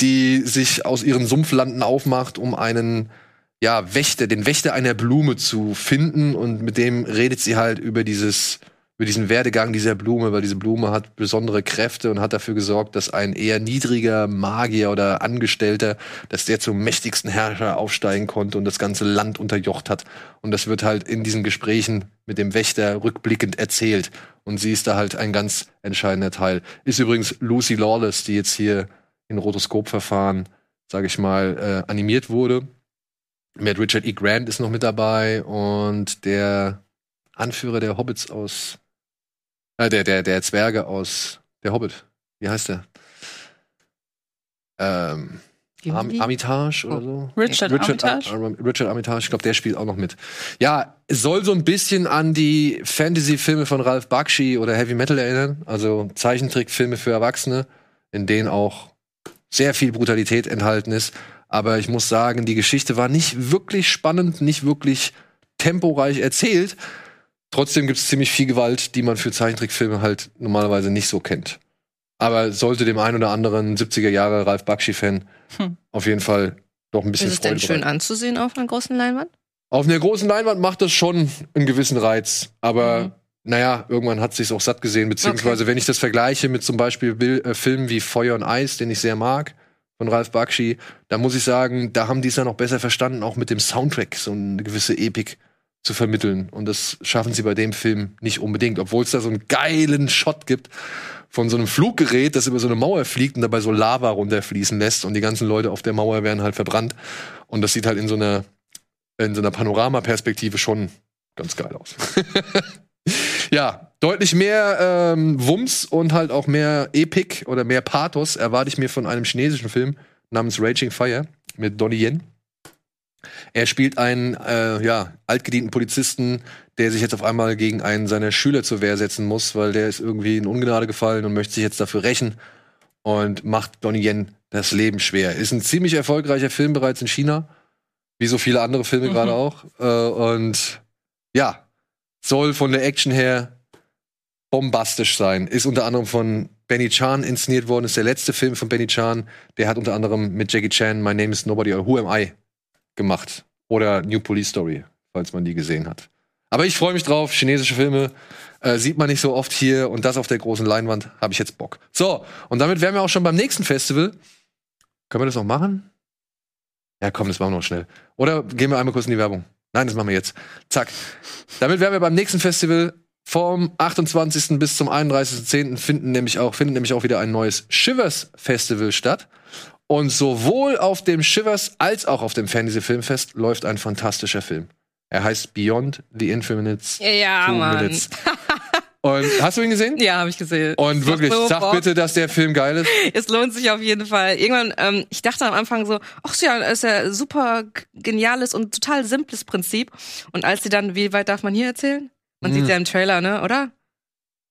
die sich aus ihren Sumpflanden aufmacht, um einen ja, Wächter, den Wächter einer Blume zu finden und mit dem redet sie halt über dieses über diesen Werdegang dieser Blume, weil diese Blume hat besondere Kräfte und hat dafür gesorgt, dass ein eher niedriger Magier oder Angestellter, dass der zum mächtigsten Herrscher aufsteigen konnte und das ganze Land unterjocht hat. Und das wird halt in diesen Gesprächen mit dem Wächter rückblickend erzählt. Und sie ist da halt ein ganz entscheidender Teil. Ist übrigens Lucy Lawless, die jetzt hier in Rotoskopverfahren, sage ich mal, äh, animiert wurde. Mit Richard E. Grant ist noch mit dabei und der Anführer der Hobbits aus, äh, der, der, der Zwerge aus der Hobbit. Wie heißt der? Ähm, Am Gimli? Armitage oder Oh. so? Richard, Armitage. Ar Ar Richard Armitage, ich glaube, der spielt auch noch mit. Ja, es soll so ein bisschen an die Fantasy-Filme von Ralph Bakshi oder Heavy Metal erinnern. Also Zeichentrickfilme für Erwachsene, in denen auch sehr viel Brutalität enthalten ist. Aber ich muss sagen, die Geschichte war nicht wirklich spannend, nicht wirklich temporeich erzählt. Trotzdem gibt es ziemlich viel Gewalt, die man für Zeichentrickfilme halt normalerweise nicht so kennt. Aber sollte dem einen oder anderen 70er Jahre Ralph Bakshi-Fan Hm. auf jeden Fall doch ein bisschen Ist es denn schön bereiten. anzusehen auf einer großen Leinwand? Auf einer großen Leinwand macht das schon einen gewissen Reiz. Aber Mhm. naja, irgendwann hat sich's auch satt gesehen. Beziehungsweise, wenn ich das vergleiche mit zum Beispiel Bil äh, Filmen wie Feuer und Eis, den ich sehr mag, von Ralph Bakshi, da muss ich sagen, da haben die es ja noch besser verstanden, auch mit dem Soundtrack so eine gewisse Epik zu vermitteln. Und das schaffen sie bei dem Film nicht unbedingt, obwohl es da so einen geilen Shot gibt von so einem Fluggerät, das über so eine Mauer fliegt und dabei so Lava runterfließen lässt und die ganzen Leute auf der Mauer werden halt verbrannt. Und das sieht halt in so einer, in so einer Panoramaperspektive schon ganz geil aus. <laughs> ja, deutlich mehr ähm, Wumms und halt auch mehr Epik oder mehr Pathos erwarte ich mir von einem chinesischen Film namens Raging Fire mit Donnie Yen. Er spielt einen äh, ja, altgedienten Polizisten, der sich jetzt auf einmal gegen einen seiner Schüler zur Wehr setzen muss, weil der ist irgendwie in Ungnade gefallen und möchte sich jetzt dafür rächen und macht Donnie Yen das Leben schwer. Ist ein ziemlich erfolgreicher Film bereits in China, wie so viele andere Filme Mhm. gerade auch. Äh, und ja, soll von der Action her bombastisch sein. Ist unter anderem von Benny Chan inszeniert worden, ist der letzte Film von Benny Chan. Der hat unter anderem mit Jackie Chan My Name is Nobody or Who Am I gemacht. Oder New Police Story, falls man die gesehen hat. Aber ich freue mich drauf. Chinesische Filme äh, sieht man nicht so oft hier und das auf der großen Leinwand habe ich jetzt Bock. So, und damit wären wir auch schon beim nächsten Festival. Können wir das noch machen? Ja, komm, das machen wir noch schnell. Oder gehen wir einmal kurz in die Werbung? Nein, das machen wir jetzt. Zack. Damit wären wir beim nächsten Festival. Vom 28. bis zum 31.10. finden nämlich auch, findet nämlich auch wieder ein neues Shivers Festival statt. Und sowohl auf dem Shivers als auch auf dem Fantasy Filmfest läuft ein fantastischer Film. Er heißt Beyond the Infinite Ja, Two Mann. Minutes. <laughs> Und hast du ihn gesehen? Ja, habe ich gesehen. Und wirklich, so sag Bock. bitte, dass der Film geil ist. Es lohnt sich auf jeden Fall. Irgendwann, ähm, ich dachte am Anfang so, ach ja, ist ja super geniales und total simples Prinzip. Und als sie dann, wie weit darf man hier erzählen? Man sieht ja im Trailer, ne, oder?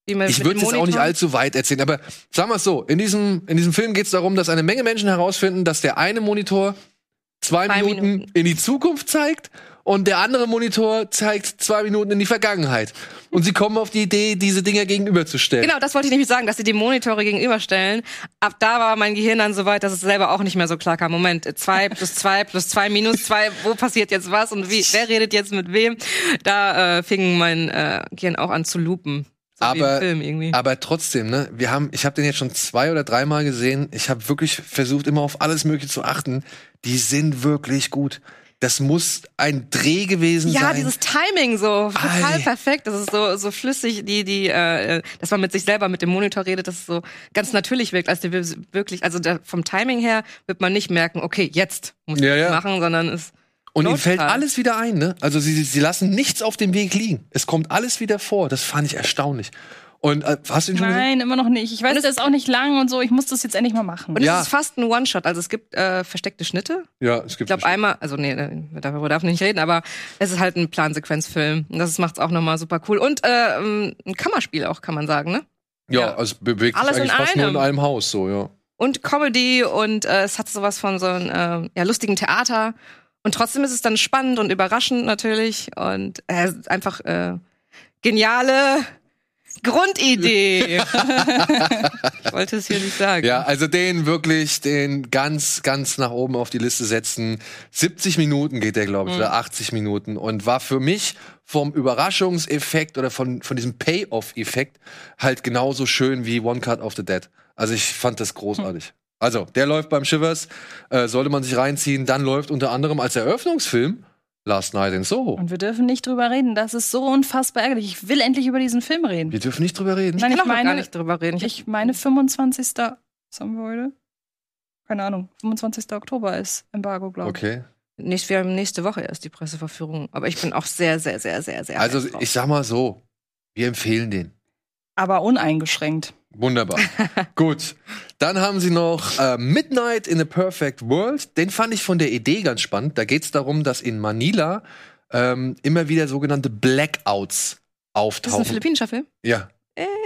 Ich würde es jetzt auch nicht allzu weit erzählen, aber sagen wir es so, in diesem, in diesem Film geht es darum, dass eine Menge Menschen herausfinden, dass der eine Monitor zwei, Zwei Minuten, Minuten. in die Zukunft zeigt und der andere Monitor zeigt zwei Minuten in die Vergangenheit. Und sie kommen auf die Idee, diese Dinger gegenüberzustellen. Genau, das wollte ich nämlich sagen, dass sie die Monitore gegenüberstellen. Ab da war mein Gehirn dann so weit, dass es selber auch nicht mehr so klar kam. Moment, zwei <laughs> plus zwei plus zwei minus zwei, wo passiert jetzt was und wie, wer redet jetzt mit wem? Da äh, fing mein äh, Gehirn auch an zu lupen. So Aber-. Aber trotzdem, ne, wir haben, ich habe den jetzt schon zwei oder dreimal gesehen. Ich habe wirklich versucht, immer auf alles Mögliche zu achten. Die sind wirklich gut. Das muss ein Dreh gewesen Ja, sein. dieses Timing so total Ei. perfekt. Das ist so so flüssig, die die, äh, dass man mit sich selber mit dem Monitor redet, dass es so ganz natürlich wirkt, als die wirklich, also da, vom Timing her wird man nicht merken, okay, jetzt muss ich Ja, das ja. machen, sondern es Und Not fällt Fall. alles wieder ein, ne? Also sie, sie lassen nichts auf dem Weg liegen. Es kommt alles wieder vor. Das fand ich erstaunlich. Und äh, hast du ihn schon gesehen? Nein, immer noch nicht. Ich weiß, Und es- der ist auch nicht lang und so. Ich muss das jetzt endlich mal machen. Und Ja. es ist fast ein One-Shot. Also es gibt äh, versteckte Schnitte. Ja, es gibt Ich glaube einmal, also nee, äh, darüber darf man nicht reden, aber es ist halt ein Plansequenzfilm. Und das macht's auch nochmal super cool. Und äh, ähm, ein Kammerspiel auch, kann man sagen, ne? Ja, ja. also bewegt sich Alles in eigentlich fast nur in einem. einem Haus, so, ja. Und Comedy und äh, es hat sowas von so einem äh, ja, lustigen Theater. Und trotzdem ist es dann spannend und überraschend natürlich. Und äh, einfach äh, geniale Grundidee. <laughs> ich wollte es hier nicht sagen. Ja, also den wirklich, den ganz, ganz nach oben auf die Liste setzen. 70 Minuten geht der, glaube ich, Mhm. oder 80 Minuten. Und war für mich vom Überraschungseffekt oder von, von diesem Payoff-Effekt halt genauso schön wie One Cut of the Dead. Also ich fand das großartig. Also, der läuft beim Shivers, äh, sollte man sich reinziehen. Dann läuft unter anderem als Eröffnungsfilm Last Night in Soho. Und wir dürfen nicht drüber reden. Das ist so unfassbar ärgerlich. Ich will endlich über diesen Film reden. Wir dürfen nicht drüber reden. Nein, ich ich noch gar meine, nicht drüber reden. Ich, meine 25. Was haben wir heute? Keine Ahnung. 25. Oktober ist Embargo, glaube ich. Okay. nicht, wir haben nächste Woche erst die Presseverführung. Aber ich bin auch sehr, sehr, sehr, sehr, sehr. Also, ich sag mal so, wir empfehlen den. Aber uneingeschränkt. Wunderbar. <laughs> Gut. Dann haben sie noch äh, Midnight in a Perfect World. Den fand ich von der Idee ganz spannend. Da geht es darum, dass in Manila ähm, immer wieder sogenannte Blackouts das ist ein auftauchen. philippinischer Film. ja.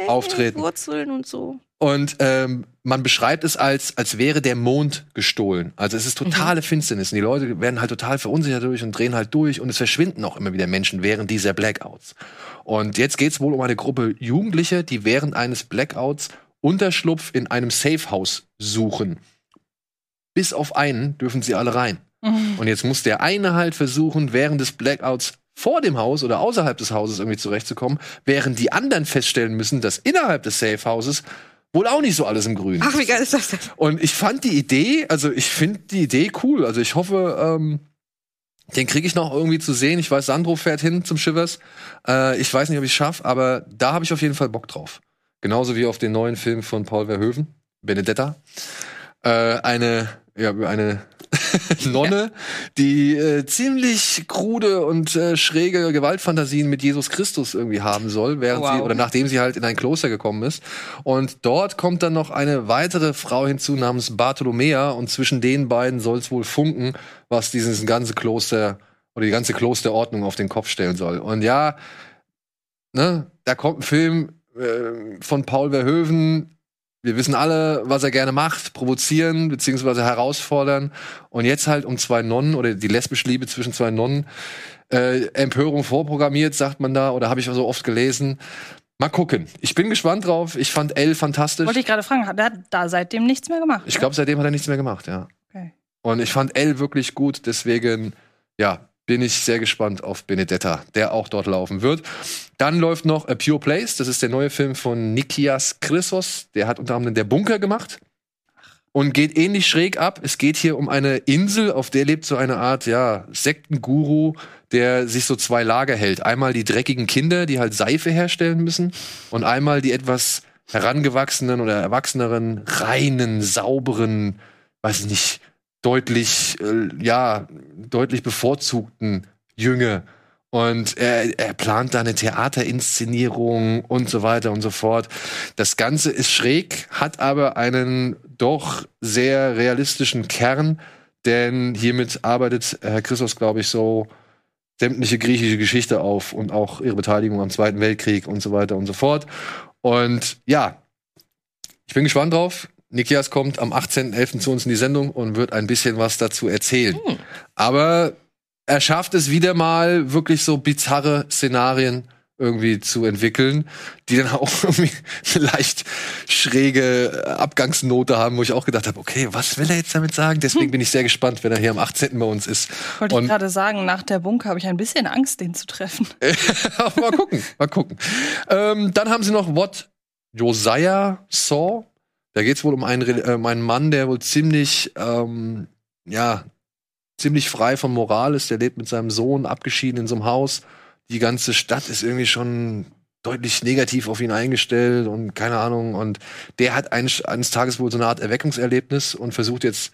Auftreten. Wurzeln und so. Und ähm, man beschreibt es als, als wäre der Mond gestohlen. Also es ist totale Finsternis. Und die Leute werden halt total verunsichert durch und drehen halt durch. Und es verschwinden auch immer wieder Menschen während dieser Blackouts. Und jetzt geht es wohl um eine Gruppe Jugendlicher, die während eines Blackouts Unterschlupf in einem Safehouse suchen. Bis auf einen dürfen sie alle rein. Und jetzt muss der eine halt versuchen, während des Blackouts vor dem Haus oder außerhalb des Hauses irgendwie zurechtzukommen, während die anderen feststellen müssen, dass innerhalb des Safehouses wohl auch nicht so alles im Grünen Ach, wie geil ist das denn? und ich fand die Idee, also ich finde die Idee cool. Also ich hoffe, ähm, den kriege ich noch irgendwie zu sehen. Ich weiß, Sandro fährt hin zum Shivers. Äh, ich weiß nicht, ob ich es schaffe, aber da habe ich auf jeden Fall Bock drauf. Genauso wie auf den neuen Film von Paul Verhoeven, Benedetta. Äh, eine, ja, eine <laughs> Nonne, die äh, ziemlich krude und äh, schräge Gewaltfantasien mit Jesus Christus irgendwie haben soll, während Wow. sie oder nachdem sie halt in ein Kloster gekommen ist. Und dort kommt dann noch eine weitere Frau hinzu namens Bartholomea und zwischen den beiden soll es wohl funken, was dieses ganze Kloster oder die ganze Klosterordnung auf den Kopf stellen soll. Und ja, ne, da kommt ein Film äh, von Paul Verhoeven. Wir wissen alle, was er gerne macht, provozieren beziehungsweise herausfordern. Und jetzt halt um zwei Nonnen oder die lesbische Liebe zwischen zwei Nonnen äh, Empörung vorprogrammiert, sagt man da, oder habe ich auch so oft gelesen. Mal gucken. Ich bin gespannt drauf. Ich fand Elle fantastisch. Wollte ich gerade fragen, hat er da seitdem nichts mehr gemacht? Ich glaube, seitdem hat er nichts mehr gemacht, ja. Okay. Und ich fand Elle wirklich gut, deswegen, ja, bin ich sehr gespannt auf Benedetta, der auch dort laufen wird. Dann läuft noch A Pure Place, das ist der neue Film von Nikias Chrysos, der hat unter anderem Der Bunker gemacht und geht ähnlich schräg ab. Es geht hier um eine Insel, auf der lebt so eine Art, ja, Sektenguru, der sich so zwei Lager hält. Einmal die dreckigen Kinder, die halt Seife herstellen müssen und einmal die etwas herangewachsenen oder erwachseneren, reinen, sauberen, weiß ich nicht, deutlich, äh, ja, deutlich bevorzugten Jünger. Und er, er plant da eine Theaterinszenierung und so weiter und so fort. Das Ganze ist schräg, hat aber einen doch sehr realistischen Kern, denn hiermit arbeitet Herr Christos, glaube ich, so sämtliche griechische Geschichte auf und auch ihre Beteiligung am Zweiten Weltkrieg und so weiter und so fort. Und ja, ich bin gespannt drauf. Nikias kommt am 18.11. zu uns in die Sendung und wird ein bisschen was dazu erzählen. Hm. Aber er schafft es wieder mal, wirklich so bizarre Szenarien irgendwie zu entwickeln, die dann auch <laughs> irgendwie eine leicht schräge Abgangsnote haben, wo ich auch gedacht habe, okay, was will er jetzt damit sagen? Deswegen bin ich sehr gespannt, wenn er hier am 18. bei uns ist. Wollte ich gerade sagen, nach der Bunker habe ich ein bisschen Angst, den zu treffen. <laughs> mal gucken, mal gucken. Ähm, dann haben sie noch What Josiah Saw. Da geht es wohl um einen, äh, um einen Mann, der wohl ziemlich, ähm, ja, ziemlich frei von Moral ist. Der lebt mit seinem Sohn abgeschieden in so einem Haus. Die ganze Stadt ist irgendwie schon deutlich negativ auf ihn eingestellt und keine Ahnung. Und der hat eines, eines Tages wohl so eine Art Erweckungserlebnis und versucht jetzt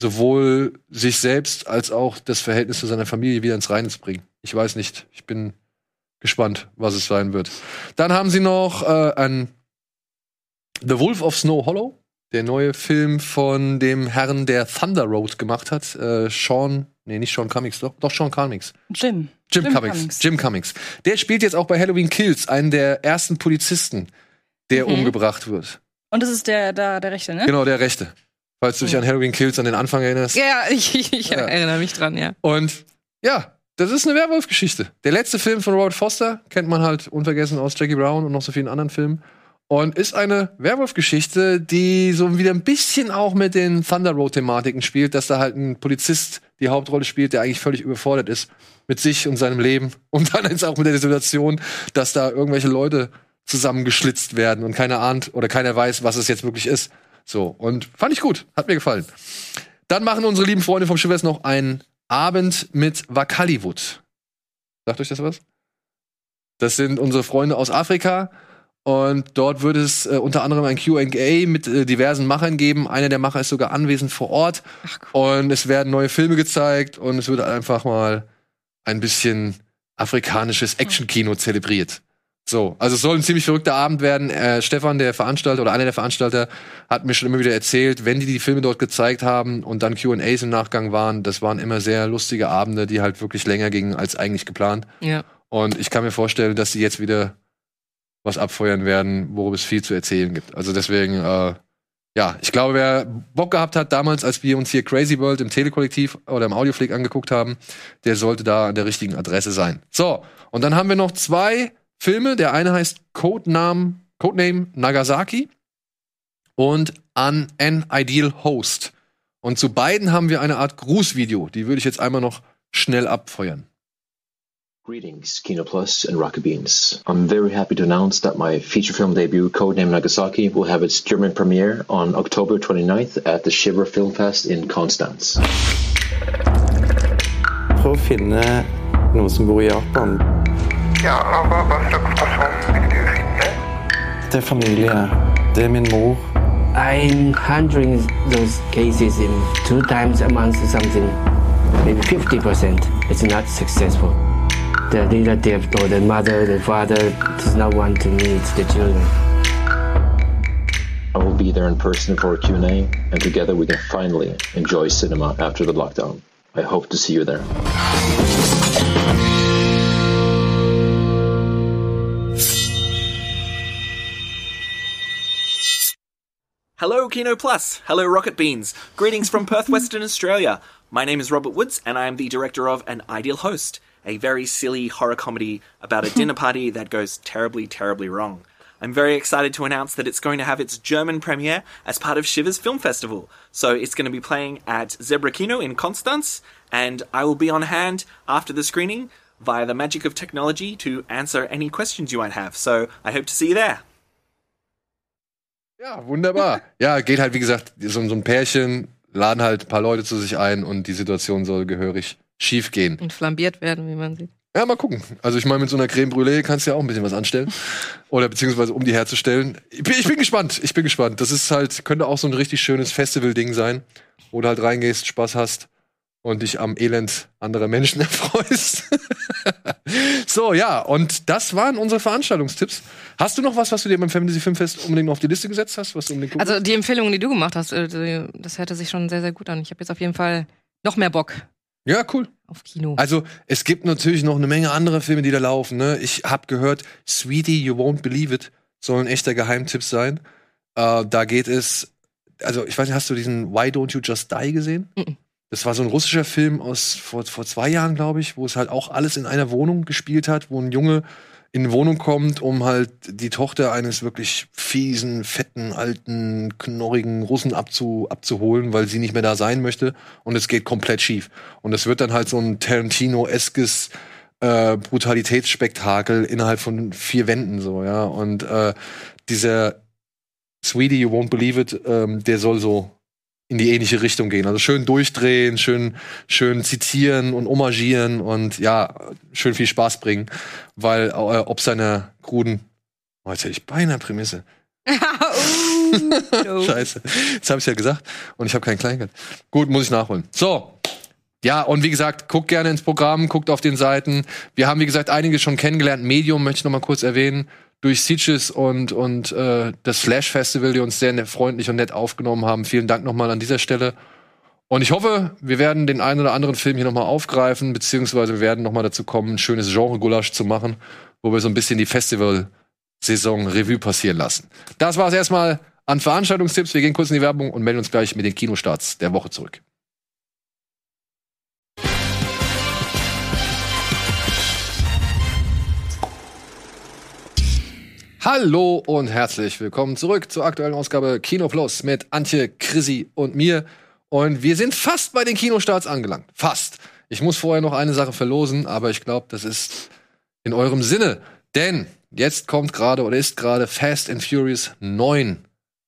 sowohl sich selbst als auch das Verhältnis zu seiner Familie wieder ins Reine zu bringen. Ich weiß nicht. Ich bin gespannt, was es sein wird. Dann haben sie noch äh, ein The Wolf of Snow Hollow, der neue Film von dem Herrn, der Thunder Road gemacht hat. Äh, Sean, nee, nicht Sean Cummings, doch, doch Sean Cummings. Jim. Jim, Jim Cummings. Cummings. Jim Cummings. Der spielt jetzt auch bei Halloween Kills, einen der ersten Polizisten, der Mhm. umgebracht wird. Und das ist der, da, der Rechte, ne? Genau, der Rechte. Falls du dich an Halloween Kills an den Anfang erinnerst. Ja, <laughs> ich, ich Ja. erinnere mich dran, ja. Und ja, das ist eine Werwolf-Geschichte. Der letzte Film von Robert Foster kennt man halt unvergessen aus Jackie Brown und noch so vielen anderen Filmen. Und ist eine Werwolf-Geschichte, die so wieder ein bisschen auch mit den Thunder Road-Thematiken spielt, dass da halt ein Polizist die Hauptrolle spielt, der eigentlich völlig überfordert ist mit sich und seinem Leben. <laughs> Und dann ist auch mit der Situation, dass da irgendwelche Leute zusammengeschlitzt werden und keiner ahnt oder keiner weiß, was es jetzt wirklich ist. So, und fand ich gut, hat mir gefallen. Dann machen unsere lieben Freunde vom Schiffers noch einen Abend mit Wakaliwood. Sagt euch das was? Das sind unsere Freunde aus Afrika. Und dort wird es äh, unter anderem ein QA mit äh, diversen Machern geben. Einer der Macher ist sogar anwesend vor Ort. Und es werden neue Filme gezeigt und es wird einfach mal ein bisschen afrikanisches Actionkino zelebriert. So, also es soll ein ziemlich verrückter Abend werden. Äh, Stefan, der Veranstalter oder einer der Veranstalter, hat mir schon immer wieder erzählt, wenn die die Filme dort gezeigt haben und dann Q&As im Nachgang waren, das waren immer sehr lustige Abende, die halt wirklich länger gingen als eigentlich geplant. Ja. Und ich kann mir vorstellen, dass sie jetzt wieder was abfeuern werden, worüber es viel zu erzählen gibt. Also deswegen, äh, ja, ich glaube, wer Bock gehabt hat damals, als wir uns hier Crazy World im Telekollektiv oder im Audioflick angeguckt haben, der sollte da an der richtigen Adresse sein. So, und dann haben wir noch zwei Filme. Der eine heißt Codename, Codename Nagasaki und An An Ideal Host. Und zu beiden haben wir eine Art Grußvideo. Die würde ich jetzt einmal noch schnell abfeuern. Greetings, Kino Plus and Rocket Beans. I'm very happy to announce that my feature film debut, Codename Nagasaki, will have its German premiere on October 29th at the Shiver Film Fest in Konstanz. Prøv å finne noen som bor i Japan. Ja, hva, hva slags person vil du finne? Det er familie. Det er min mor. I'm handling those cases in two times a month or something. Maybe 50%. It's not successful. The relative or the mother, the father does not want to meet the children. I will be there in person for a Q&A, and together we can finally enjoy cinema after the lockdown. I hope to see you there. Hello, Kino Plus. Hello, Rocket Beans. Greetings from Perth, Western Australia. My name is Robert Woods, and I am the director of An Ideal Host, a very silly horror comedy about a <laughs> dinner party that goes terribly, terribly wrong. I'm very excited to announce that it's going to have its German premiere as part of Shivers Film Festival. So it's going to be playing at Zebra Kino in Konstanz, and I will be on hand after the screening via the magic of technology to answer any questions you might have. So I hope to see you there. Ja, wunderbar. <laughs> ja, geht halt, wie gesagt, so, so ein Pärchen, laden halt ein paar Leute zu sich ein und die Situation soll gehörig schief gehen. Und flambiert werden, wie man sieht. Ja, mal gucken. Also ich meine, mit so einer Creme Brûlée kannst du ja auch ein bisschen was anstellen. Oder beziehungsweise um die herzustellen. Ich bin, ich bin gespannt, ich bin gespannt. Das ist halt, könnte auch so ein richtig schönes Festival-Ding sein, wo du halt reingehst, Spaß hast und dich am Elend anderer Menschen <laughs> erfreust. so, ja, und das waren unsere Veranstaltungstipps. Hast du noch was, was du dir beim Fantasy Filmfest unbedingt noch auf die Liste gesetzt hast, was du unbedingt Also die Empfehlungen, die du gemacht hast, äh, das hörte sich schon sehr, sehr gut an. Ich habe jetzt auf jeden Fall noch mehr Bock Ja, cool. auf Kino. Also, es gibt natürlich noch eine Menge andere Filme, die da laufen. Ne? Ich habe gehört, Sweetie, You Won't Believe It soll ein echter Geheimtipp sein. Äh, da geht es, also ich weiß nicht, hast du diesen Why Don't You Just Die gesehen? Mhm. Das war so ein russischer Film aus vor, vor zwei Jahren, glaube ich, wo es halt auch alles in einer Wohnung gespielt hat, wo ein Junge in eine Wohnung kommt, um halt die Tochter eines wirklich fiesen, fetten, alten, knorrigen Russen abzu, abzuholen, weil sie nicht mehr da sein möchte. Und es geht komplett schief. Und es wird dann halt so ein Tarantino-eskes äh, Brutalitätsspektakel innerhalb von vier Wänden so, ja. Und äh, dieser Sweetie, You Won't Believe It, ähm, der soll so in die ähnliche Richtung gehen. Also schön durchdrehen, schön, schön zitieren und homagieren und ja, schön viel Spaß bringen, weil äh, ob seiner kruden, oh, jetzt hätte ich beinahe Prämisse. <laughs> <laughs> Scheiße. Jetzt habe ich ja gesagt und ich habe kein Kleingeld. Gut, muss ich nachholen. So. Ja, und wie gesagt, guckt gerne ins Programm, guckt auf den Seiten. Wir haben, wie gesagt, einige schon kennengelernt. Medium möchte ich noch mal kurz erwähnen. Durch Sieges und, und äh, das Flash Festival, die uns sehr nett, freundlich und nett aufgenommen haben. Vielen Dank nochmal an dieser Stelle. Und ich hoffe, wir werden den einen oder anderen Film hier nochmal aufgreifen, beziehungsweise wir werden nochmal dazu kommen, ein schönes Genre-Gulasch zu machen, wo wir so ein bisschen die Festival-Saison Revue passieren lassen. Das war's erstmal an Veranstaltungstipps. Wir gehen kurz in die Werbung und melden uns gleich mit den Kinostarts der Woche zurück. Hallo und herzlich willkommen zurück zur aktuellen Ausgabe Kino Plus mit Antje, Chrissy und mir. Und wir sind fast bei den Kinostarts angelangt. Fast. Ich muss vorher noch eine Sache verlosen, aber ich glaube, das ist in eurem Sinne. Denn jetzt kommt gerade oder ist gerade Fast and Furious 9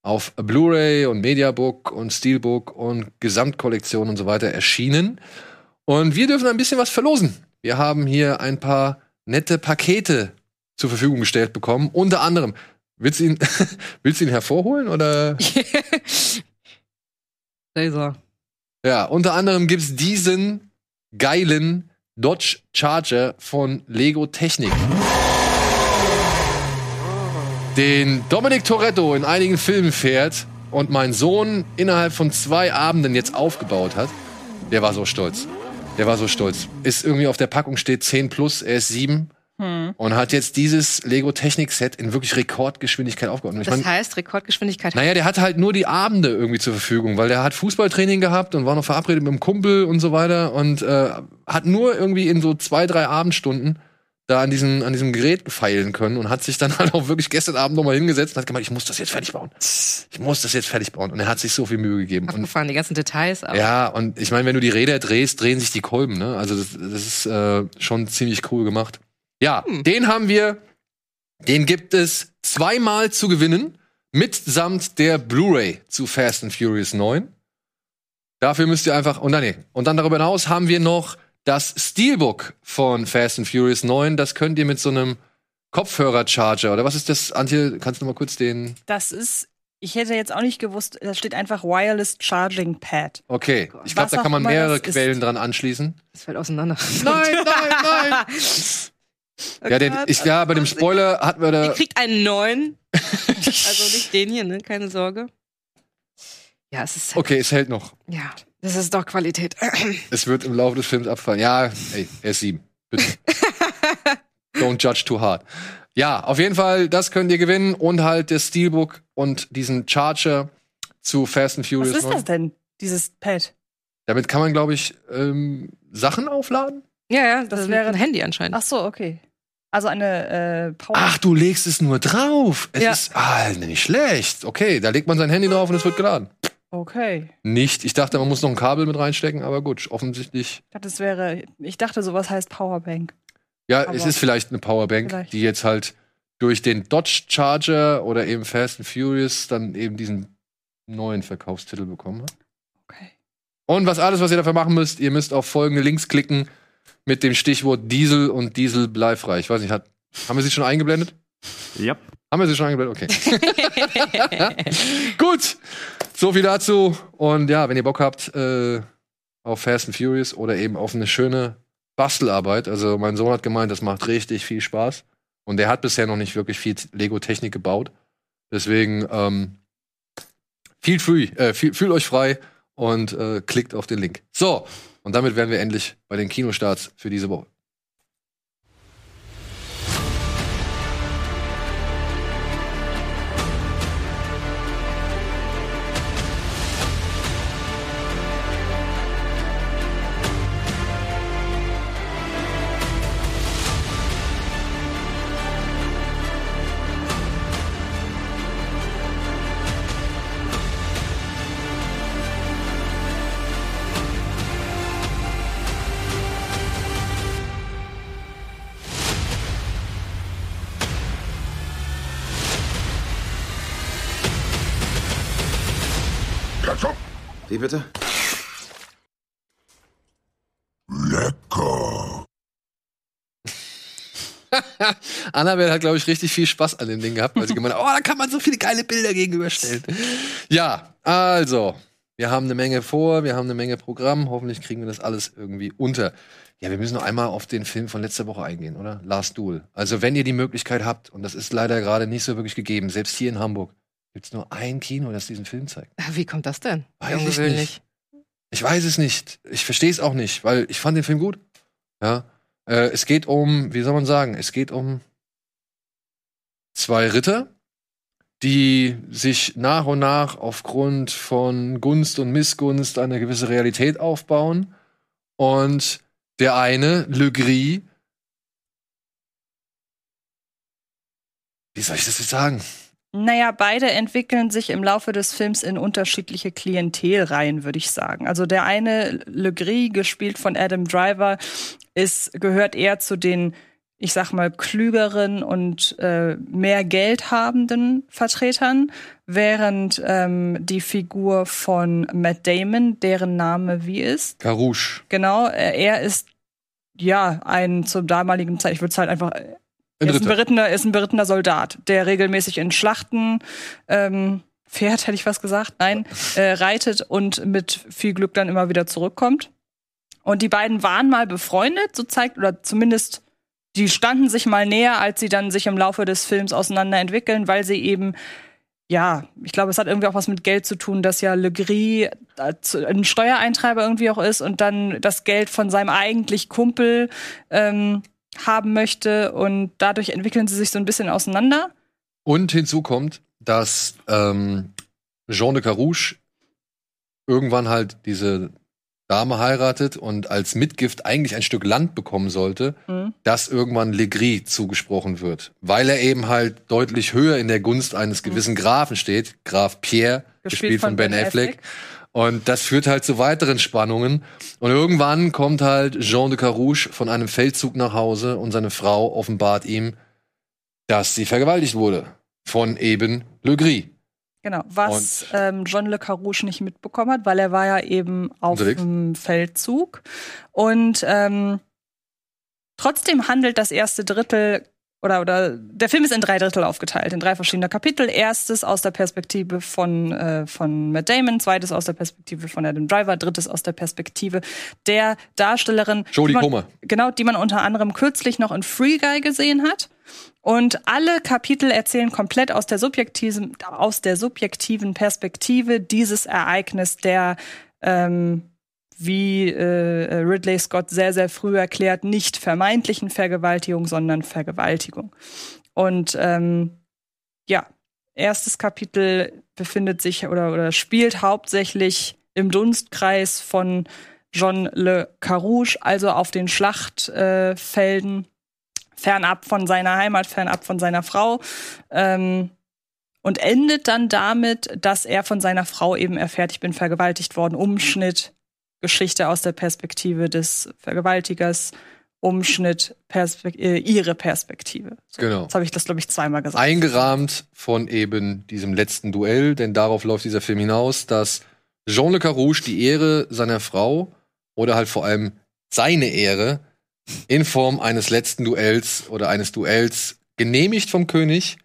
auf Blu-ray und Mediabook und Steelbook und Gesamtkollektion und so weiter erschienen. Und wir dürfen ein bisschen was verlosen. Wir haben hier ein paar nette Pakete zur Verfügung gestellt bekommen. Unter anderem, willst du ihn, <laughs> willst du ihn hervorholen oder? <laughs> Laser. Ja, unter anderem gibt's diesen geilen Dodge Charger von Lego Technik. Den Dominic Toretto in einigen Filmen fährt und mein Sohn innerhalb von zwei Abenden jetzt aufgebaut hat. Der war so stolz. Der war so stolz. Ist irgendwie auf der Packung steht 10 plus, er ist 7 Hm. und hat jetzt dieses Lego Technik Set in wirklich Rekordgeschwindigkeit aufgebaut. Und ich Das mein, heißt Rekordgeschwindigkeit. naja, der hatte halt nur die Abende irgendwie zur Verfügung, weil der hat Fußballtraining gehabt und war noch verabredet mit einem Kumpel und so weiter und äh, hat nur irgendwie in so zwei, drei Abendstunden da an diesem, an diesem Gerät feilen können und hat sich dann <laughs> halt auch wirklich gestern Abend nochmal hingesetzt und hat gemeint, ich muss das jetzt fertig bauen. Ich muss das jetzt fertig bauen. Und er hat sich so viel Mühe gegeben. Und Abgefahren, die ganzen Details auch. ja, und ich meine, wenn du die Räder drehst, drehen sich die Kolben, ne? Also das, das ist äh, schon ziemlich cool gemacht. Ja, den haben wir, den gibt es zweimal zu gewinnen, mitsamt der Blu-ray zu Fast and Furious 9. Dafür müsst ihr einfach, und dann, nee, und dann darüber hinaus haben wir noch das Steelbook von Fast and Furious 9. Das könnt ihr mit so einem Kopfhörer-Charger, oder was ist das, Antje? Kannst du mal kurz den, Das ist, ich hätte jetzt auch nicht gewusst, da steht einfach Wireless Charging Pad. okay. Ich glaube, da kann man mehrere ist. Quellen dran anschließen. Das fällt auseinander. Nein, nein, nein! <laughs> Ja, den, ich, ja, bei dem Spoiler hatten wir da. Ihr kriegt einen neuen. <laughs> also nicht den hier, ne? Keine Sorge. Ja, es ist. Okay, es hält noch. Ja, das ist doch Qualität. <clears throat> Es wird im Laufe des Films abfallen. Ja, ey, er ist sieben. Bitte. <laughs> Don't judge too hard. Ja, auf jeden Fall, das könnt ihr gewinnen und halt das Steelbook und diesen Charger zu Fast and Was Furious. ist 9. das denn, dieses Pad? Damit kann man, glaube ich, ähm, Sachen aufladen. Ja, ja, das, Das wäre ein Handy anscheinend. Ach so, okay. Also eine äh, Power. Ach, du legst es nur drauf. Es Ja. ist ah, nicht schlecht. Okay, da legt man sein Handy drauf und es wird geladen. Okay. Nicht. Ich dachte, man muss noch ein Kabel mit reinstecken, aber gut, offensichtlich. Ich dachte, das wäre, ich dachte, sowas heißt Powerbank. Ja, Aber- es ist vielleicht eine Powerbank, Vielleicht. die jetzt halt durch den Dodge Charger oder eben Fast and Furious dann eben diesen neuen Verkaufstitel bekommen hat. Okay. Und was alles, was ihr dafür machen müsst, ihr müsst auf folgende Links klicken mit dem Stichwort Diesel und Diesel bleifrei. Ich weiß nicht, hat, haben wir sie schon eingeblendet? Ja. Haben wir sie schon eingeblendet? Okay. <laughs> Gut, so viel dazu. Und ja, wenn ihr Bock habt, äh, auf Fast and Furious oder eben auf eine schöne Bastelarbeit. Also mein Sohn hat gemeint, das macht richtig viel Spaß. Und der hat bisher noch nicht wirklich viel Lego-Technik gebaut. Deswegen ähm, feel free, äh, fühlt, fühlt euch frei und äh, klickt auf den Link. So, und damit wären wir endlich bei den Kinostarts für diese Woche. Bitte? Lecker. <laughs> Annabelle hat, glaube ich, richtig viel Spaß an dem Ding gehabt, weil sie gemeint hat, oh, da kann man so viele geile Bilder gegenüberstellen. Ja, also, wir haben eine Menge vor, wir haben eine Menge Programm. Hoffentlich kriegen wir das alles irgendwie unter. Ja, wir müssen noch einmal auf den Film von letzter Woche eingehen, oder? Last Duel. Also, wenn ihr die Möglichkeit habt, und das ist leider gerade nicht so wirklich gegeben, selbst hier in Hamburg, gibt es nur ein Kino, das diesen Film zeigt. Wie kommt das denn? Weiß ich nicht. Ich weiß es nicht. Ich verstehe es auch nicht, weil ich fand den Film gut. Ja. Äh, es geht um, wie soll man sagen, es geht um zwei Ritter, die sich nach und nach aufgrund von Gunst und Missgunst eine gewisse Realität aufbauen. Und der eine, Le Gris, wie soll ich das jetzt sagen? Naja, beide entwickeln sich im Laufe des Films in unterschiedliche Klientelreihen, würde ich sagen. Also der eine, Le Gris, gespielt von Adam Driver, ist, gehört eher zu den, ich sag mal, klügeren und äh, mehr Geld habenden Vertretern, während ähm, die Figur von Matt Damon, deren Name wie ist? Carouche. Genau, äh, er ist ja ein zum damaligen Zeit, ich würde es halt einfach Ein er ist ein, berittener, ist ein berittener Soldat, der regelmäßig in Schlachten ähm, fährt, hätte ich was gesagt, nein, äh, reitet und mit viel Glück dann immer wieder zurückkommt. Und die beiden waren mal befreundet, so zeigt, oder zumindest die standen sich mal näher, als sie dann sich im Laufe des Films auseinander entwickeln, weil sie eben, ja, ich glaube, es hat irgendwie auch was mit Geld zu tun, dass ja Le Gris ein Steuereintreiber irgendwie auch ist und dann das Geld von seinem eigentlich Kumpel ähm, haben möchte und dadurch entwickeln sie sich so ein bisschen auseinander. Und hinzu kommt, dass ähm, Jean de Carouche irgendwann halt diese Dame heiratet und als Mitgift eigentlich ein Stück Land bekommen sollte, Mhm. das irgendwann Legris zugesprochen wird. Weil er eben halt deutlich höher in der Gunst eines gewissen Grafen steht, Graf Pierre, gespielt, von, Ben Affleck. Und das führt halt zu weiteren Spannungen. Und irgendwann kommt halt Jean de Carouche von einem Feldzug nach Hause und seine Frau offenbart ihm, dass sie vergewaltigt wurde. Von eben Le Gris. Genau, was ähm, John Le Carrouche nicht mitbekommen hat, weil er war ja eben auf dem Feldzug. Und ähm, trotzdem handelt das erste Drittel oder oder der Film ist in drei Drittel aufgeteilt, in drei verschiedene Kapitel. Erstes aus der Perspektive von äh, von Matt Damon, zweites aus der Perspektive von Adam Driver, drittes aus der Perspektive der Darstellerin Jodie Comer. Genau, die man unter anderem kürzlich noch in Free Guy gesehen hat. Und alle Kapitel erzählen komplett aus der subjektiven, aus der subjektiven Perspektive dieses Ereignis der, ähm, wie äh, Ridley Scott sehr, sehr früh erklärt, nicht vermeintlichen Vergewaltigung, sondern Vergewaltigung. Und ähm, ja, erstes Kapitel befindet sich oder, oder spielt hauptsächlich im Dunstkreis von John Le Carouche, also auf den Schlachtfelden, äh, fernab von seiner Heimat, fernab von seiner Frau. Ähm, und endet dann damit, dass er von seiner Frau eben erfährt, ich bin vergewaltigt worden. Umschnitt, Geschichte aus der Perspektive des Vergewaltigers, Umschnitt, Perspek äh, ihre Perspektive. So, Genau. Jetzt habe ich das, glaube ich, zweimal gesagt. Eingerahmt von eben diesem letzten Duell, denn darauf läuft dieser Film hinaus, dass Jean Le Carouche die Ehre seiner Frau oder halt vor allem seine Ehre in Form eines letzten Duells oder eines Duells genehmigt vom König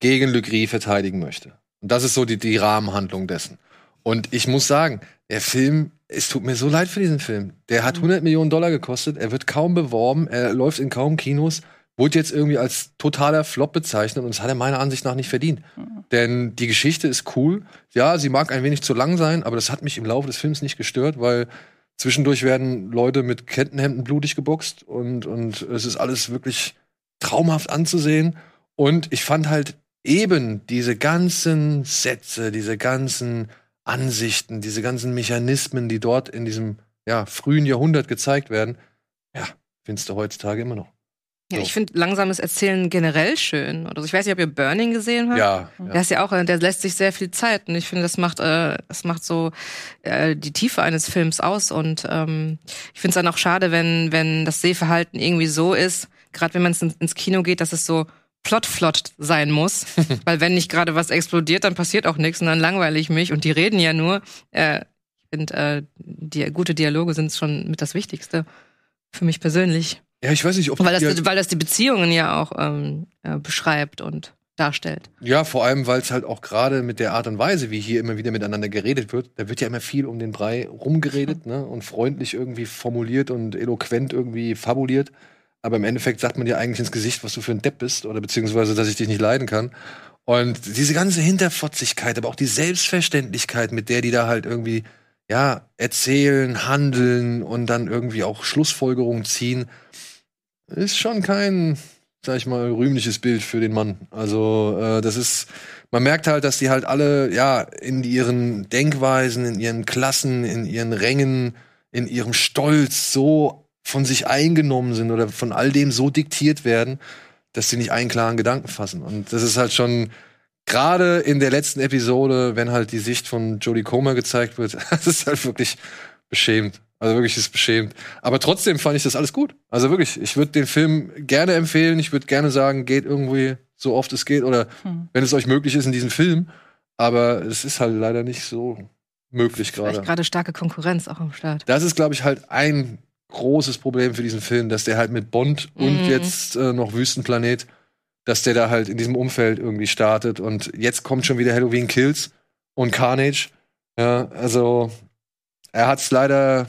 gegen Le Gris verteidigen möchte. Und das ist so die, die Rahmenhandlung dessen. Und ich muss sagen, der Film es tut mir so leid für diesen Film. Der hat 100 Millionen Dollar gekostet, er wird kaum beworben, er läuft in kaum Kinos, wurde jetzt irgendwie als totaler Flop bezeichnet und das hat er meiner Ansicht nach nicht verdient. Denn die Geschichte ist cool. Ja, sie mag ein wenig zu lang sein, aber das hat mich im Laufe des Films nicht gestört, weil zwischendurch werden Leute mit Kettenhemden blutig geboxt und, und es ist alles wirklich traumhaft anzusehen. Und ich fand halt eben diese ganzen Sätze, diese ganzen Ansichten, diese ganzen Mechanismen, die dort in diesem ja, frühen Jahrhundert gezeigt werden, ja, findest du heutzutage immer noch. Ja, ich finde langsames Erzählen generell schön. Oder so. Ich weiß nicht, ob ihr Burning gesehen habt. Ja, Der ist ja auch, äh, der lässt sich sehr viel Zeit und ich finde, das macht, äh, das macht so äh, die Tiefe eines Films aus und ähm, ich finde es dann auch schade, wenn wenn das Sehverhalten irgendwie so ist, gerade wenn man ins, ins Kino geht, dass es so plot-flott sein muss, <laughs> weil wenn nicht gerade was explodiert, dann passiert auch nichts und dann langweile ich mich und die reden ja nur. Äh, ich finde, äh, die gute Dialoge sind schon mit das Wichtigste für mich persönlich. Ja, ich weiß nicht, ob Weil das, weil das die Beziehungen ja auch ähm, äh, beschreibt und darstellt. Ja, vor allem, weil es halt auch gerade mit der Art und Weise, wie hier immer wieder miteinander geredet wird, da wird ja immer viel um den Brei rumgeredet, <laughs> ne? Und freundlich irgendwie formuliert und eloquent irgendwie fabuliert. Aber im Endeffekt sagt man dir eigentlich ins Gesicht, was du für ein Depp bist, oder beziehungsweise, dass ich dich nicht leiden kann. Und diese ganze Hinterfotzigkeit, aber auch die Selbstverständlichkeit, mit der die da halt irgendwie, ja, erzählen, handeln und dann irgendwie auch Schlussfolgerungen ziehen, ist schon kein, sag ich mal, rühmliches Bild für den Mann. Also, äh, das ist, man merkt halt, dass die halt alle, ja, in ihren Denkweisen, in ihren Klassen, in ihren Rängen, in ihrem Stolz so von sich eingenommen sind oder von all dem so diktiert werden, dass sie nicht einen klaren Gedanken fassen. Und das ist halt schon gerade in der letzten Episode, wenn halt die Sicht von Jodie Comer gezeigt wird, <laughs> das ist halt wirklich beschämt. Also wirklich ist beschämt. Aber trotzdem fand ich das alles gut. Also wirklich, ich würde den Film gerne empfehlen. Ich würde gerne sagen, geht irgendwie so oft es geht oder Hm. wenn es euch möglich ist in diesem Film. Aber es ist halt leider nicht so möglich gerade. gerade starke Konkurrenz auch am Start. Das ist, glaube ich, halt ein großes Problem für diesen Film, dass der halt mit Bond und Mhm. jetzt äh, noch Wüstenplanet, dass der da halt in diesem Umfeld irgendwie startet. Und jetzt kommt schon wieder Halloween Kills und Carnage. Ja, also er hat es leider,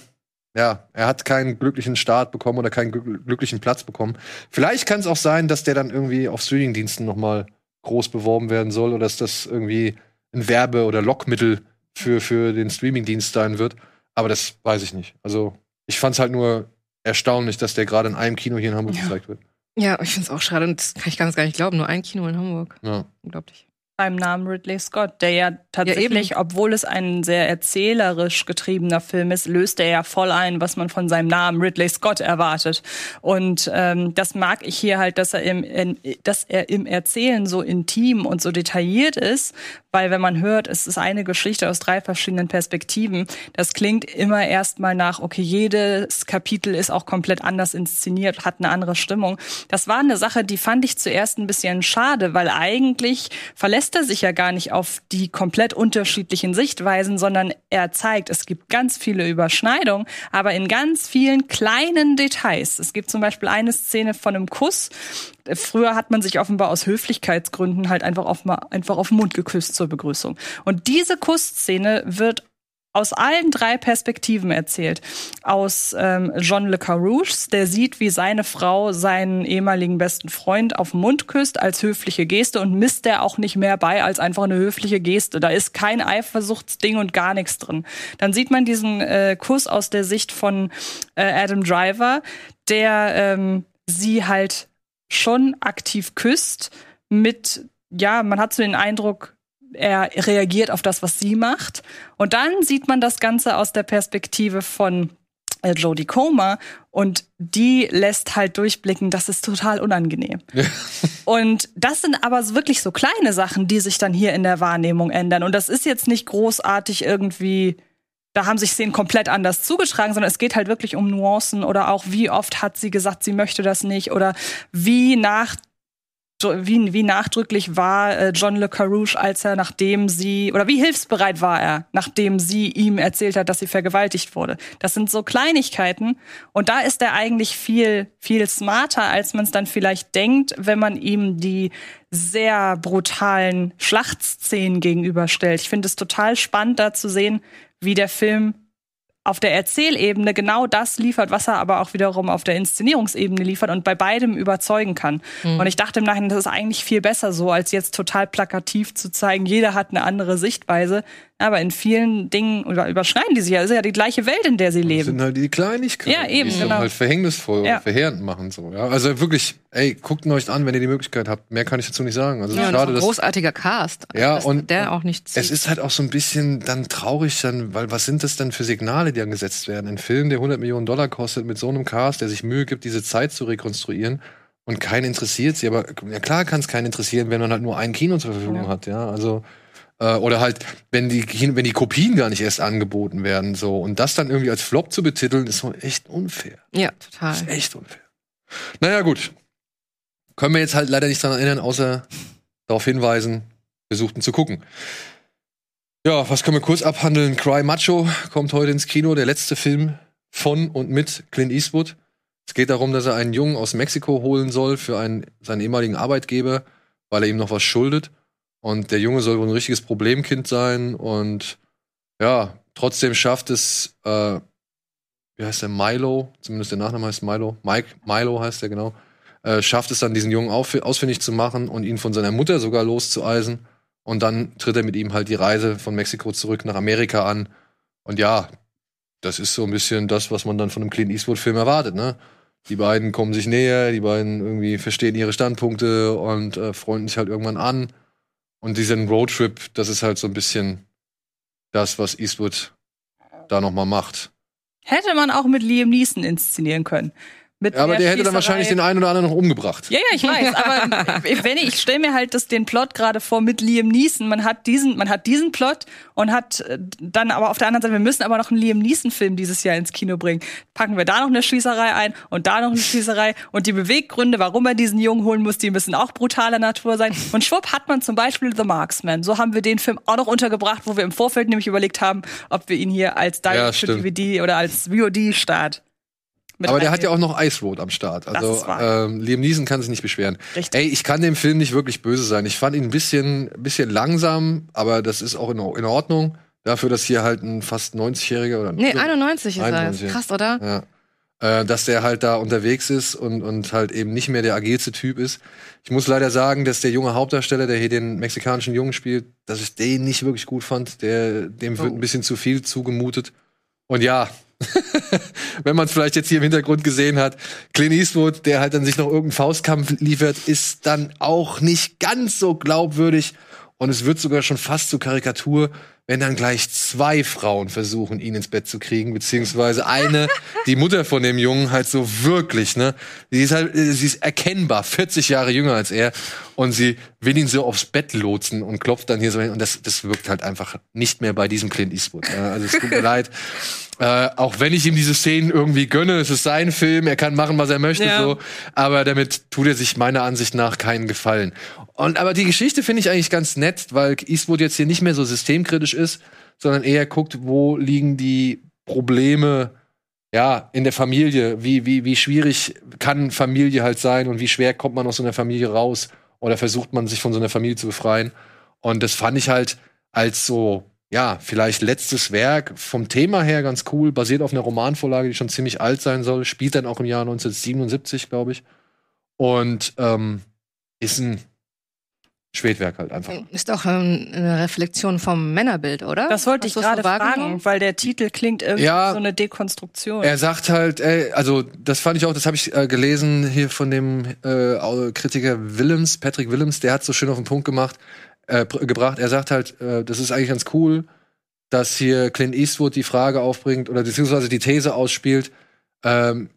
ja, er hat keinen glücklichen Start bekommen oder keinen glück- glücklichen Platz bekommen. Vielleicht kann es auch sein, dass der dann irgendwie auf Streamingdiensten noch mal groß beworben werden soll oder dass das irgendwie ein Werbe- oder Lockmittel für, für den Streamingdienst sein wird. Aber das weiß ich nicht. Also ich fand es halt nur erstaunlich, dass der gerade in einem Kino hier in Hamburg gezeigt wird. Ja, ich finde es auch schade und das kann ich ganz gar nicht glauben. Nur ein Kino in Hamburg. Ja. Unglaublich. Beim Namen Ridley Scott, der ja tatsächlich, obwohl es ein sehr erzählerisch getriebener Film ist, löst er ja voll ein, was man von seinem Namen Ridley Scott erwartet. Und ähm, das mag ich hier halt, dass er im, in, dass er im Erzählen so intim und so detailliert ist, weil wenn man hört, es ist eine Geschichte aus drei verschiedenen Perspektiven, das klingt immer erstmal nach, okay, jedes Kapitel ist auch komplett anders inszeniert, hat eine andere Stimmung. Das war eine Sache, die fand ich zuerst ein bisschen schade, weil eigentlich verlässt er sich ja gar nicht auf die komplett unterschiedlichen Sichtweisen, sondern er zeigt, es gibt ganz viele Überschneidungen, aber in ganz vielen kleinen Details. Es gibt zum Beispiel eine Szene von einem Kuss. Früher hat man sich offenbar aus Höflichkeitsgründen halt einfach auf, einfach auf den Mund geküsst zur Begrüßung. Und diese Kussszene wird aus allen drei Perspektiven erzählt. Aus ähm, John Le Carrouge, der sieht, wie seine Frau seinen ehemaligen besten Freund auf den Mund küsst als höfliche Geste und misst er auch nicht mehr bei als einfach eine höfliche Geste. Da ist kein Eifersuchtsding und gar nichts drin. Dann sieht man diesen äh, Kuss aus der Sicht von äh, Adam Driver, der ähm, sie halt schon aktiv küsst mit, ja, man hat so den Eindruck, er reagiert auf das, was sie macht. Und dann sieht man das Ganze aus der Perspektive von äh, Jodie Comer und die lässt halt durchblicken, das ist total unangenehm. <laughs> Und das sind aber wirklich so kleine Sachen, die sich dann hier in der Wahrnehmung ändern. Und das ist jetzt nicht großartig irgendwie, da haben sich Szenen komplett anders zugetragen, sondern es geht halt wirklich um Nuancen oder auch, wie oft hat sie gesagt, sie möchte das nicht oder wie nach wie, wie nachdrücklich war äh, John Le Carrouge, als er nachdem sie, oder wie hilfsbereit war er, nachdem sie ihm erzählt hat, dass sie vergewaltigt wurde. Das sind so Kleinigkeiten und da ist er eigentlich viel, viel smarter, als man es dann vielleicht denkt, wenn man ihm die sehr brutalen Schlachtszenen gegenüberstellt. Ich finde es total spannend, da zu sehen, wie der Film auf der Erzählebene genau das liefert, was er aber auch wiederum auf der Inszenierungsebene liefert und bei beidem überzeugen kann. Mhm. Und ich dachte im Nachhinein, das ist eigentlich viel besser so, als jetzt total plakativ zu zeigen, jeder hat eine andere Sichtweise. Aber in vielen Dingen über- überschneiden die sich ja. Es ist ja die gleiche Welt, in der sie Das leben. sind halt die Kleinigkeiten, Ja, eben, die es genau. halt verhängnisvoll Ja. und verheerend machen. So, ja? Also wirklich, ey, guckt ihn euch an, wenn ihr die Möglichkeit habt. Mehr kann ich dazu nicht sagen. Also Ja, schade, ein dass großartiger Cast. Ja, dass und- der auch nicht es ist halt auch so ein bisschen dann traurig, dann, weil was sind das dann für Signale, die dann gesetzt werden? Ein Film, der 100 Millionen Dollar kostet, mit so einem Cast, der sich Mühe gibt, diese Zeit zu rekonstruieren und keinen interessiert sie. Aber ja, klar kann es keinen interessieren, wenn man halt nur ein Kino zur Verfügung Ja. hat, ja. Also äh, oder halt, wenn die, wenn die Kopien gar nicht erst angeboten werden, so und das dann irgendwie als Flop zu betiteln, ist so echt unfair. Ja, total. Ist echt unfair. Naja, gut. Können wir jetzt halt leider nicht daran erinnern, außer darauf hinweisen, versuchten zu gucken. Ja, was können wir kurz abhandeln? Cry Macho kommt heute ins Kino, der letzte Film von und mit Clint Eastwood. Es geht darum, dass er einen Jungen aus Mexiko holen soll für einen, seinen ehemaligen Arbeitgeber, weil er ihm noch was schuldet. Und der Junge soll wohl ein richtiges Problemkind sein und ja, trotzdem schafft es, äh, wie heißt der, Milo, zumindest der Nachname heißt Milo, Mike, Milo heißt der genau, äh, schafft es dann, diesen Jungen ausfindig zu machen und ihn von seiner Mutter sogar loszueisen. Und dann tritt er mit ihm halt die Reise von Mexiko zurück nach Amerika an. Und ja, das ist so ein bisschen das, was man dann von einem Clint Eastwood-Film erwartet, ne? Die beiden kommen sich näher, die beiden irgendwie verstehen ihre Standpunkte und äh, freunden sich halt irgendwann an. Und diesen Roadtrip, das ist halt so ein bisschen das, was Eastwood da nochmal macht. Hätte man auch mit Liam Neeson inszenieren können. Ja, aber der hätte dann wahrscheinlich den einen oder anderen noch umgebracht. Ja, ja, ich weiß, aber <laughs> wenn ich, ich stelle mir halt das, den Plot gerade vor mit Liam Neeson. Man hat diesen, man hat diesen Plot und hat äh, dann aber auf der anderen Seite, wir müssen aber noch einen Liam Neeson-Film dieses Jahr ins Kino bringen. Packen wir da noch eine Schießerei ein und da noch eine Schießerei und die Beweggründe, warum er diesen Jungen holen muss, die müssen auch brutaler Natur sein. Und schwupp hat man zum Beispiel The Marksman. So haben wir den Film auch noch untergebracht, wo wir im Vorfeld nämlich überlegt haben, ob wir ihn hier als Ja, Direct stimmt. DVD oder als VOD-Start. Aber der hat ja auch noch Ice Road am Start. Also ähm, Liam Neeson kann sich nicht beschweren. Richtig. Ey, ich kann dem Film nicht wirklich böse sein. Ich fand ihn ein bisschen, bisschen langsam, aber das ist auch in, in Ordnung. Dafür, dass hier halt ein fast 90-Jähriger oder Nee, 91 ist er. 91, Krass, oder? Ja. Äh, dass der halt da unterwegs ist und, und halt eben nicht mehr der agilste Typ ist. Ich muss leider sagen, dass der junge Hauptdarsteller, der hier den mexikanischen Jungen spielt, dass ich den nicht wirklich gut fand. Der, dem wird Oh. ein bisschen zu viel zugemutet. Und ja, <laughs> wenn man es vielleicht jetzt hier im Hintergrund gesehen hat, Clint Eastwood, der halt dann sich noch irgendeinen Faustkampf liefert, ist dann auch nicht ganz so glaubwürdig. Und es wird sogar schon fast zur Karikatur, wenn dann gleich zwei Frauen versuchen, ihn ins Bett zu kriegen, beziehungsweise eine, die Mutter von dem Jungen, halt so wirklich, ne? Sie ist halt, äh, sie ist erkennbar 40 Jahre jünger als er und sie will ihn so aufs Bett lotsen und klopft dann hier so hin und das, das wirkt halt einfach nicht mehr bei diesem Clint Eastwood. Ja, also es tut mir <laughs> leid. Äh, auch wenn ich ihm diese Szenen irgendwie gönne, es ist sein Film, er kann machen, was er möchte, Ja. so. Aber damit tut er sich meiner Ansicht nach keinen Gefallen. Und aber die Geschichte finde ich eigentlich ganz nett, weil Eastwood jetzt hier nicht mehr so systemkritisch ist, sondern eher guckt, wo liegen die Probleme ja, in der Familie, wie, wie, wie schwierig kann Familie halt sein und wie schwer kommt man aus so einer Familie raus oder versucht man sich von so einer Familie zu befreien. Und das fand ich halt als so, ja, vielleicht letztes Werk vom Thema her ganz cool, basiert auf einer Romanvorlage, die schon ziemlich alt sein soll, spielt dann auch im Jahr 1977, glaube ich. Und ähm, ist ein Spätwerk halt einfach. Ist doch ähm, eine Reflexion vom Männerbild, oder? Das wollte ich Hast gerade so fragen, weil der Titel klingt irgendwie Ja. so eine Dekonstruktion. Er sagt halt, ey, also das fand ich auch, das habe ich äh, gelesen hier von dem äh, Kritiker Willems, Patrick Willems, der hat so schön auf den Punkt gemacht, äh, gebracht. Er sagt halt, äh, das ist eigentlich ganz cool, dass hier Clint Eastwood die Frage aufbringt oder beziehungsweise die These ausspielt, ähm,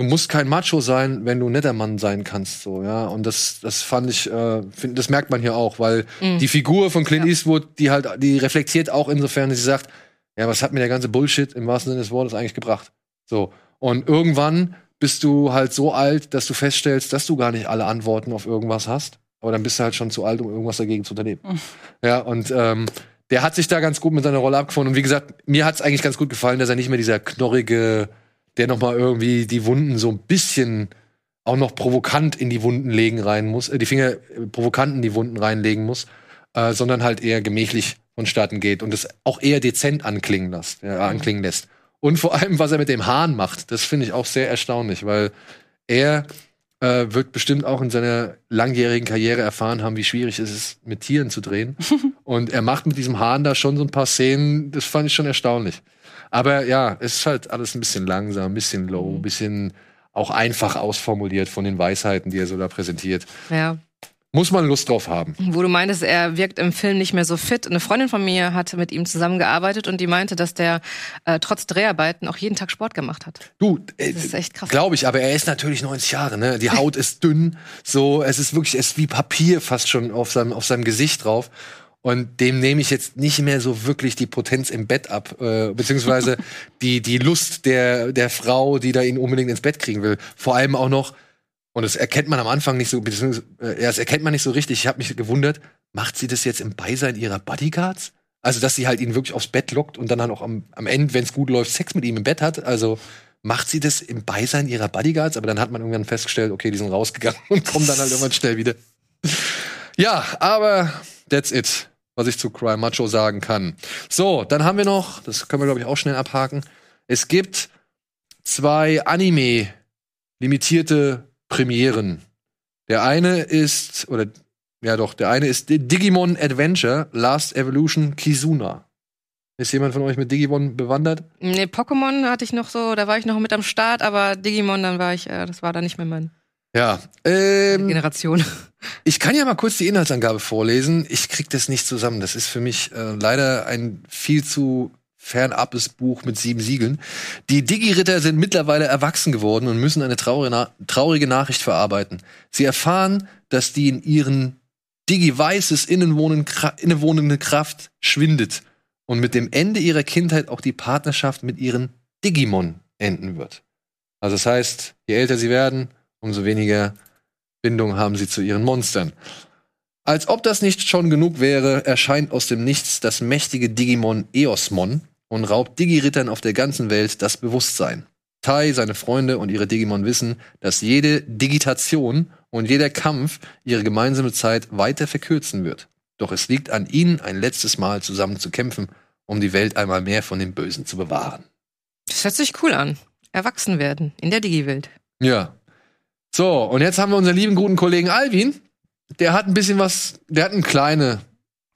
du musst kein Macho sein, wenn du ein netter Mann sein kannst, so, ja. Und das, das fand ich, äh, find, das merkt man hier auch, weil Mhm. die Figur von Clint Eastwood, die halt, die reflektiert auch insofern, dass sie sagt, ja, was hat mir der ganze Bullshit im wahrsten Sinne des Wortes eigentlich gebracht? So. Und irgendwann bist du halt so alt, dass du feststellst, dass du gar nicht alle Antworten auf irgendwas hast. Aber dann bist du halt schon zu alt, um irgendwas dagegen zu unternehmen. Ja, und ähm, der hat sich da ganz gut mit seiner Rolle abgefunden. Und wie gesagt, mir hat es eigentlich ganz gut gefallen, dass er nicht mehr dieser knorrige, der noch mal irgendwie die Wunden so ein bisschen auch noch provokant in die Wunden legen rein muss, äh, die Finger äh, provokant in die Wunden reinlegen muss, äh, sondern halt eher gemächlich vonstatten geht und es auch eher dezent anklingen lässt, ja, anklingen lässt. Und vor allem, was er mit dem Hahn macht, das finde ich auch sehr erstaunlich, weil er äh, wird bestimmt auch in seiner langjährigen Karriere erfahren haben, wie schwierig es ist, mit Tieren zu drehen. <laughs> Und er macht mit diesem Hahn da schon so ein paar Szenen, das fand ich schon erstaunlich. Aber ja, es ist halt alles ein bisschen langsam, ein bisschen low, ein bisschen auch einfach ausformuliert von den Weisheiten, die er so da präsentiert. Ja. Muss man Lust drauf haben. Wo du meintest, er wirkt im Film nicht mehr so fit. Eine Freundin von mir hatte mit ihm zusammengearbeitet und die meinte, dass der äh, trotz Dreharbeiten auch jeden Tag Sport gemacht hat. Du, äh, Das ist echt krass. Glaube ich, aber er ist natürlich 90 Jahre, ne? Die Haut ist dünn, so, es ist wirklich, es ist wie Papier fast schon auf seinem, auf seinem Gesicht drauf. Und dem nehme ich jetzt nicht mehr so wirklich die Potenz im Bett ab, äh, beziehungsweise <laughs> die, die Lust der, der Frau, die da ihn unbedingt ins Bett kriegen will. Vor allem auch noch, und das erkennt man am Anfang nicht so, beziehungsweise, äh, das erkennt man nicht so richtig. Ich habe mich gewundert, macht sie das jetzt im Beisein ihrer Bodyguards? Also, dass sie halt ihn wirklich aufs Bett lockt und dann halt auch am, am Ende, wenn es gut läuft, Sex mit ihm im Bett hat. Also, macht sie das im Beisein ihrer Bodyguards? Aber dann hat man irgendwann festgestellt, okay, die sind rausgegangen <laughs> und kommen dann halt irgendwann schnell wieder. Ja, aber that's it, was ich zu Cry Macho sagen kann. So, dann haben wir noch, das können wir glaube ich auch schnell abhaken. Es gibt zwei Anime limitierte Premieren. Der eine ist oder ja doch, der eine ist Digimon Adventure Last Evolution Kizuna. Ist jemand von euch mit Digimon bewandert? Nee, Pokémon hatte ich noch so, da war ich noch mit am Start, aber Digimon, dann war ich, äh, das war da nicht mehr mein Ja, ähm, Generation. Ich kann ja mal kurz die Inhaltsangabe vorlesen. Ich krieg das nicht zusammen. Das ist für mich äh, leider ein viel zu fernabes Buch mit sieben Siegeln. Die Digi-Ritter sind mittlerweile erwachsen geworden und müssen eine traurige, Na traurige Nachricht verarbeiten. Sie erfahren, dass die in ihren Digi-Weißes innewohnende Kraft schwindet und mit dem Ende ihrer Kindheit auch die Partnerschaft mit ihren Digimon enden wird. Also das heißt, je älter sie werden, umso weniger Bindung haben sie zu ihren Monstern. Als ob das nicht schon genug wäre, erscheint aus dem Nichts das mächtige Digimon Eosmon und raubt Digi-Rittern auf der ganzen Welt das Bewusstsein. Tai, seine Freunde und ihre Digimon wissen, dass jede Digitation und jeder Kampf ihre gemeinsame Zeit weiter verkürzen wird. Doch es liegt an ihnen, ein letztes Mal zusammen zu kämpfen, um die Welt einmal mehr von dem Bösen zu bewahren. Das hört sich cool an. Erwachsen werden in der Digi-Welt. Ja. So, und jetzt haben wir unseren lieben guten Kollegen Alvin. Der hat ein bisschen was, der hat eine kleine,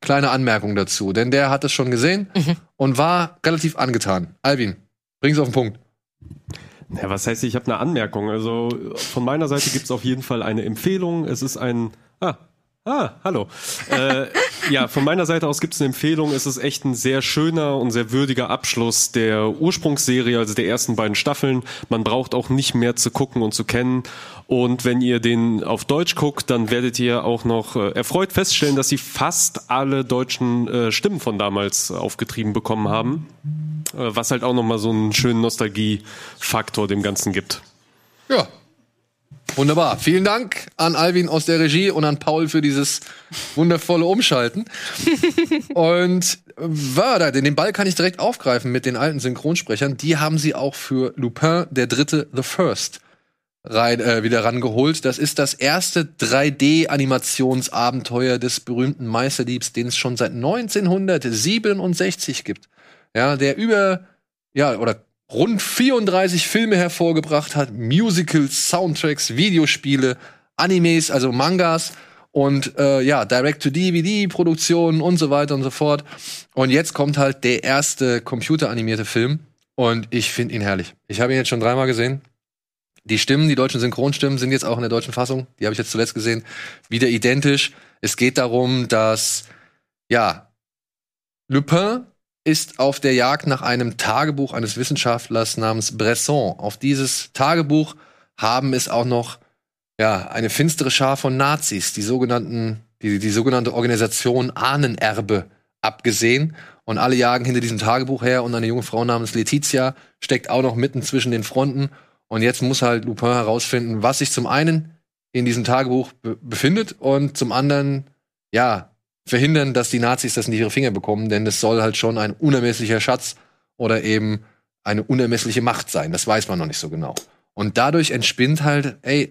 kleine Anmerkung dazu, denn der hat es schon gesehen und war relativ angetan. Alvin, bring's auf den Punkt. Ja, was heißt, ich habe eine Anmerkung. Also von meiner Seite gibt es auf jeden Fall eine Empfehlung. Es ist ein. Ah, ah, hallo. äh, ja, von meiner Seite aus gibt es eine Empfehlung. Es ist echt ein sehr schöner und sehr würdiger Abschluss der Ursprungsserie, also der ersten beiden Staffeln. Man braucht auch nicht mehr zu gucken und zu kennen. Und wenn ihr den auf Deutsch guckt, dann werdet ihr auch noch äh, erfreut feststellen, dass sie fast alle deutschen äh, Stimmen von damals aufgetrieben bekommen haben. Äh, was halt auch nochmal so einen schönen Nostalgie-Faktor dem Ganzen gibt. Ja. Wunderbar. Vielen Dank an Alvin aus der Regie und an Paul für dieses wundervolle Umschalten. <laughs> und Wörter, den Ball kann ich direkt aufgreifen mit den alten Synchronsprechern. Die haben sie auch für Lupin, der Dritte, The First, rein, äh, wieder rangeholt. Das ist das erste 3D-Animationsabenteuer des berühmten Meisterdiebs, den es schon seit 1967 gibt. Ja, der über, ja, oder rund 34 Filme hervorgebracht hat, Musicals, Soundtracks, Videospiele, Animes, also Mangas und äh, ja, Direct-to-DVD-Produktionen und so weiter und so fort. Und jetzt kommt halt der erste computeranimierte Film und ich finde ihn herrlich. Ich habe ihn jetzt schon dreimal gesehen. Die Stimmen, die deutschen Synchronstimmen sind jetzt auch in der deutschen Fassung, die habe ich jetzt zuletzt gesehen, wieder identisch. Es geht darum, dass ja, Lupin ist auf der Jagd nach einem Tagebuch eines Wissenschaftlers namens Bresson. Auf dieses Tagebuch haben es auch noch ja, eine finstere Schar von Nazis, die sogenannten, die, die sogenannte Organisation Ahnenerbe abgesehen. Und alle jagen hinter diesem Tagebuch her und eine junge Frau namens Letizia steckt auch noch mitten zwischen den Fronten. Und jetzt muss halt Lupin herausfinden, was sich zum einen in diesem Tagebuch be befindet und zum anderen, ja, verhindern, dass die Nazis das in ihre Finger bekommen, denn es soll halt schon ein unermesslicher Schatz oder eben eine unermessliche Macht sein. Das weiß man noch nicht so genau. Und dadurch entspinnt halt, ey,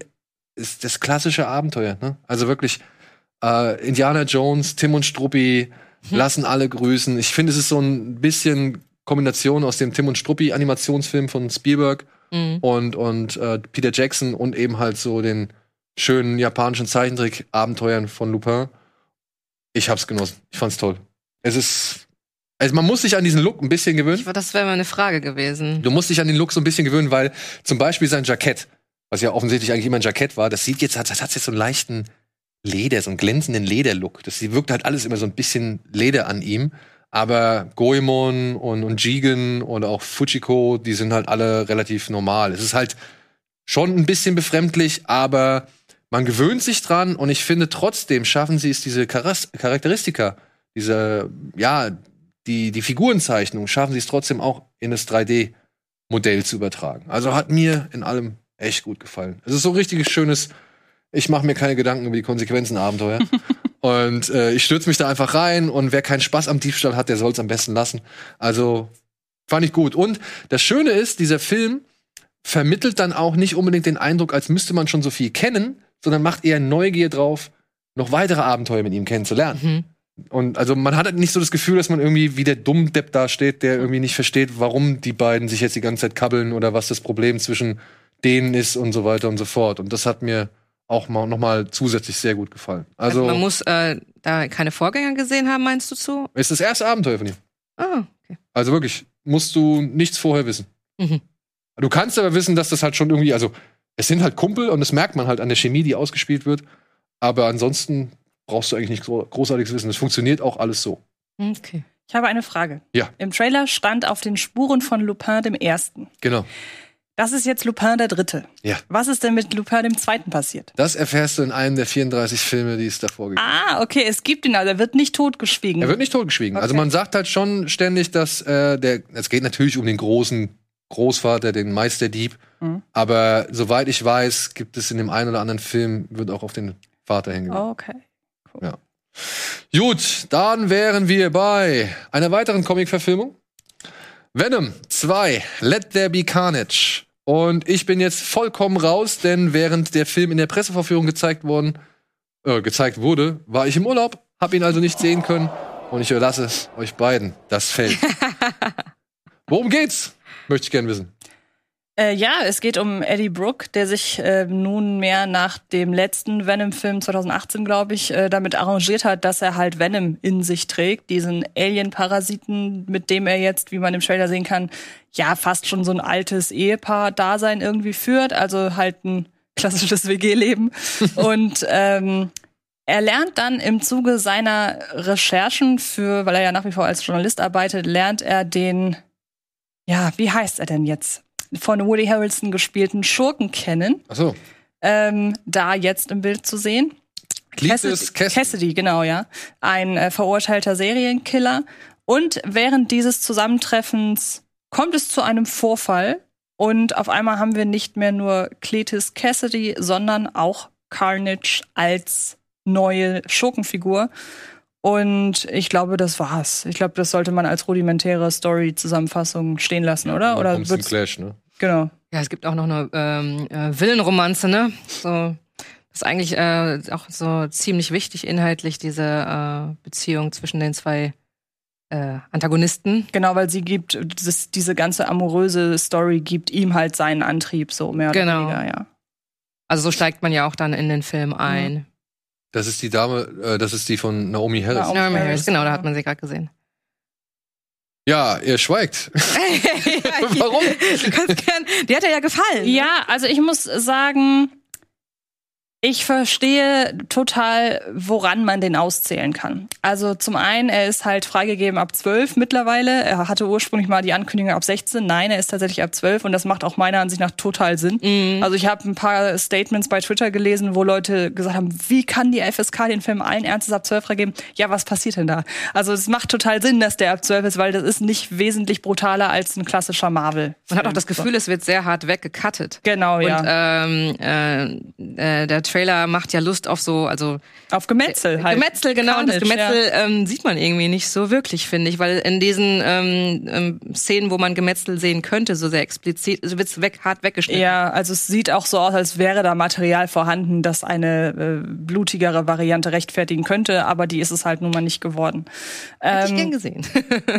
ist das klassische Abenteuer. Ne? Also wirklich, äh, Indiana Jones, Tim und Struppi lassen alle grüßen. Ich finde, es ist so ein bisschen Kombination aus dem Tim und Struppi Animationsfilm von Spielberg Mhm. und, und äh, Peter Jackson und eben halt so den schönen japanischen Zeichentrick-Abenteuern von Lupin. Ich hab's genossen. Ich fand's toll. Es ist. Also man muss sich an diesen Look ein bisschen gewöhnen. Das wäre mal eine Frage gewesen. Du musst dich an den Look so ein bisschen gewöhnen, weil zum Beispiel sein Jackett, was ja offensichtlich eigentlich immer ein Jackett war, das sieht jetzt, das hat jetzt so einen leichten Leder, so einen glänzenden Lederlook. Das wirkt halt alles immer so ein bisschen Leder an ihm. Aber Goemon und, und Jigen oder auch Fujiko, die sind halt alle relativ normal. Es ist halt schon ein bisschen befremdlich, aber man gewöhnt sich dran und ich finde trotzdem schaffen sie es, diese Charas- Charakteristika, diese, ja, die, die Figurenzeichnung, schaffen sie es trotzdem auch in das 3D-Modell zu übertragen. Also hat mir in allem echt gut gefallen. Es ist so ein richtiges schönes, ich mache mir keine Gedanken über die Konsequenzen Abenteuer. <laughs> und äh, ich stürze mich da einfach rein und wer keinen Spaß am Diebstahl hat, der soll es am besten lassen. Also fand ich gut. Und das Schöne ist, dieser Film vermittelt dann auch nicht unbedingt den Eindruck, als müsste man schon so viel kennen, sondern macht eher Neugier drauf, noch weitere Abenteuer mit ihm kennenzulernen. Und also man hat halt nicht so das Gefühl, dass man irgendwie wie der Dummdepp da steht, der irgendwie nicht versteht, warum die beiden sich jetzt die ganze Zeit kabbeln oder was das Problem zwischen denen ist und so weiter und so fort. Und das hat mir auch mal noch mal zusätzlich sehr gut gefallen. Also, Also, man muss äh, da keine Vorgänger gesehen haben, meinst du zu? ist das erste Abenteuer von ihm. Ah, okay. Also wirklich, musst du nichts vorher wissen. Mhm. Du kannst aber wissen, dass das halt schon irgendwie, also es sind halt Kumpel und das merkt man halt an der Chemie, die ausgespielt wird. Aber ansonsten brauchst du eigentlich nicht gro- großartiges Wissen. Es funktioniert auch alles so. Okay. Ich habe eine Frage. Ja. Im Trailer stand auf den Spuren von Lupin dem Ersten. Genau. Das ist jetzt Lupin der Dritte. Ja. Was ist denn mit Lupin dem Zweiten passiert? Das erfährst du in einem der 34 Filme, die es davor gibt. Ah, okay, es gibt ihn, also er wird nicht totgeschwiegen. Er wird nicht totgeschwiegen. Also Okay. man sagt halt schon ständig, dass äh, der, es geht natürlich um den großen Großvater, den Meisterdieb. Mhm. Aber soweit ich weiß, gibt es in dem einen oder anderen Film, wird auch auf den Vater hingewiesen. Okay. Ja. Gut, dann wären wir bei einer weiteren Comic-Verfilmung. Venom 2, Let There Be Carnage. Und ich bin jetzt vollkommen raus, denn während der Film in der Pressevorführung gezeigt worden, äh, gezeigt wurde, war ich im Urlaub, hab ihn also nicht sehen können und ich überlasse euch beiden das Feld. <laughs> Worum geht's? Möchte ich gerne wissen. Äh, ja, es geht um Eddie Brooke, der sich äh, nunmehr nach dem letzten Venom-Film 2018, glaube ich, äh, damit arrangiert hat, dass er halt Venom in sich trägt, diesen Alien-Parasiten, mit dem er jetzt, wie man im Trailer sehen kann, ja fast schon so ein altes Ehepaar-Dasein irgendwie führt, also halt ein <laughs> klassisches WG-Leben. <laughs> Und ähm, er lernt dann im Zuge seiner Recherchen für, weil er ja nach wie vor als Journalist arbeitet, lernt er den, ja, wie heißt er denn jetzt? Von Woody Harrelson gespielten Schurken kennen. Ach so. Ähm, da jetzt im Bild zu sehen. Cletus Cassidy, Cassidy, genau, ja. Ein äh, verurteilter Serienkiller. Und während dieses Zusammentreffens kommt es zu einem Vorfall. Und auf einmal haben wir nicht mehr nur Cletus Cassidy, sondern auch Carnage als neue Schurkenfigur. Und ich glaube, das war's. Ich glaube, das sollte man als rudimentäre Story-Zusammenfassung stehen lassen, oder? Dann oder zum wird's- Clash, ne? Genau. Ja, es gibt auch noch eine ähm, äh, Villenromanze, ne? So, das ist eigentlich äh, auch so ziemlich wichtig inhaltlich, diese äh, Beziehung zwischen den zwei äh, Antagonisten. Genau, weil sie gibt, das, diese ganze amoröse Story gibt ihm halt seinen Antrieb, so mehr oder Genau. weniger, ja. Also so steigt man ja auch dann in den Film ein. Das ist die Dame, äh, das ist die von Naomi Harris. Naomi Harris, genau, da hat man sie gerade gesehen. Ja, ihr schweigt. <laughs> <laughs> Warum? Du kannst gern, die hat dir ja gefallen. Ja, also ich muss sagen, ich verstehe total, woran man den auszählen kann. Also zum einen, er ist halt freigegeben ab 12 mittlerweile. Er hatte ursprünglich mal die Ankündigung ab 16. Nein, er ist tatsächlich ab 12 und das macht auch meiner Ansicht nach total Sinn. Also ich habe ein paar Statements bei Twitter gelesen, wo Leute gesagt haben, wie kann die FSK den Film allen Ernstes ab 12 freigeben? Ja, was passiert denn da? Also es macht total Sinn, dass der ab 12 ist, weil das ist nicht wesentlich brutaler als ein klassischer Marvel. Man hat auch das Gefühl, es wird sehr hart weggecuttet. Genau, Und ja. ähm, äh, äh, der Trailer macht ja Lust auf so, also auf Gemetzel halt. Gemetzel, genau. und das Carnage, Gemetzel ja. ähm, sieht man irgendwie nicht so wirklich, finde ich, weil in diesen ähm, ähm, Szenen, wo man Gemetzel sehen könnte, so sehr explizit, so wird's weg, hart weggeschnitten. Ja, also es sieht auch so aus, als wäre da Material vorhanden, das eine äh, blutigere Variante rechtfertigen könnte, aber die ist es halt nun mal nicht geworden. Hätte ich Ähm, gern gesehen.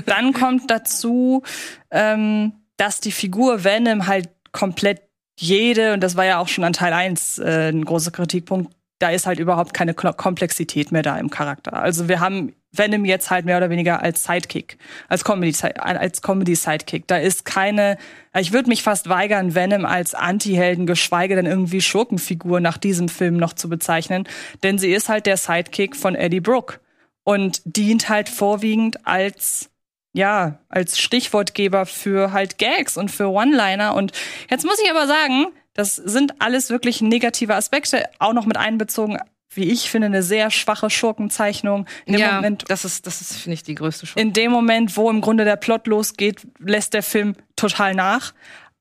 dann kommt dazu, ähm, dass die Figur Venom halt komplett jede, und das war ja auch schon an Teil 1 äh, ein großer Kritikpunkt, da ist halt überhaupt keine Komplexität mehr da im Charakter. Also wir haben Venom jetzt halt mehr oder weniger als Sidekick, als Comedy, als Comedy Sidekick. Da ist keine, ich würde mich fast weigern, Venom als Anti-Helden, geschweige denn irgendwie Schurkenfigur nach diesem Film noch zu bezeichnen, denn sie ist halt der Sidekick von Eddie Brooke und dient halt vorwiegend als ja, als Stichwortgeber für halt Gags und für One-Liner. Und jetzt muss ich aber sagen, das sind alles wirklich negative Aspekte, auch noch mit einbezogen, wie ich finde, eine sehr schwache Schurkenzeichnung. In dem ja, Moment, das ist, das ist, finde ich, die größte Schuld. in dem Moment, wo im Grunde der Plot losgeht, lässt der Film total nach.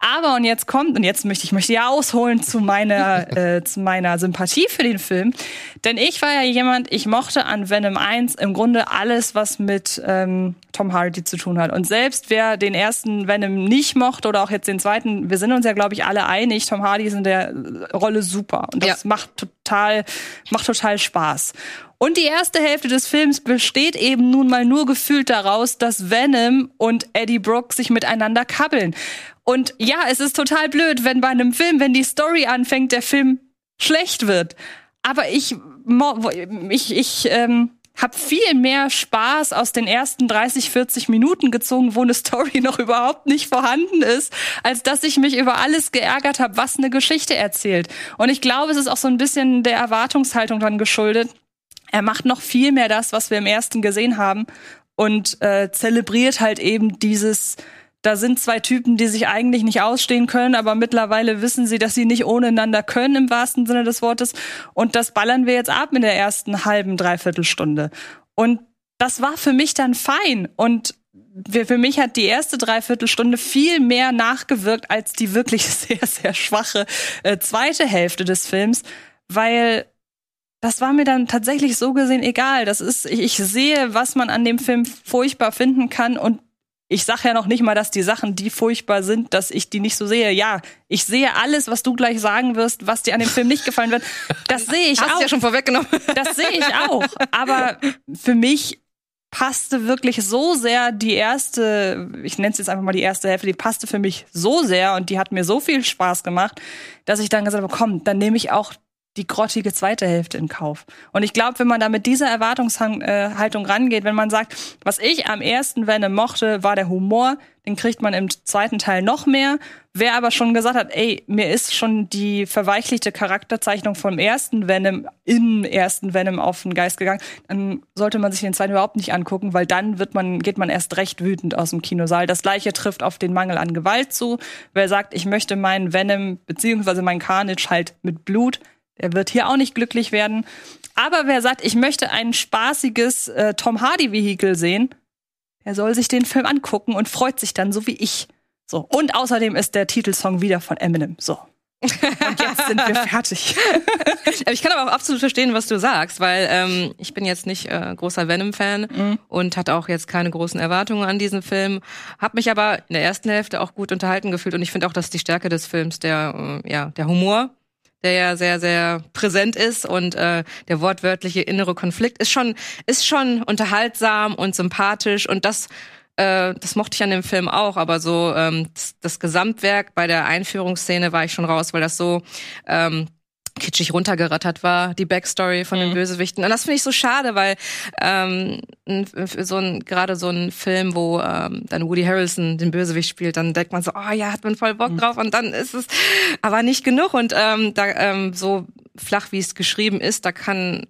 Aber und jetzt kommt, und jetzt möchte ich möchte ja ausholen zu meiner, <laughs> äh, zu meiner Sympathie für den Film. Denn ich war ja jemand, ich mochte an Venom 1 im Grunde alles, was mit ähm, Tom Hardy zu tun hat. Und selbst wer den ersten Venom nicht mochte oder auch jetzt den zweiten, wir sind uns ja, glaube ich, alle einig, Tom Hardy ist in der Rolle super. Und das macht total, macht total Spaß. Und die erste Hälfte des Films besteht eben nun mal nur gefühlt daraus, dass Venom und Eddie Brooke sich miteinander kabbeln. Und ja, es ist total blöd, wenn bei einem Film, wenn die Story anfängt, der Film schlecht wird. Aber ich, ich, ich ähm, habe viel mehr Spaß aus den ersten 30, 40 Minuten gezogen, wo eine Story <laughs> noch überhaupt nicht vorhanden ist, als dass ich mich über alles geärgert habe, was eine Geschichte erzählt. Und ich glaube, es ist auch so ein bisschen der Erwartungshaltung dann geschuldet. Er macht noch viel mehr das, was wir im ersten gesehen haben und äh, zelebriert halt eben dieses da sind zwei Typen, die sich eigentlich nicht ausstehen können, aber mittlerweile wissen sie, dass sie nicht ohne einander können im wahrsten Sinne des Wortes. Und das ballern wir jetzt ab in der ersten halben, dreiviertel Stunde. Und das war für mich dann fein. Und für mich hat die erste Dreiviertelstunde viel mehr nachgewirkt als die wirklich <laughs> sehr, sehr schwache äh, zweite Hälfte des Films, weil das war mir dann tatsächlich so gesehen egal. Das ist, ich, ich sehe, was man an dem Film furchtbar finden kann und ich sage ja noch nicht mal, dass die Sachen, die furchtbar sind, dass ich die nicht so sehe. Ja, ich sehe alles, was du gleich sagen wirst, was dir an dem Film nicht gefallen wird. Das <laughs> sehe ich Hast auch. du ja schon vorweggenommen. <laughs> Das sehe ich auch. Aber für mich passte wirklich so sehr die erste, ich nenne es jetzt einfach mal die erste Hälfte, die passte für mich so sehr und die hat mir so viel Spaß gemacht, dass ich dann gesagt habe, komm, dann nehme ich auch die grottige zweite Hälfte in Kauf. Und ich glaube, wenn man da mit dieser Erwartungshaltung rangeht, wenn man sagt, was ich am ersten Venom mochte, war der Humor, den kriegt man im zweiten Teil noch mehr. Wer aber schon gesagt hat, ey, mir ist schon die verweichlichte Charakterzeichnung vom ersten Venom im ersten Venom auf den Geist gegangen, dann sollte man sich den zweiten überhaupt nicht angucken, weil dann wird man, geht man erst recht wütend aus dem Kinosaal. Das gleiche trifft auf den Mangel an Gewalt zu. Wer sagt, ich möchte meinen Venom beziehungsweise meinen Carnage halt mit Blut, der wird hier auch nicht glücklich werden. Aber wer sagt, ich möchte ein spaßiges äh, Tom Hardy-Vehikel sehen, der soll sich den Film angucken und freut sich dann, so wie ich. So. Und außerdem ist der Titelsong wieder von Eminem. So. Und jetzt sind wir <laughs> fertig. Ich kann aber auch absolut verstehen, was du sagst, weil ähm, ich bin jetzt nicht äh, großer Venom-Fan und hatte auch jetzt keine großen Erwartungen an diesen Film. Hab mich aber in der ersten Hälfte auch gut unterhalten gefühlt und ich finde auch, dass die Stärke des Films der, äh, ja, der Humor, der ja sehr, sehr präsent ist und äh, der wortwörtliche innere Konflikt ist schon, ist schon unterhaltsam und sympathisch und das äh, das mochte ich an dem Film auch, aber so ähm, das, das Gesamtwerk bei der Einführungsszene war ich schon raus, weil das so ähm, kitschig runtergerattert war, die Backstory von den Bösewichten. Und das finde ich so schade, weil ähm, so ein gerade so ein Film, wo ähm, dann Woody Harrelson den Bösewicht spielt, dann denkt man so, oh ja, hat man voll Bock drauf und dann ist es aber nicht genug. Und ähm, da ähm, so flach wie es geschrieben ist, da kann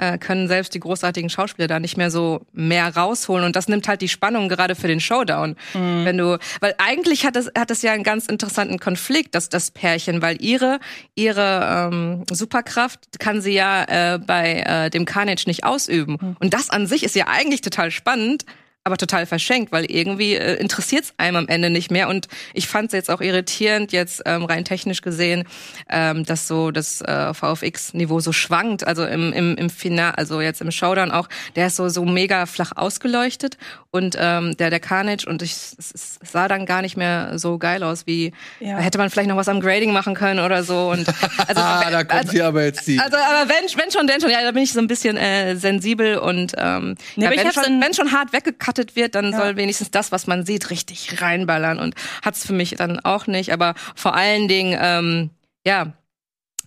äh, können selbst die großartigen Schauspieler da nicht mehr so mehr rausholen und das nimmt halt die Spannung gerade für den Showdown. Wenn du, weil eigentlich hat es hat es ja einen ganz interessanten Konflikt, dass das Pärchen, weil ihre ihre ähm, Superkraft kann sie ja äh, bei äh, dem Carnage nicht ausüben und das an sich ist ja eigentlich total spannend. Aber total verschenkt, weil irgendwie äh, interessiert es einem am Ende nicht mehr. Und ich fand es jetzt auch irritierend, jetzt ähm, rein technisch gesehen, ähm, dass so das äh, VFX-Niveau so schwankt. Also im, im, im Final, also jetzt im Showdown auch, der ist so, so mega flach ausgeleuchtet und ähm, der, der Carnage und ich, es, es sah dann gar nicht mehr so geil aus, wie Ja. hätte man vielleicht noch was am Grading machen können oder so. Und also, <laughs> Ah, da kommt hier aber jetzt die. also, aber wenn, wenn schon, denn schon, ja, da bin ich so ein bisschen äh, sensibel und ähm, Nee, ja, aber ich wenn, schon, wenn schon hart weggekattet wird, dann Ja. soll wenigstens das, was man sieht, richtig reinballern und hat's für mich dann auch nicht. Aber vor allen Dingen, ähm, ja,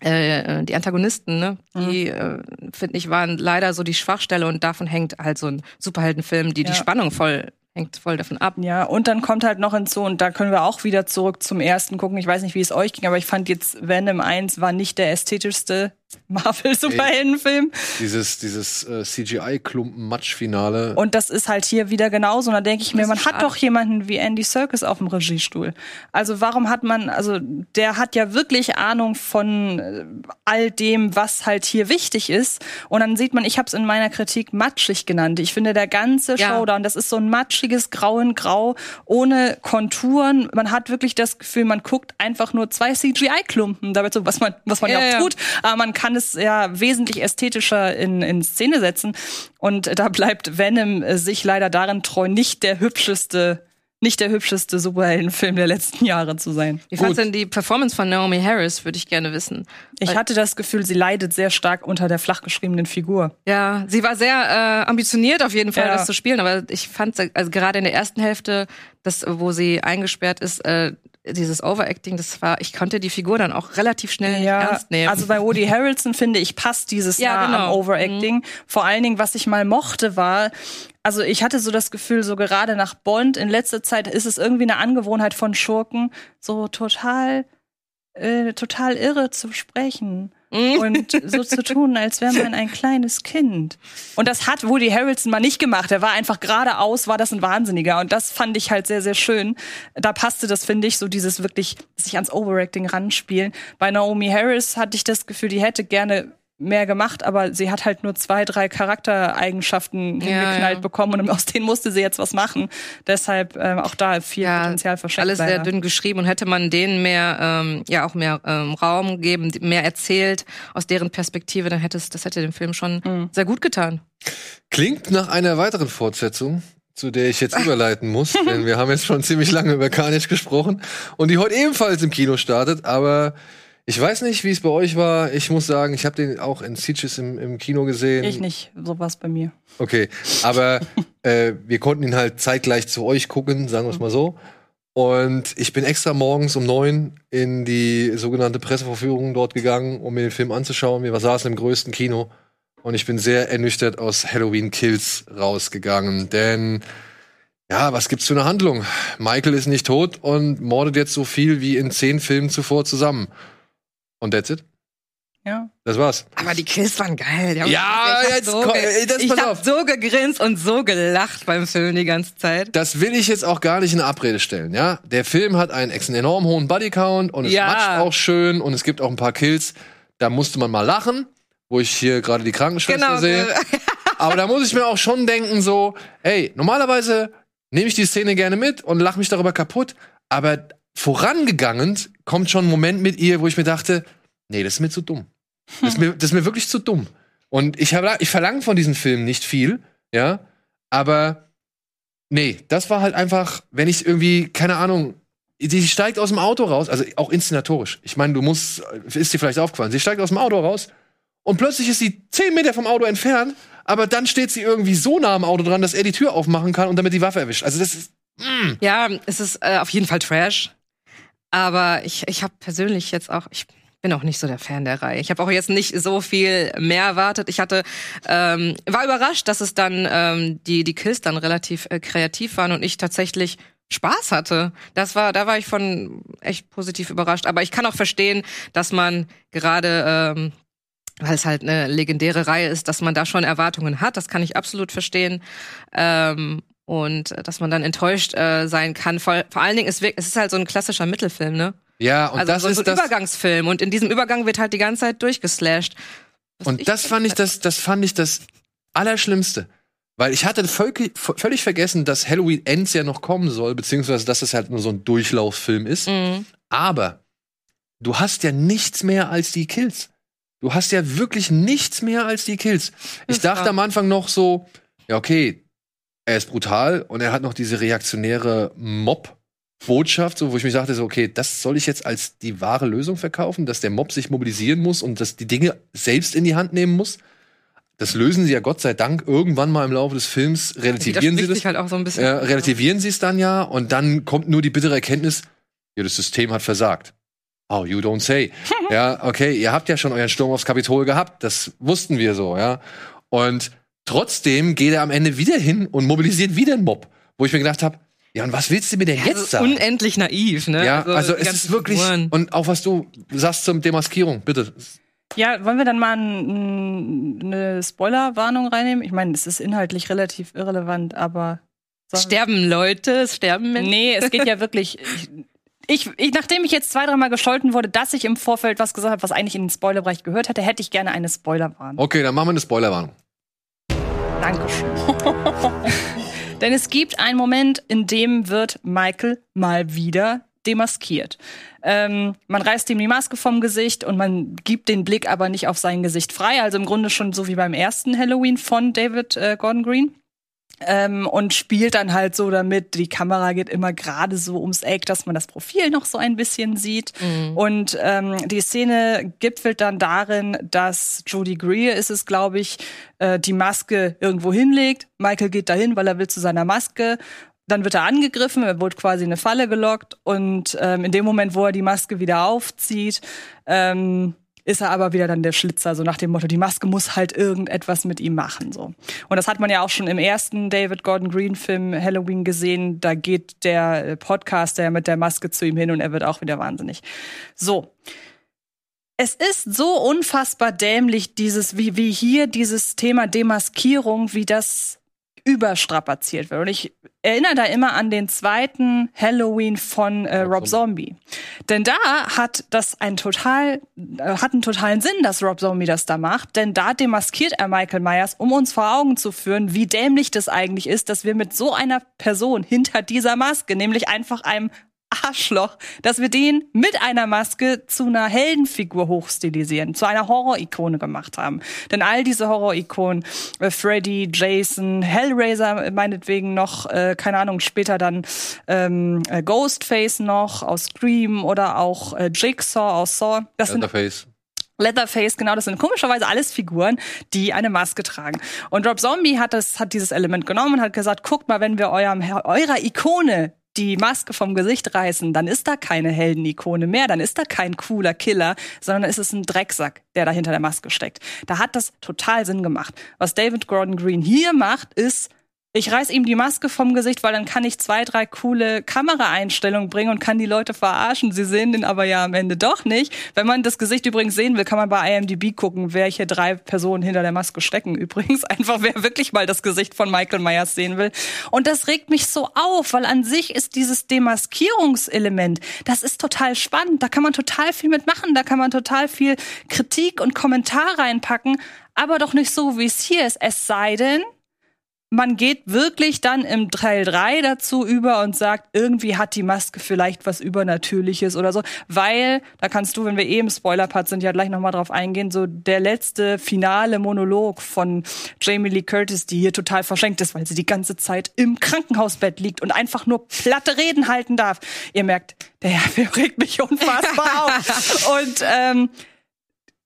äh, die Antagonisten, ne, die äh, finde ich waren leider so die Schwachstelle und davon hängt halt so ein Superheldenfilm, die die Ja. Spannung voll hängt voll davon ab. Ja, und dann kommt halt noch hinzu, und da können wir auch wieder zurück zum ersten gucken. Ich weiß nicht, wie es euch ging, aber ich fand jetzt Venom 1 war nicht der ästhetischste Marvel-Superheldenfilm. Dieses, dieses äh, CGI-Klumpen-Matsch-Finale. Und das ist halt hier wieder genauso. Und da denke ich mir, man hat doch jemanden wie Andy Serkis auf dem Regiestuhl. Also warum hat man, also der hat ja wirklich Ahnung von äh, all dem, was halt hier wichtig ist. Und dann sieht man, ich habe es in meiner Kritik matschig genannt. Ich finde, der ganze Ja. Showdown, das ist so ein matschiges Grau in Grau, ohne Konturen. Man hat wirklich das Gefühl, man guckt einfach nur zwei CGI-Klumpen, damit so, was man, was man ja, Ja, auch tut. Aber man kann es ja wesentlich ästhetischer in, in Szene setzen. Und da bleibt Venom äh, sich leider darin treu, nicht der hübscheste, nicht der hübscheste Superheldenfilm der letzten Jahre zu sein. Wie fandst denn die Performance von Naomi Harris, würde ich gerne wissen. Ich hatte das Gefühl, sie leidet sehr stark unter der flach geschriebenen Figur. Ja, sie war sehr äh, ambitioniert auf jeden Fall, Ja. das zu spielen, aber ich fand also gerade in der ersten Hälfte, das, wo sie eingesperrt ist, äh, dieses Overacting, das war, ich konnte die Figur dann auch relativ schnell nicht ernst nehmen. Also bei Woody Harrelson finde ich passt dieses Ja, nah am genau. Overacting. Vor allen Dingen, was ich mal mochte, war, also ich hatte so das Gefühl, so gerade nach Bond in letzter Zeit ist es irgendwie eine Angewohnheit von Schurken, so total, äh, total irre zu sprechen. Und so zu tun, als wäre man ein kleines Kind. Und das hat Woody Harrelson mal nicht gemacht. Er war einfach geradeaus, war das ein Wahnsinniger. Und das fand ich halt sehr, sehr schön. Da passte das, finde ich, so dieses wirklich sich ans Overacting ranspielen. Bei Naomi Harris hatte ich das Gefühl, die hätte gerne mehr gemacht, aber sie hat halt nur zwei, drei Charaktereigenschaften Ja, hingeknallt ja. bekommen und aus denen musste sie jetzt was machen. Deshalb ähm, auch da viel Potenzial verschenkt. alles sehr leider. dünn geschrieben und hätte man denen mehr, ähm, ja auch mehr ähm, Raum gegeben, mehr erzählt aus deren Perspektive, dann hätte es, das hätte dem Film schon Mhm. sehr gut getan. Klingt nach einer weiteren Fortsetzung, zu der ich jetzt überleiten muss, <laughs> denn wir haben jetzt schon ziemlich lange über Carnage gesprochen und die heute ebenfalls im Kino startet, aber ich weiß nicht, wie es bei euch war. Ich muss sagen, ich habe den auch in Sieges im, im Kino gesehen. Ich nicht, sowas bei mir. Okay, aber <laughs> äh, wir konnten ihn halt zeitgleich zu euch gucken, sagen wir es mal so. Und ich bin extra morgens um neun in die sogenannte Presseverführung dort gegangen, um mir den Film anzuschauen. Wir saßen im größten Kino und ich bin sehr ernüchtert aus Halloween Kills rausgegangen, denn ja, was gibt's für eine Handlung? Michael ist nicht tot und mordet jetzt so viel wie in zehn Filmen zuvor zusammen. Und that's it. Ja. Das war's. Aber die Kills waren geil. Ja, ich hab jetzt so, komm, ge- ey, das- ich pass hab auf. so gegrinst und so gelacht beim Film die ganze Zeit. Das will ich jetzt auch gar nicht in Abrede stellen, ja. Der Film hat einen, ex- einen enorm hohen Bodycount und es Ja. matscht auch schön und es gibt auch ein paar Kills. Da musste man mal lachen, wo ich hier gerade die Krankenschwester Genau. sehe. <laughs> Aber da muss ich mir auch schon denken, so, ey, normalerweise nehme ich die Szene gerne mit und lache mich darüber kaputt. Aber vorangegangen kommt schon ein Moment mit ihr, wo ich mir dachte, nee, das ist mir zu dumm. Das ist mir, <laughs> das ist mir wirklich zu dumm. Und ich, hab, ich verlange von diesem Film nicht viel, ja, aber nee, das war halt einfach, wenn ich irgendwie, keine Ahnung, sie steigt aus dem Auto raus, also auch inszenatorisch. Ich meine, du musst, ist dir vielleicht aufgefallen, sie steigt aus dem Auto raus und plötzlich ist sie zehn Meter vom Auto entfernt, aber dann steht sie irgendwie so nah am Auto dran, dass er die Tür aufmachen kann und damit die Waffe erwischt. Also das ist, mm. Ja, es ist äh, auf jeden Fall Trash. Aber ich, ich habe persönlich jetzt auch, ich bin auch nicht so der Fan der Reihe. Ich habe auch jetzt nicht so viel mehr erwartet. Ich hatte, ähm, war überrascht, dass es dann ähm, die die Kills dann relativ äh, kreativ waren und ich tatsächlich Spaß hatte. Das war, da war ich von echt positiv überrascht. Aber ich kann auch verstehen, dass man gerade ähm, weil es halt eine legendäre Reihe ist, dass man da schon Erwartungen hat. Das kann ich absolut verstehen. Ähm, und äh, dass man dann enttäuscht äh, sein kann. Vor, vor allen Dingen, es, wirkt, es ist halt so ein klassischer Mittelfilm, ne? ja, und also das so, ist so ein das. Übergangsfilm. Und in diesem Übergang wird halt die ganze Zeit durchgeslasht. Und das fand ich das, das fand ich das Allerschlimmste. Weil ich hatte völlig, vergessen, dass Halloween Ends ja noch kommen soll, beziehungsweise dass es halt nur so ein Durchlauffilm ist. Mhm. Aber du hast ja nichts mehr als die Kills. Du hast ja wirklich nichts mehr als die Kills. Ich dachte am Anfang noch so, ja, okay, er ist brutal und er hat noch diese reaktionäre Mob-Botschaft, so, wo ich mich dachte, so, okay, das soll ich jetzt als die wahre Lösung verkaufen, dass der Mob sich mobilisieren muss und dass die Dinge selbst in die Hand nehmen muss. Das lösen sie ja Gott sei Dank irgendwann mal im Laufe des Films, relativieren sie das. halt auch so ein bisschen. Ja, relativieren sie es dann ja und dann kommt nur die bittere Erkenntnis, ja, das System hat versagt. Oh, you don't say. <laughs> ja, okay, ihr habt ja schon euren Sturm aufs Kapitol gehabt, das wussten wir so, ja. Und trotzdem geht er am Ende wieder hin und mobilisiert wieder einen Mob, wo ich mir gedacht habe, ja, und was willst du mir denn Ja, jetzt das ist sagen? unendlich naiv, ne? ja, also, die es ist wirklich Figuren. und auch was du sagst zum Demaskierung, bitte. Ja, wollen wir dann mal ein, eine Spoilerwarnung reinnehmen? Ich meine, es ist inhaltlich relativ irrelevant, aber. Sterben Leute, es sterben Menschen. Nee, es geht ja wirklich. Ich, ich, nachdem ich jetzt zwei, dreimal gescholten wurde, dass ich im Vorfeld was gesagt habe, was eigentlich in den Spoilerbereich gehört hätte, hätte ich gerne eine Spoilerwarnung. Okay, dann machen wir eine Spoilerwarnung. Dankeschön. <laughs> Denn es gibt einen Moment, in dem wird Michael mal wieder demaskiert. Ähm, man reißt ihm die Maske vom Gesicht und man gibt den Blick aber nicht auf sein Gesicht frei. Also im Grunde schon so wie beim ersten Halloween von David äh, Gordon Green. Ähm, und spielt dann halt so damit, die Kamera geht immer gerade so ums Eck, dass man das Profil noch so ein bisschen sieht. Und ähm, die Szene gipfelt dann darin, dass Jodie Greer ist es, glaube ich, äh, die Maske irgendwo hinlegt. Michael geht dahin, weil er will zu seiner Maske. Dann wird er angegriffen, er wurde quasi in eine Falle gelockt und ähm, in dem Moment, wo er die Maske wieder aufzieht, ähm, ist er aber wieder dann der Schlitzer, so nach dem Motto, die Maske muss halt irgendetwas mit ihm machen, so. Und das hat man ja auch schon im ersten David Gordon Green Film Halloween gesehen, da geht der äh, Podcaster mit der Maske zu ihm hin und er wird auch wieder wahnsinnig. So. Es ist so unfassbar dämlich, dieses, wie, wie hier dieses Thema Demaskierung, wie das überstrapaziert wird. Und ich erinnere da immer an den zweiten Halloween von äh, Rob Zombie. Denn da hat das ein total, äh, hat einen totalen Sinn, dass Rob Zombie das da macht. Denn da demaskiert er Michael Myers, um uns vor Augen zu führen, wie dämlich das eigentlich ist, dass wir mit so einer Person hinter dieser Maske, nämlich einfach einem Arschloch, dass wir den mit einer Maske zu einer Heldenfigur hochstilisieren, zu einer Horror-Ikone gemacht haben. Denn all diese Horror-Ikonen, äh, Freddy, Jason, Hellraiser meinetwegen noch, äh, keine Ahnung, später dann ähm, äh, Ghostface noch aus Scream oder auch äh, Jigsaw aus Saw. Das Leatherface. Leatherface, genau, das sind komischerweise alles Figuren, die eine Maske tragen. Und Rob Zombie hat das, hat dieses Element genommen und hat gesagt, guckt mal, wenn wir eurem, eurer Ikone die Maske vom Gesicht reißen, dann ist da keine Heldenikone mehr, dann ist da kein cooler Killer, sondern ist es ein Drecksack, der da hinter der Maske steckt. Da hat das total Sinn gemacht. Was David Gordon Green hier macht, ist, ich reiß ihm die Maske vom Gesicht, weil dann kann ich zwei, drei coole Kameraeinstellungen bringen und kann die Leute verarschen. Sie sehen den aber ja am Ende doch nicht. Wenn man das Gesicht übrigens sehen will, kann man bei IMDb gucken, welche drei Personen hinter der Maske stecken. <laughs> Übrigens einfach, wer wirklich mal das Gesicht von Michael Myers sehen will. Und das regt mich so auf, weil an sich ist dieses Demaskierungselement, das ist total spannend. Da kann man total viel mitmachen. Da kann man total viel Kritik und Kommentar reinpacken. Aber doch nicht so, wie es hier ist. Es sei denn, man geht wirklich dann im Teil 3 dazu über und sagt, irgendwie hat die Maske vielleicht was Übernatürliches oder so. Weil, da kannst du, wenn wir eh im Spoiler-Part sind, ja gleich nochmal drauf eingehen, so der letzte finale Monolog von Jamie Lee Curtis, die hier total verschenkt ist, weil sie die ganze Zeit im Krankenhausbett liegt und einfach nur platte Reden halten darf. Ihr merkt, der Herr <laughs> regt mich unfassbar auf. <laughs> Und ähm,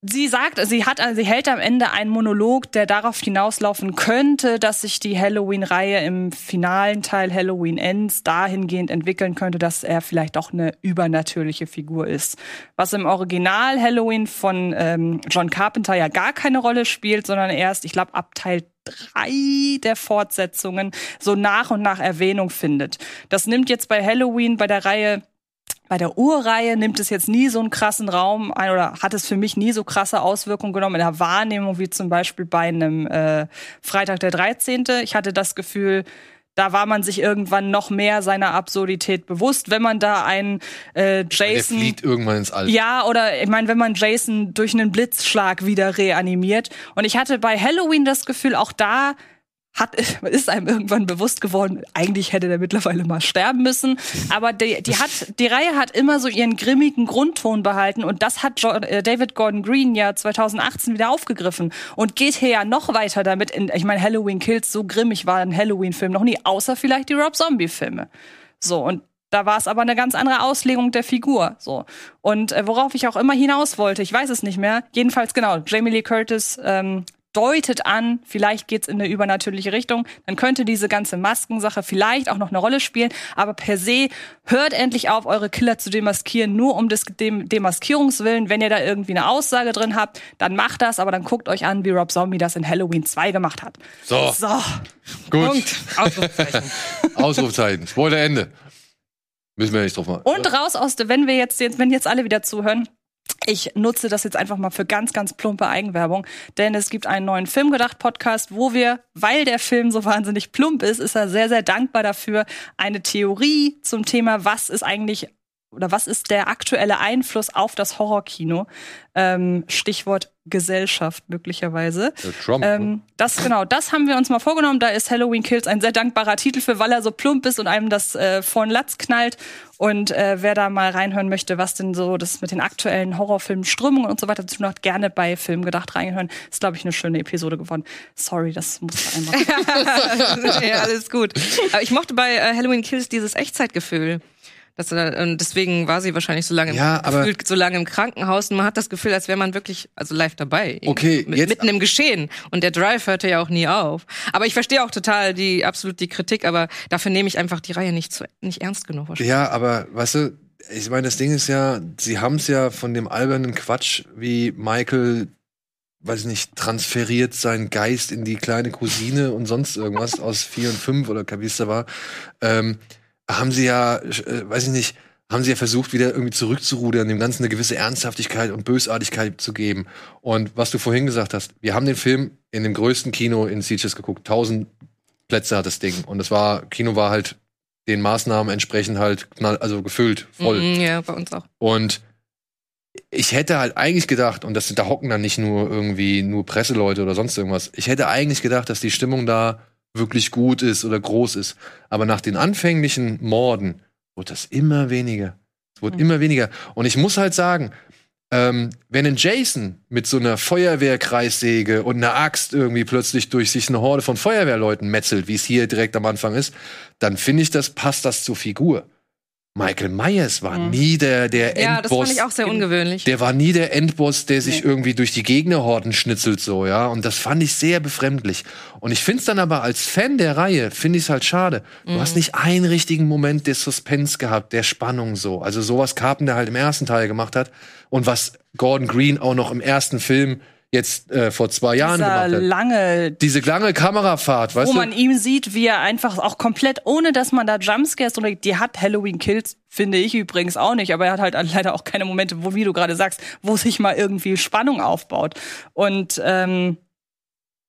Sie sagt, sie hat, sie hält am Ende einen Monolog, der darauf hinauslaufen könnte, dass sich die Halloween-Reihe im finalen Teil Halloween Ends dahingehend entwickeln könnte, dass er vielleicht doch eine übernatürliche Figur ist. Was im Original Halloween von ähm, John Carpenter ja gar keine Rolle spielt, sondern erst, ich glaube, ab Teil drei der Fortsetzungen so nach und nach Erwähnung findet. Das nimmt jetzt bei Halloween bei der Reihe bei der Urreihe nimmt es jetzt nie so einen krassen Raum ein oder hat es für mich nie so krasse Auswirkungen genommen in der Wahrnehmung wie zum Beispiel bei einem äh, Freitag der 13. Ich hatte das Gefühl, da war man sich irgendwann noch mehr seiner Absurdität bewusst, wenn man da einen äh, Der Jason fliegt irgendwann ins All. ja, oder ich meine, wenn man Jason durch einen Blitzschlag wieder reanimiert. Und ich hatte bei Halloween das Gefühl, auch da hat, <laughs> ist einem irgendwann bewusst geworden, eigentlich hätte der mittlerweile mal sterben müssen. Aber die, die, hat, die Reihe hat immer so ihren grimmigen Grundton behalten und das hat jo äh, David Gordon Green ja 2018 wieder aufgegriffen und geht hier ja noch weiter damit. In, ich meine, Halloween Kills, so grimmig war ein Halloween-Film noch nie, außer vielleicht die Rob Zombie-Filme. So, und da war es aber eine ganz andere Auslegung der Figur. So. Und äh, worauf ich auch immer hinaus wollte, ich weiß es nicht mehr. Jedenfalls genau, Jamie Lee Curtis ähm, deutet an, vielleicht geht's in eine übernatürliche Richtung, dann könnte diese ganze Maskensache vielleicht auch noch eine Rolle spielen. Aber per se, hört endlich auf, eure Killer zu demaskieren, nur um des Dem Demaskierungswillen. Wenn ihr da irgendwie eine Aussage drin habt, dann macht das, aber dann guckt euch an, wie Rob Zombie das in Halloween 2 gemacht hat. So. So. Gut. Punkt. Ausrufezeichen. <laughs> Ausrufzeichen. Spoiler Ende. Müssen wir nicht drauf machen. Und raus aus der, wenn wir jetzt, jetzt, wenn jetzt alle wieder zuhören, ich nutze das jetzt einfach mal für ganz, ganz plumpe Eigenwerbung, denn es gibt einen neuen Filmgedacht-Podcast, wo wir, weil der Film so wahnsinnig plump ist, ist er sehr, sehr dankbar dafür, eine Theorie zum Thema, was ist eigentlich oder was ist der aktuelle Einfluss auf das Horrorkino? Ähm, Stichwort Gesellschaft möglicherweise. Trump, ne? ähm, das genau, das haben wir uns mal vorgenommen. Da ist Halloween Kills ein sehr dankbarer Titel für, weil er so plump ist und einem das äh, von Latz knallt. Und äh, wer da mal reinhören möchte, was denn so das mit den aktuellen Horrorfilmen, Strömungen und so weiter zu tun hat, gerne bei Film gedacht reinhören. Ist glaube ich eine schöne Episode geworden. Sorry, das muss einmal. <laughs> ja, alles gut. Aber ich mochte bei äh, Halloween Kills dieses Echtzeitgefühl. Das, und deswegen war sie wahrscheinlich so lange, im, Ja, aber- gefühlt so lange im Krankenhaus und man hat das Gefühl, als wäre man wirklich also live dabei. Okay, Mit, jetzt- mitten im Geschehen. Und der Drive hörte ja auch nie auf. Aber ich verstehe auch total die absolut die Kritik, aber dafür nehme ich einfach die Reihe nicht zu, nicht ernst genug. wahrscheinlich. Ja, aber weißt du, ich meine, das Ding ist ja, sie haben es ja von dem albernen Quatsch, wie Michael, weiß ich nicht, transferiert seinen Geist in die kleine Cousine und sonst irgendwas aus vier und fünf oder wie es da war, ähm, haben sie ja, äh, weiß ich nicht, haben sie ja versucht, wieder irgendwie zurückzurudern, dem Ganzen eine gewisse Ernsthaftigkeit und Bösartigkeit zu geben. Und was du vorhin gesagt hast, wir haben den Film in dem größten Kino in Sitges geguckt. Tausend Plätze hat das Ding. Und das war, Kino war halt den Maßnahmen entsprechend halt knall, also gefüllt, voll. Mhm, ja, bei uns auch. Und ich hätte halt eigentlich gedacht, und das, da hocken dann nicht nur irgendwie nur Presseleute oder sonst irgendwas, ich hätte eigentlich gedacht, dass die Stimmung da wirklich gut ist oder groß ist. Aber nach den anfänglichen Morden wurde das immer weniger. Es wurde immer weniger. Und ich muss halt sagen, ähm, wenn ein Jason mit so einer Feuerwehrkreissäge und einer Axt irgendwie plötzlich durch sich eine Horde von Feuerwehrleuten metzelt, wie es hier direkt am Anfang ist, dann finde ich, das passt das zur Figur. Michael Myers war nie der, der Mhm. Ja, das Endboss. fand ich auch sehr ungewöhnlich. Der war nie der Endboss, der sich irgendwie durch die Gegnerhorden schnitzelt, so, ja. Und das fand ich sehr befremdlich. Und ich find's dann aber als Fan der Reihe, finde ich's halt schade. Du Mhm. hast nicht einen richtigen Moment des Suspense gehabt, der Spannung so. Also sowas Carpenter halt im ersten Teil gemacht hat. Und was Gordon Green auch noch im ersten Film jetzt äh, vor zwei Jahren Dieser gemacht hat. lange Diese lange Kamerafahrt, weißt wo du? man ihm sieht, wie er einfach auch komplett, ohne dass man da Jumpscares oder die hat Halloween Kills, finde ich übrigens auch nicht, aber er hat halt leider auch keine Momente, wo, wie du gerade sagst, wo sich mal irgendwie Spannung aufbaut. Und ähm,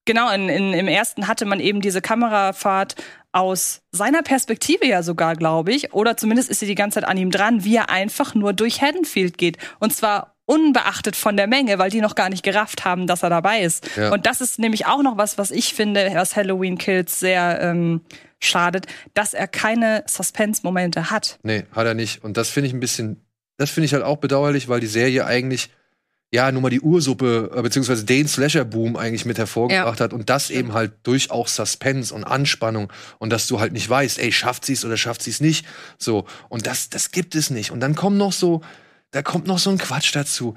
genau, in, in, im ersten hatte man eben diese Kamerafahrt aus seiner Perspektive ja sogar, glaube ich, oder zumindest ist sie die ganze Zeit an ihm dran, wie er einfach nur durch Haddonfield geht. Und zwar unbeachtet von der Menge, weil die noch gar nicht gerafft haben, dass er dabei ist. Ja. Und das ist nämlich auch noch was, was ich finde, was Halloween Kills sehr ähm, schadet, dass er keine Suspense-Momente hat. Nee, hat er nicht. Und das finde ich ein bisschen, das finde ich halt auch bedauerlich, weil die Serie eigentlich ja nur mal die Ursuppe, äh, beziehungsweise den Slasher-Boom eigentlich mit hervorgebracht hat und das eben halt durch auch Suspense und Anspannung und dass du halt nicht weißt, ey, schafft sie es oder schafft sie es nicht. So. Und das, das gibt es nicht. Und dann kommen noch so, da kommt noch so ein Quatsch dazu.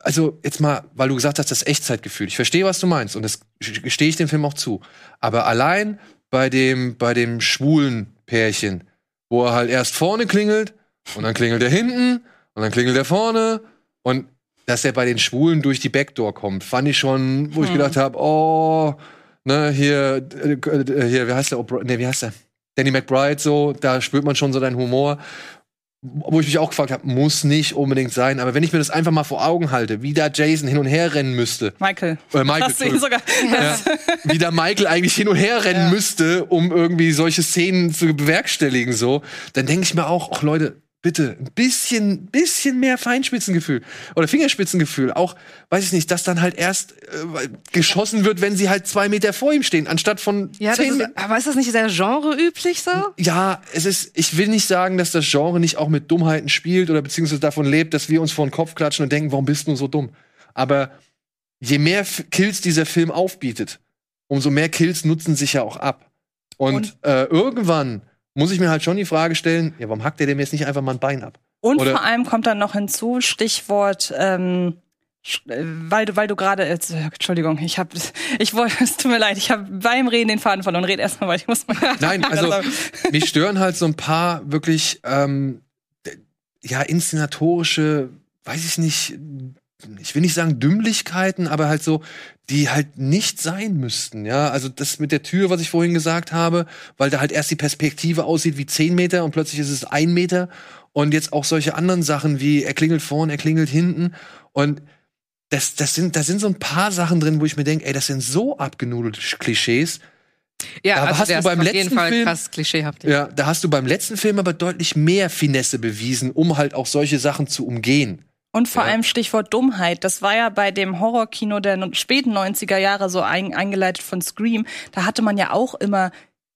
Also, jetzt mal, weil du gesagt hast, das Echtzeitgefühl. Ich verstehe, was du meinst und das gestehe ich dem Film auch zu. Aber allein bei dem, bei dem schwulen Pärchen, wo er halt erst vorne klingelt und dann klingelt er hinten und dann klingelt er vorne und dass er bei den Schwulen durch die Backdoor kommt, fand ich schon, wo ich Hm. gedacht habe, oh, ne, hier, äh, äh, hier, wie heißt der? O'Bri- Ne, wie heißt der? Danny McBride, so, da spürt man schon so deinen Humor. Wo ich mich auch gefragt habe, muss nicht unbedingt sein, aber wenn ich mir das einfach mal vor Augen halte, wie da Jason hin und her rennen müsste, Michael. äh, Michael, Hast du ihn sogar. ja, wie da Michael eigentlich hin und her rennen müsste, um irgendwie solche Szenen zu bewerkstelligen, so, dann denke ich mir auch, ach Leute, bitte ein bisschen, bisschen mehr Feinspitzengefühl oder Fingerspitzengefühl. Auch, weiß ich nicht, dass dann halt erst äh, geschossen wird, wenn sie halt zwei Meter vor ihm stehen, anstatt von Ja, zehn ist, aber ist das nicht sehr genreüblich so? Ja, es ist, ich will nicht sagen, dass das Genre nicht auch mit Dummheiten spielt oder beziehungsweise davon lebt, dass wir uns vor den Kopf klatschen und denken, warum bist du so dumm? Aber je mehr F Kills dieser Film aufbietet, umso mehr Kills nutzen sich ja auch ab. Und, äh, irgendwann muss ich mir halt schon die Frage stellen, ja, warum hackt der dem jetzt nicht einfach mal ein Bein ab? Und Oder- vor allem kommt dann noch hinzu, Stichwort, ähm, äh, weil du, weil du gerade, äh, Entschuldigung, ich habe, <laughs> ich wollte, es tut mir leid, ich habe beim Reden den Faden verloren. Red erstmal, weil ich muss mal. Nein, also mich stören halt so ein paar wirklich ähm, ja inszenatorische, weiß ich nicht, ich will nicht sagen Dümmlichkeiten, aber halt so, die halt nicht sein müssten. Ja, also das mit der Tür, was ich vorhin gesagt habe, weil da halt erst die Perspektive aussieht wie 10 Meter und plötzlich ist es ein Meter und jetzt auch solche anderen Sachen wie er klingelt vorn, er klingelt hinten und das, das sind, da sind so ein paar Sachen drin, wo ich mir denke, ey, das sind so abgenudelte Klischees. Ja, Da also hast du beim auf jeden letzten Fall Film- krass klischeehaft. Ja, da hast du beim letzten Film aber deutlich mehr Finesse bewiesen, um halt auch solche Sachen zu umgehen. Und vor Ja. allem Stichwort Dummheit. Das war ja bei dem Horrorkino der späten 90er Jahre so ein, eingeleitet von Scream. Da hatte man ja auch immer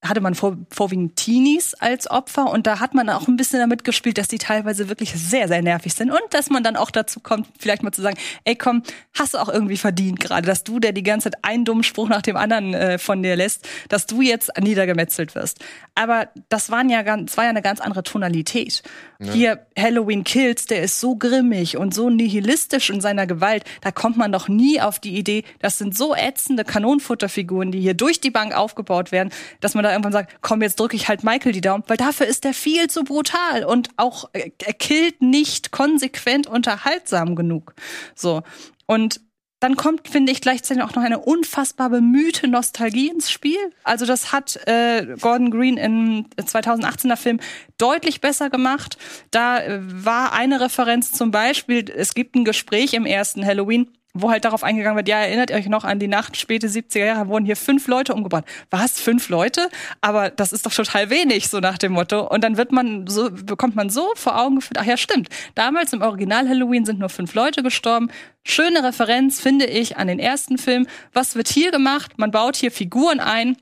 hatte man vor, vorwiegend Teenies als Opfer und da hat man auch ein bisschen damit gespielt, dass die teilweise wirklich sehr, sehr nervig sind und dass man dann auch dazu kommt, vielleicht mal zu sagen, ey komm, hast du auch irgendwie verdient gerade, dass du, der die ganze Zeit einen dummen Spruch nach dem anderen äh, von dir lässt, dass du jetzt niedergemetzelt wirst. Aber das waren ja ganz, das war ja eine ganz andere Tonalität. Ja. Hier Halloween Kills, der ist so grimmig und so nihilistisch in seiner Gewalt, da kommt man doch nie auf die Idee, das sind so ätzende Kanonenfutterfiguren, die hier durch die Bank aufgebaut werden, dass man da irgendwann sagt, komm, jetzt drücke ich halt Michael die Daumen, weil dafür ist der viel zu brutal und auch äh, er killt nicht konsequent unterhaltsam genug. So. Und dann kommt, finde ich, gleichzeitig auch noch eine unfassbar bemühte Nostalgie ins Spiel. Also das hat äh, Gordon Green im 2018er Film deutlich besser gemacht. Da äh, war eine Referenz zum Beispiel, es gibt ein Gespräch im ersten Halloween, wo halt darauf eingegangen wird, ja, erinnert ihr euch noch an die Nacht, späte 70er Jahre, wurden hier fünf Leute umgebracht. Was, fünf Leute? Aber das ist doch total wenig, so nach dem Motto. Und dann wird man so, bekommt man so vor Augen geführt, ach ja, stimmt. Damals im Original Halloween sind nur fünf Leute gestorben. Schöne Referenz, finde ich, an den ersten Film. Was wird hier gemacht? Man baut hier Figuren ein,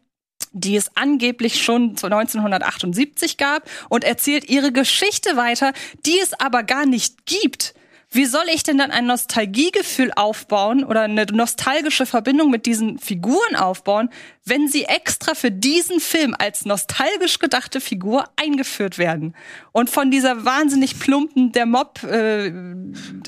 die es angeblich schon zu 1978 gab und erzählt ihre Geschichte weiter, die es aber gar nicht gibt. Wie soll ich denn dann ein Nostalgiegefühl aufbauen oder eine nostalgische Verbindung mit diesen Figuren aufbauen, wenn sie extra für diesen Film als nostalgisch gedachte Figur eingeführt werden? Und von dieser wahnsinnig plumpen, der Mob äh,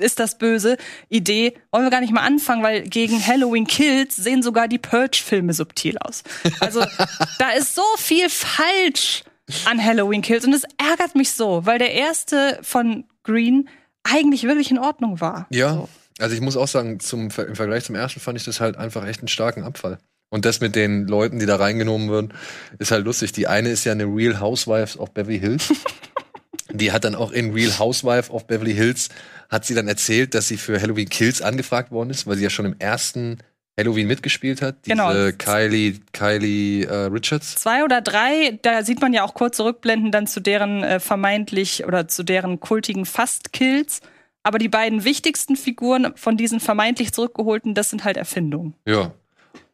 ist das böse Idee, wollen wir gar nicht mal anfangen, weil gegen Halloween Kills sehen sogar die Purge-Filme subtil aus. Also <laughs> da ist so viel falsch an Halloween Kills und es ärgert mich so, weil der erste von Green eigentlich wirklich in Ordnung war. Ja, also ich muss auch sagen, zum, im Vergleich zum ersten fand ich das halt einfach echt einen starken Abfall. Und das mit den Leuten, die da reingenommen werden, ist halt lustig. Die eine ist ja eine Real Housewives of Beverly Hills. <laughs> die hat dann auch in Real Housewife of Beverly Hills, hat sie dann erzählt, dass sie für Halloween Kills angefragt worden ist, weil sie ja schon im ersten Halloween mitgespielt hat. Diese Genau. Kylie, Kylie äh, Richards. Zwei oder drei, da sieht man ja auch kurz zurückblenden dann zu deren äh, vermeintlich oder zu deren kultigen Fast-Kills. Aber die beiden wichtigsten Figuren von diesen vermeintlich zurückgeholten, das sind halt Erfindungen. Ja.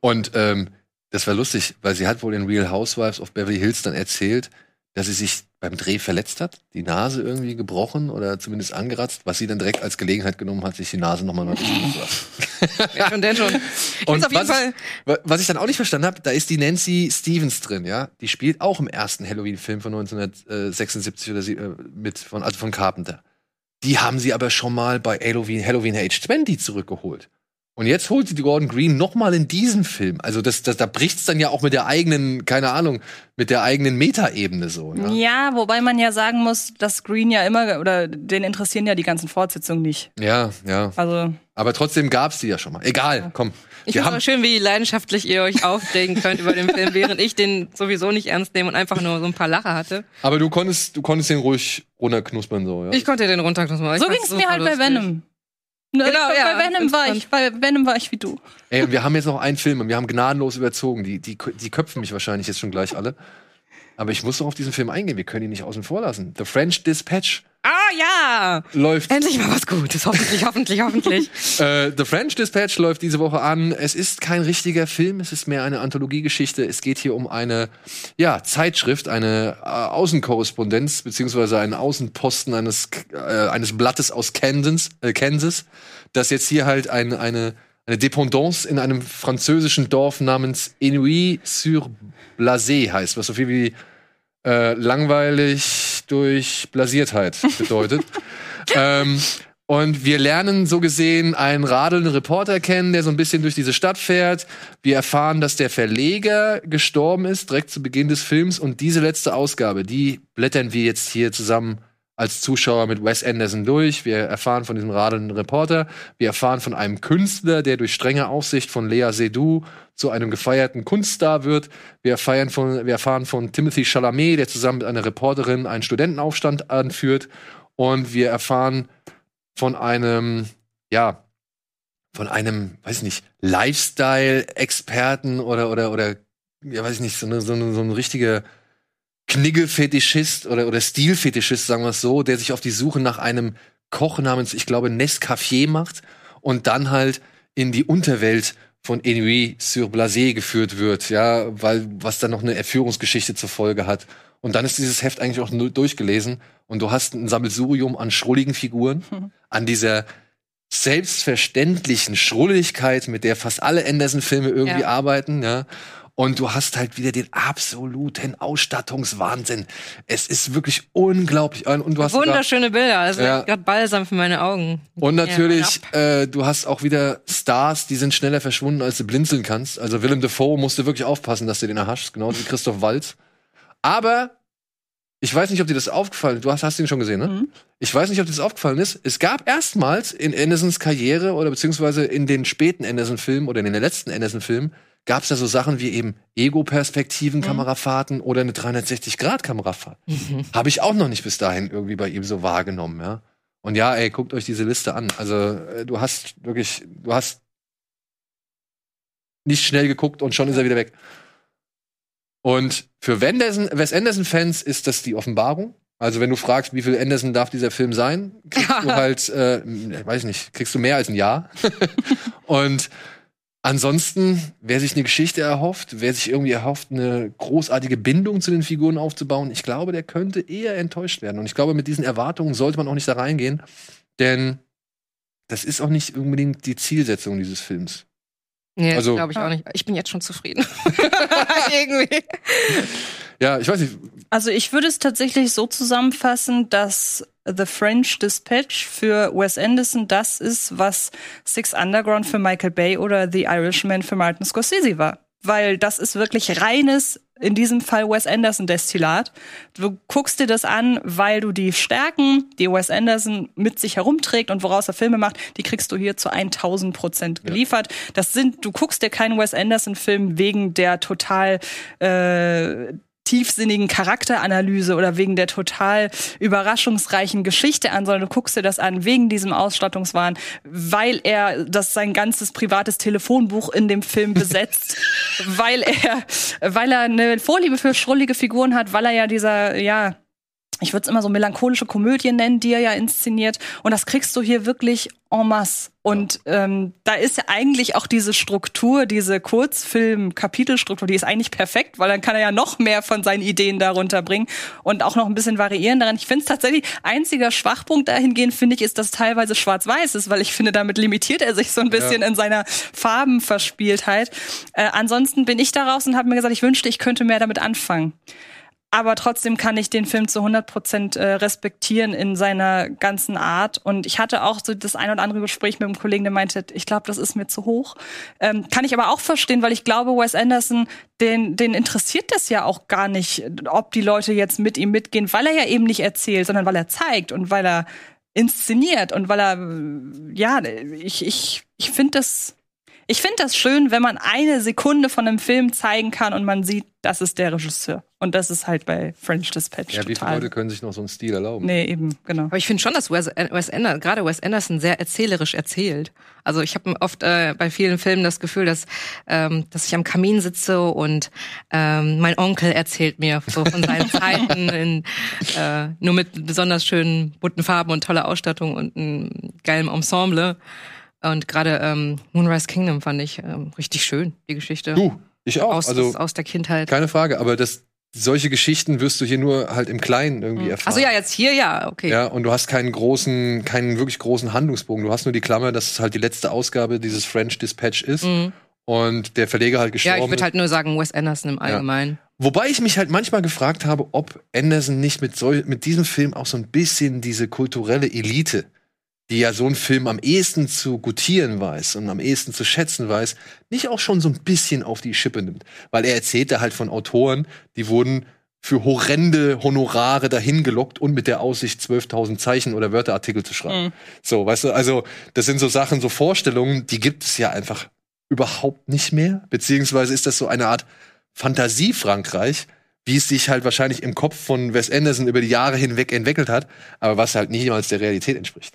Und ähm, das war lustig, weil sie hat wohl in Real Housewives of Beverly Hills dann erzählt, dass sie sich beim Dreh verletzt hat, die Nase irgendwie gebrochen oder zumindest angeratzt, was sie dann direkt als Gelegenheit genommen hat, sich die Nase nochmal neu zu lassen. <laughs> Ja, schon, denn schon. Ich Und find's auf jeden was, Fall. ich, wa- was ich dann auch nicht verstanden habe, da ist die Nancy Stevens drin, ja. Die spielt auch im ersten Halloween-Film von 1976 oder sie, äh, mit von, also von Carpenter. Die haben sie aber schon mal bei Halloween, Halloween Age 20 zurückgeholt. Und jetzt holt sie die Gordon Green noch mal in diesen Film. Also das, das, da bricht's dann ja auch mit der eigenen, keine Ahnung, mit der eigenen Metaebene so. Ja? Ja, wobei man ja sagen muss, dass Green ja immer, oder den interessieren ja die ganzen Fortsetzungen nicht. ja, ja. Also. Aber trotzdem gab's die ja schon mal. Egal, komm. Ich finde aber schön, wie leidenschaftlich ihr euch aufregen könnt über den Film, während ich den sowieso nicht ernst nehme und einfach nur so ein paar Lacher hatte. aber du konntest, du konntest den ruhig runterknuspern so, ja. Ich konnte den runterknuspern. Ich So fand's ging's mir halt bei lustig. Venom. Ne, Genau, bei, ja. bei Venom war ich, bei Venom war ich wie du. Ey, und wir haben jetzt noch einen Film und wir haben gnadenlos überzogen. Die, die, die köpfen mich wahrscheinlich jetzt schon gleich alle. Aber ich muss noch auf diesen Film eingehen. Wir können ihn nicht außen vor lassen. The French Dispatch Ah ja! läuft Endlich mal was Gutes. Hoffentlich, hoffentlich, hoffentlich. <laughs> Äh, The French Dispatch läuft diese Woche an. Es ist kein richtiger Film, es ist mehr eine Anthologiegeschichte. Es geht hier um eine ja, Zeitschrift, eine äh, Außenkorrespondenz, beziehungsweise einen Außenposten eines, äh, eines Blattes aus Kansas, äh, Kansas, das jetzt hier halt ein, eine, eine Dependance in einem französischen Dorf namens Inuit-sur-Blasé heißt, was so viel wie äh, langweilig durch Blasiertheit bedeutet. <laughs> ähm, und wir lernen so gesehen einen radelnden Reporter kennen, der so ein bisschen durch diese Stadt fährt. Wir erfahren, dass der Verleger gestorben ist, direkt zu Beginn des Films. Und diese letzte Ausgabe, die blättern wir jetzt hier zusammen als Zuschauer mit Wes Anderson durch. Wir erfahren von diesem radelnden Reporter. Wir erfahren von einem Künstler, der durch strenge Aufsicht von Lea Seydoux zu einem gefeierten Kunststar wird. Wir erfahren von, wir erfahren von Timothy Chalamet, der zusammen mit einer Reporterin einen Studentenaufstand anführt. Und wir erfahren von einem, ja, von einem, weiß ich nicht, Lifestyle-Experten oder, oder, oder, ja, weiß ich nicht, so so so ein richtiger Kniggelfetischist oder, oder Stilfetischist, sagen wir es so, der sich auf die Suche nach einem Koch namens, ich glaube, Nescafé macht und dann halt in die Unterwelt von Inuit sur Blasé geführt wird, ja, weil was dann noch eine Erführungsgeschichte zur Folge hat. Und dann ist dieses Heft eigentlich auch durchgelesen und du hast ein Sammelsurium an schrulligen Figuren, <laughs> an dieser selbstverständlichen Schrulligkeit, mit der fast alle Anderson-Filme irgendwie Ja. arbeiten, ja. Und du hast halt wieder den absoluten Ausstattungswahnsinn. Es ist wirklich unglaublich. Und du hast sogar- Wunderschöne Bilder. Also Ja. gerade balsam für meine Augen. und Ja, natürlich, äh, du hast auch wieder Stars, die sind schneller verschwunden, als du blinzeln kannst. Also Willem Dafoe musste wirklich aufpassen, dass du den erhaschst, genauso wie Christoph Waltz. Aber ich weiß nicht, ob dir das aufgefallen ist. Du hast, hast ihn schon gesehen, ne? Ich weiß nicht, ob dir das aufgefallen ist. Es gab erstmals in Andersons Karriere oder beziehungsweise in den späten Anderson-Filmen oder in den letzten Anderson-Filmen gab es da so Sachen wie eben Ego-Perspektiven, Kamerafahrten oder eine 360-Grad-Kamerafahrt. <laughs> Habe ich auch noch nicht bis dahin irgendwie bei ihm so wahrgenommen, ja. Und ja, ey, guckt euch diese Liste an. Also, äh, du hast wirklich, du hast nicht schnell geguckt und schon ist er wieder weg. Und für Wenderson, Wes Anderson-Fans ist das die Offenbarung. Also, wenn du fragst, wie viel Anderson darf dieser Film sein, kriegst <laughs> du halt, äh, weiß nicht, kriegst du mehr als ein Ja. <laughs> und Ansonsten, wer sich eine Geschichte erhofft, wer sich irgendwie erhofft, eine großartige Bindung zu den Figuren aufzubauen, ich glaube, der könnte eher enttäuscht werden. Und ich glaube, mit diesen Erwartungen sollte man auch nicht da reingehen, denn das ist auch nicht unbedingt die Zielsetzung dieses Films. Nee, Also- glaube ich auch nicht. Ich bin jetzt schon zufrieden. <laughs> <laughs> Irgendwie. Ja, ich weiß nicht. Also ich würde es tatsächlich so zusammenfassen, dass The French Dispatch für Wes Anderson das ist, was Six Underground für Michael Bay oder The Irishman für Martin Scorsese war. Weil das ist wirklich reines, in diesem Fall Wes Anderson Destillat. Du guckst dir das an, weil du die Stärken, die Wes Anderson mit sich herumträgt und woraus er Filme macht, die kriegst du hier zu 1000 Prozent geliefert. Das sind, du guckst dir keinen Wes Anderson Film wegen der total, äh, tiefsinnigen Charakteranalyse oder wegen der total überraschungsreichen Geschichte an, sondern du guckst dir das an wegen diesem Ausstattungswahn, weil er das sein ganzes privates Telefonbuch in dem Film besetzt, <laughs> weil er, weil er eine Vorliebe für schrullige Figuren hat, weil er ja dieser, ja, ich würde es immer so melancholische Komödien nennen, die er ja inszeniert. Und das kriegst du hier wirklich en masse. Und ähm, da ist ja eigentlich auch diese Struktur, diese Kurzfilm-Kapitelstruktur, die ist eigentlich perfekt, weil dann kann er ja noch mehr von seinen Ideen darunter bringen und auch noch ein bisschen variieren daran. Ich finde es tatsächlich, einziger Schwachpunkt dahingehend, finde ich, ist, dass teilweise schwarz-weiß ist, weil ich finde, damit limitiert er sich so ein bisschen Ja. in seiner Farbenverspieltheit. Äh, ansonsten bin ich daraus und habe mir gesagt, ich wünschte, ich könnte mehr damit anfangen. Aber trotzdem kann ich den Film zu 100 Prozent äh, respektieren in seiner ganzen Art. Und ich hatte auch so das ein oder andere Gespräch mit einem Kollegen, der meinte, ich glaube, das ist mir zu hoch. Ähm, kann ich aber auch verstehen, weil ich glaube, Wes Anderson, den, den interessiert das ja auch gar nicht, ob die Leute jetzt mit ihm mitgehen, weil er ja eben nicht erzählt, sondern weil er zeigt und weil er inszeniert und weil er, äh, ja, ich, ich, ich finde das, ich finde das schön, wenn man eine Sekunde von einem Film zeigen kann und man sieht, das ist der Regisseur. Und das ist halt bei French Dispatch Ja, wie viele total. Leute können sich noch so einen Stil erlauben? Nee, eben, genau. Aber ich finde schon, dass Wes, äh, Wes Anderson, gerade Wes Anderson sehr erzählerisch erzählt. Also ich habe oft äh, bei vielen Filmen das Gefühl, dass, ähm, dass ich am Kamin sitze und ähm, mein Onkel erzählt mir so von seinen <laughs> Zeiten in, äh, nur mit besonders schönen bunten Farben und toller Ausstattung und einem geilen Ensemble. Und gerade ähm, Moonrise Kingdom fand ich ähm, richtig schön, die Geschichte. Du, ich auch. Aus, also aus der Kindheit. keine Frage, aber das, solche Geschichten wirst du hier nur halt im Kleinen irgendwie erfahren. Also ja, jetzt hier ja, okay. Ja, und du hast keinen großen, keinen wirklich großen Handlungsbogen. Du hast nur die Klammer, dass es halt die letzte Ausgabe dieses French Dispatch ist Mhm. und der Verleger halt Ja, gestorben ich würde ist. halt nur sagen Wes Anderson im Allgemeinen. Wobei ich mich halt manchmal gefragt habe, ob Anderson nicht mit, sol mit diesem Film auch so ein bisschen diese kulturelle Elite, die ja so einen Film am ehesten zu gutieren weiß und am ehesten zu schätzen weiß, nicht auch schon so ein bisschen auf die Schippe nimmt. Weil er erzählte halt von Autoren, die wurden für horrende Honorare dahin gelockt und mit der Aussicht, 12.000 Zeichen oder Wörterartikel zu schreiben. Mhm. So, weißt du, also das sind so Sachen, so Vorstellungen, die gibt es ja einfach überhaupt nicht mehr. Beziehungsweise ist das so eine Art Fantasie-Frankreich, wie es sich halt wahrscheinlich im Kopf von Wes Anderson über die Jahre hinweg entwickelt hat, aber was halt niemals der Realität entspricht.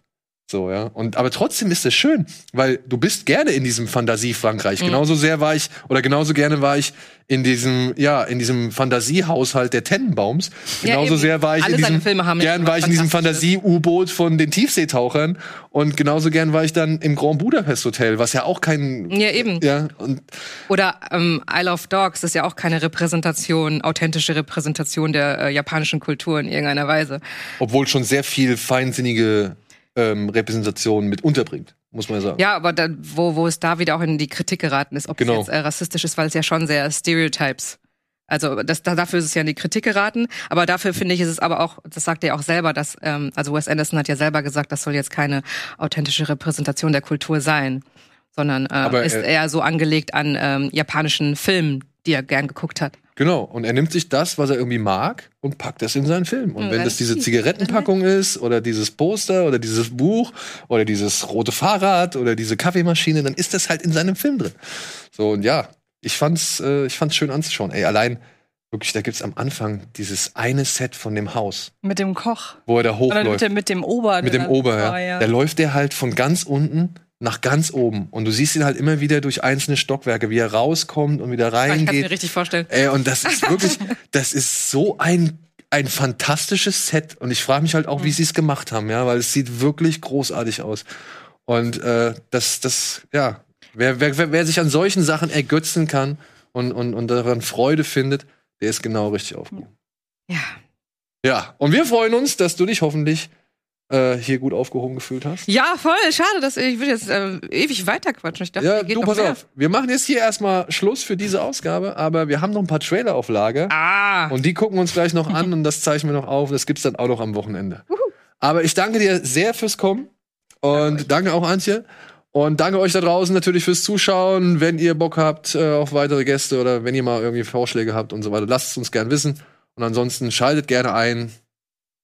So, ja. Und, aber trotzdem ist es schön, weil du bist gerne in diesem Fantasie-Frankreich. Mhm. Genauso sehr war ich, oder genauso gerne war ich in diesem, ja, in diesem Fantasiehaushalt der Tennenbaums. Ja, Genauso eben. sehr war ich in diesem, Filme haben ja gern war ich in diesem. Fantasie-U-Boot von den Tiefseetauchern und genauso gern war ich dann im Grand Budapest Hotel, was ja auch kein, Ja, eben. ja, und Oder ähm, Isle of Dogs ist ja auch keine Repräsentation, authentische Repräsentation der äh, japanischen Kultur in irgendeiner Weise. obwohl schon sehr viel feinsinnige ähm, Repräsentation mit unterbringt, muss man ja sagen. Ja, aber da, wo, wo es da wieder auch in die Kritik geraten ist, ob Genau. es jetzt äh, rassistisch ist, weil es ja schon sehr Stereotypes. Also das, da, dafür ist es ja in die Kritik geraten, aber dafür finde ich, ist es aber auch, das sagt er auch selber, dass, ähm, also Wes Anderson hat ja selber gesagt, das soll jetzt keine authentische Repräsentation der Kultur sein, sondern äh, Aber, ist äh, eher so angelegt an ähm, japanischen Filmen, die er gern geguckt hat. Genau, und er nimmt sich das, was er irgendwie mag, und packt das in seinen Film. Und Ja, wenn das diese Zigarettenpackung ist, oder dieses Poster, oder dieses Buch, oder dieses rote Fahrrad, oder diese Kaffeemaschine, dann ist das halt in seinem Film drin. So, und ja, ich fand's, äh, ich fand's schön anzuschauen. Ey, allein, wirklich, da gibt's am Anfang dieses eine Set von dem Haus, Mit dem Koch. wo er da Oder mit hochläuft. dem, mit dem Ober. Mit dem Ober, Oh, ja. Da läuft der halt von ganz unten nach ganz oben. Und du siehst ihn halt immer wieder durch einzelne Stockwerke, wie er rauskommt und wieder Ich kann mir reingeht. richtig vorstellen. Ey, und das ist wirklich, <laughs> das ist so ein, ein fantastisches Set. Und ich frage mich halt auch, wie sie es gemacht haben, ja, weil es sieht wirklich großartig aus. Und äh, das, das, ja, wer, wer, wer, wer sich an solchen Sachen ergötzen kann und, und, und daran Freude findet, der ist genau richtig aufgehoben. Ja. Ja, und wir freuen uns, dass du dich hoffentlich äh, hier gut aufgehoben gefühlt hast. Ja, voll. Schade, dass ich würde jetzt äh, ewig weiterquatschen. Ich dachte, Ja, geht du, noch pass mehr. auf. Wir machen jetzt hier erstmal Schluss für diese Ausgabe, aber wir haben noch ein paar Trailer auf Lager. Ah. Und die gucken wir uns gleich noch an und das zeichnen wir noch auf. Das gibt's dann auch noch am Wochenende. Aber ich danke dir sehr fürs Kommen und danke auch Antje. Und danke euch da draußen natürlich fürs Zuschauen. Wenn ihr Bock habt äh, auf weitere Gäste oder wenn ihr mal irgendwie Vorschläge habt und so weiter, lasst es uns gern wissen. Und ansonsten schaltet gerne ein.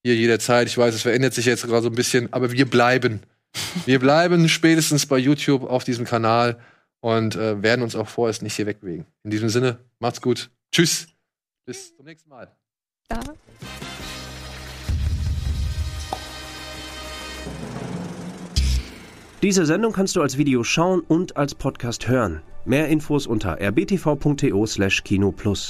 Hier jederzeit. Ich weiß, es verändert sich jetzt gerade so ein bisschen, aber wir bleiben. Wir bleiben spätestens bei YouTube auf diesem Kanal und äh, werden uns auch vorerst nicht hier wegbewegen. In diesem Sinne, macht's gut. Tschüss. Bis zum nächsten Mal. Ja. Diese Sendung kannst du als Video schauen und als Podcast hören. Mehr Infos unter rbtv.to/kinoplus.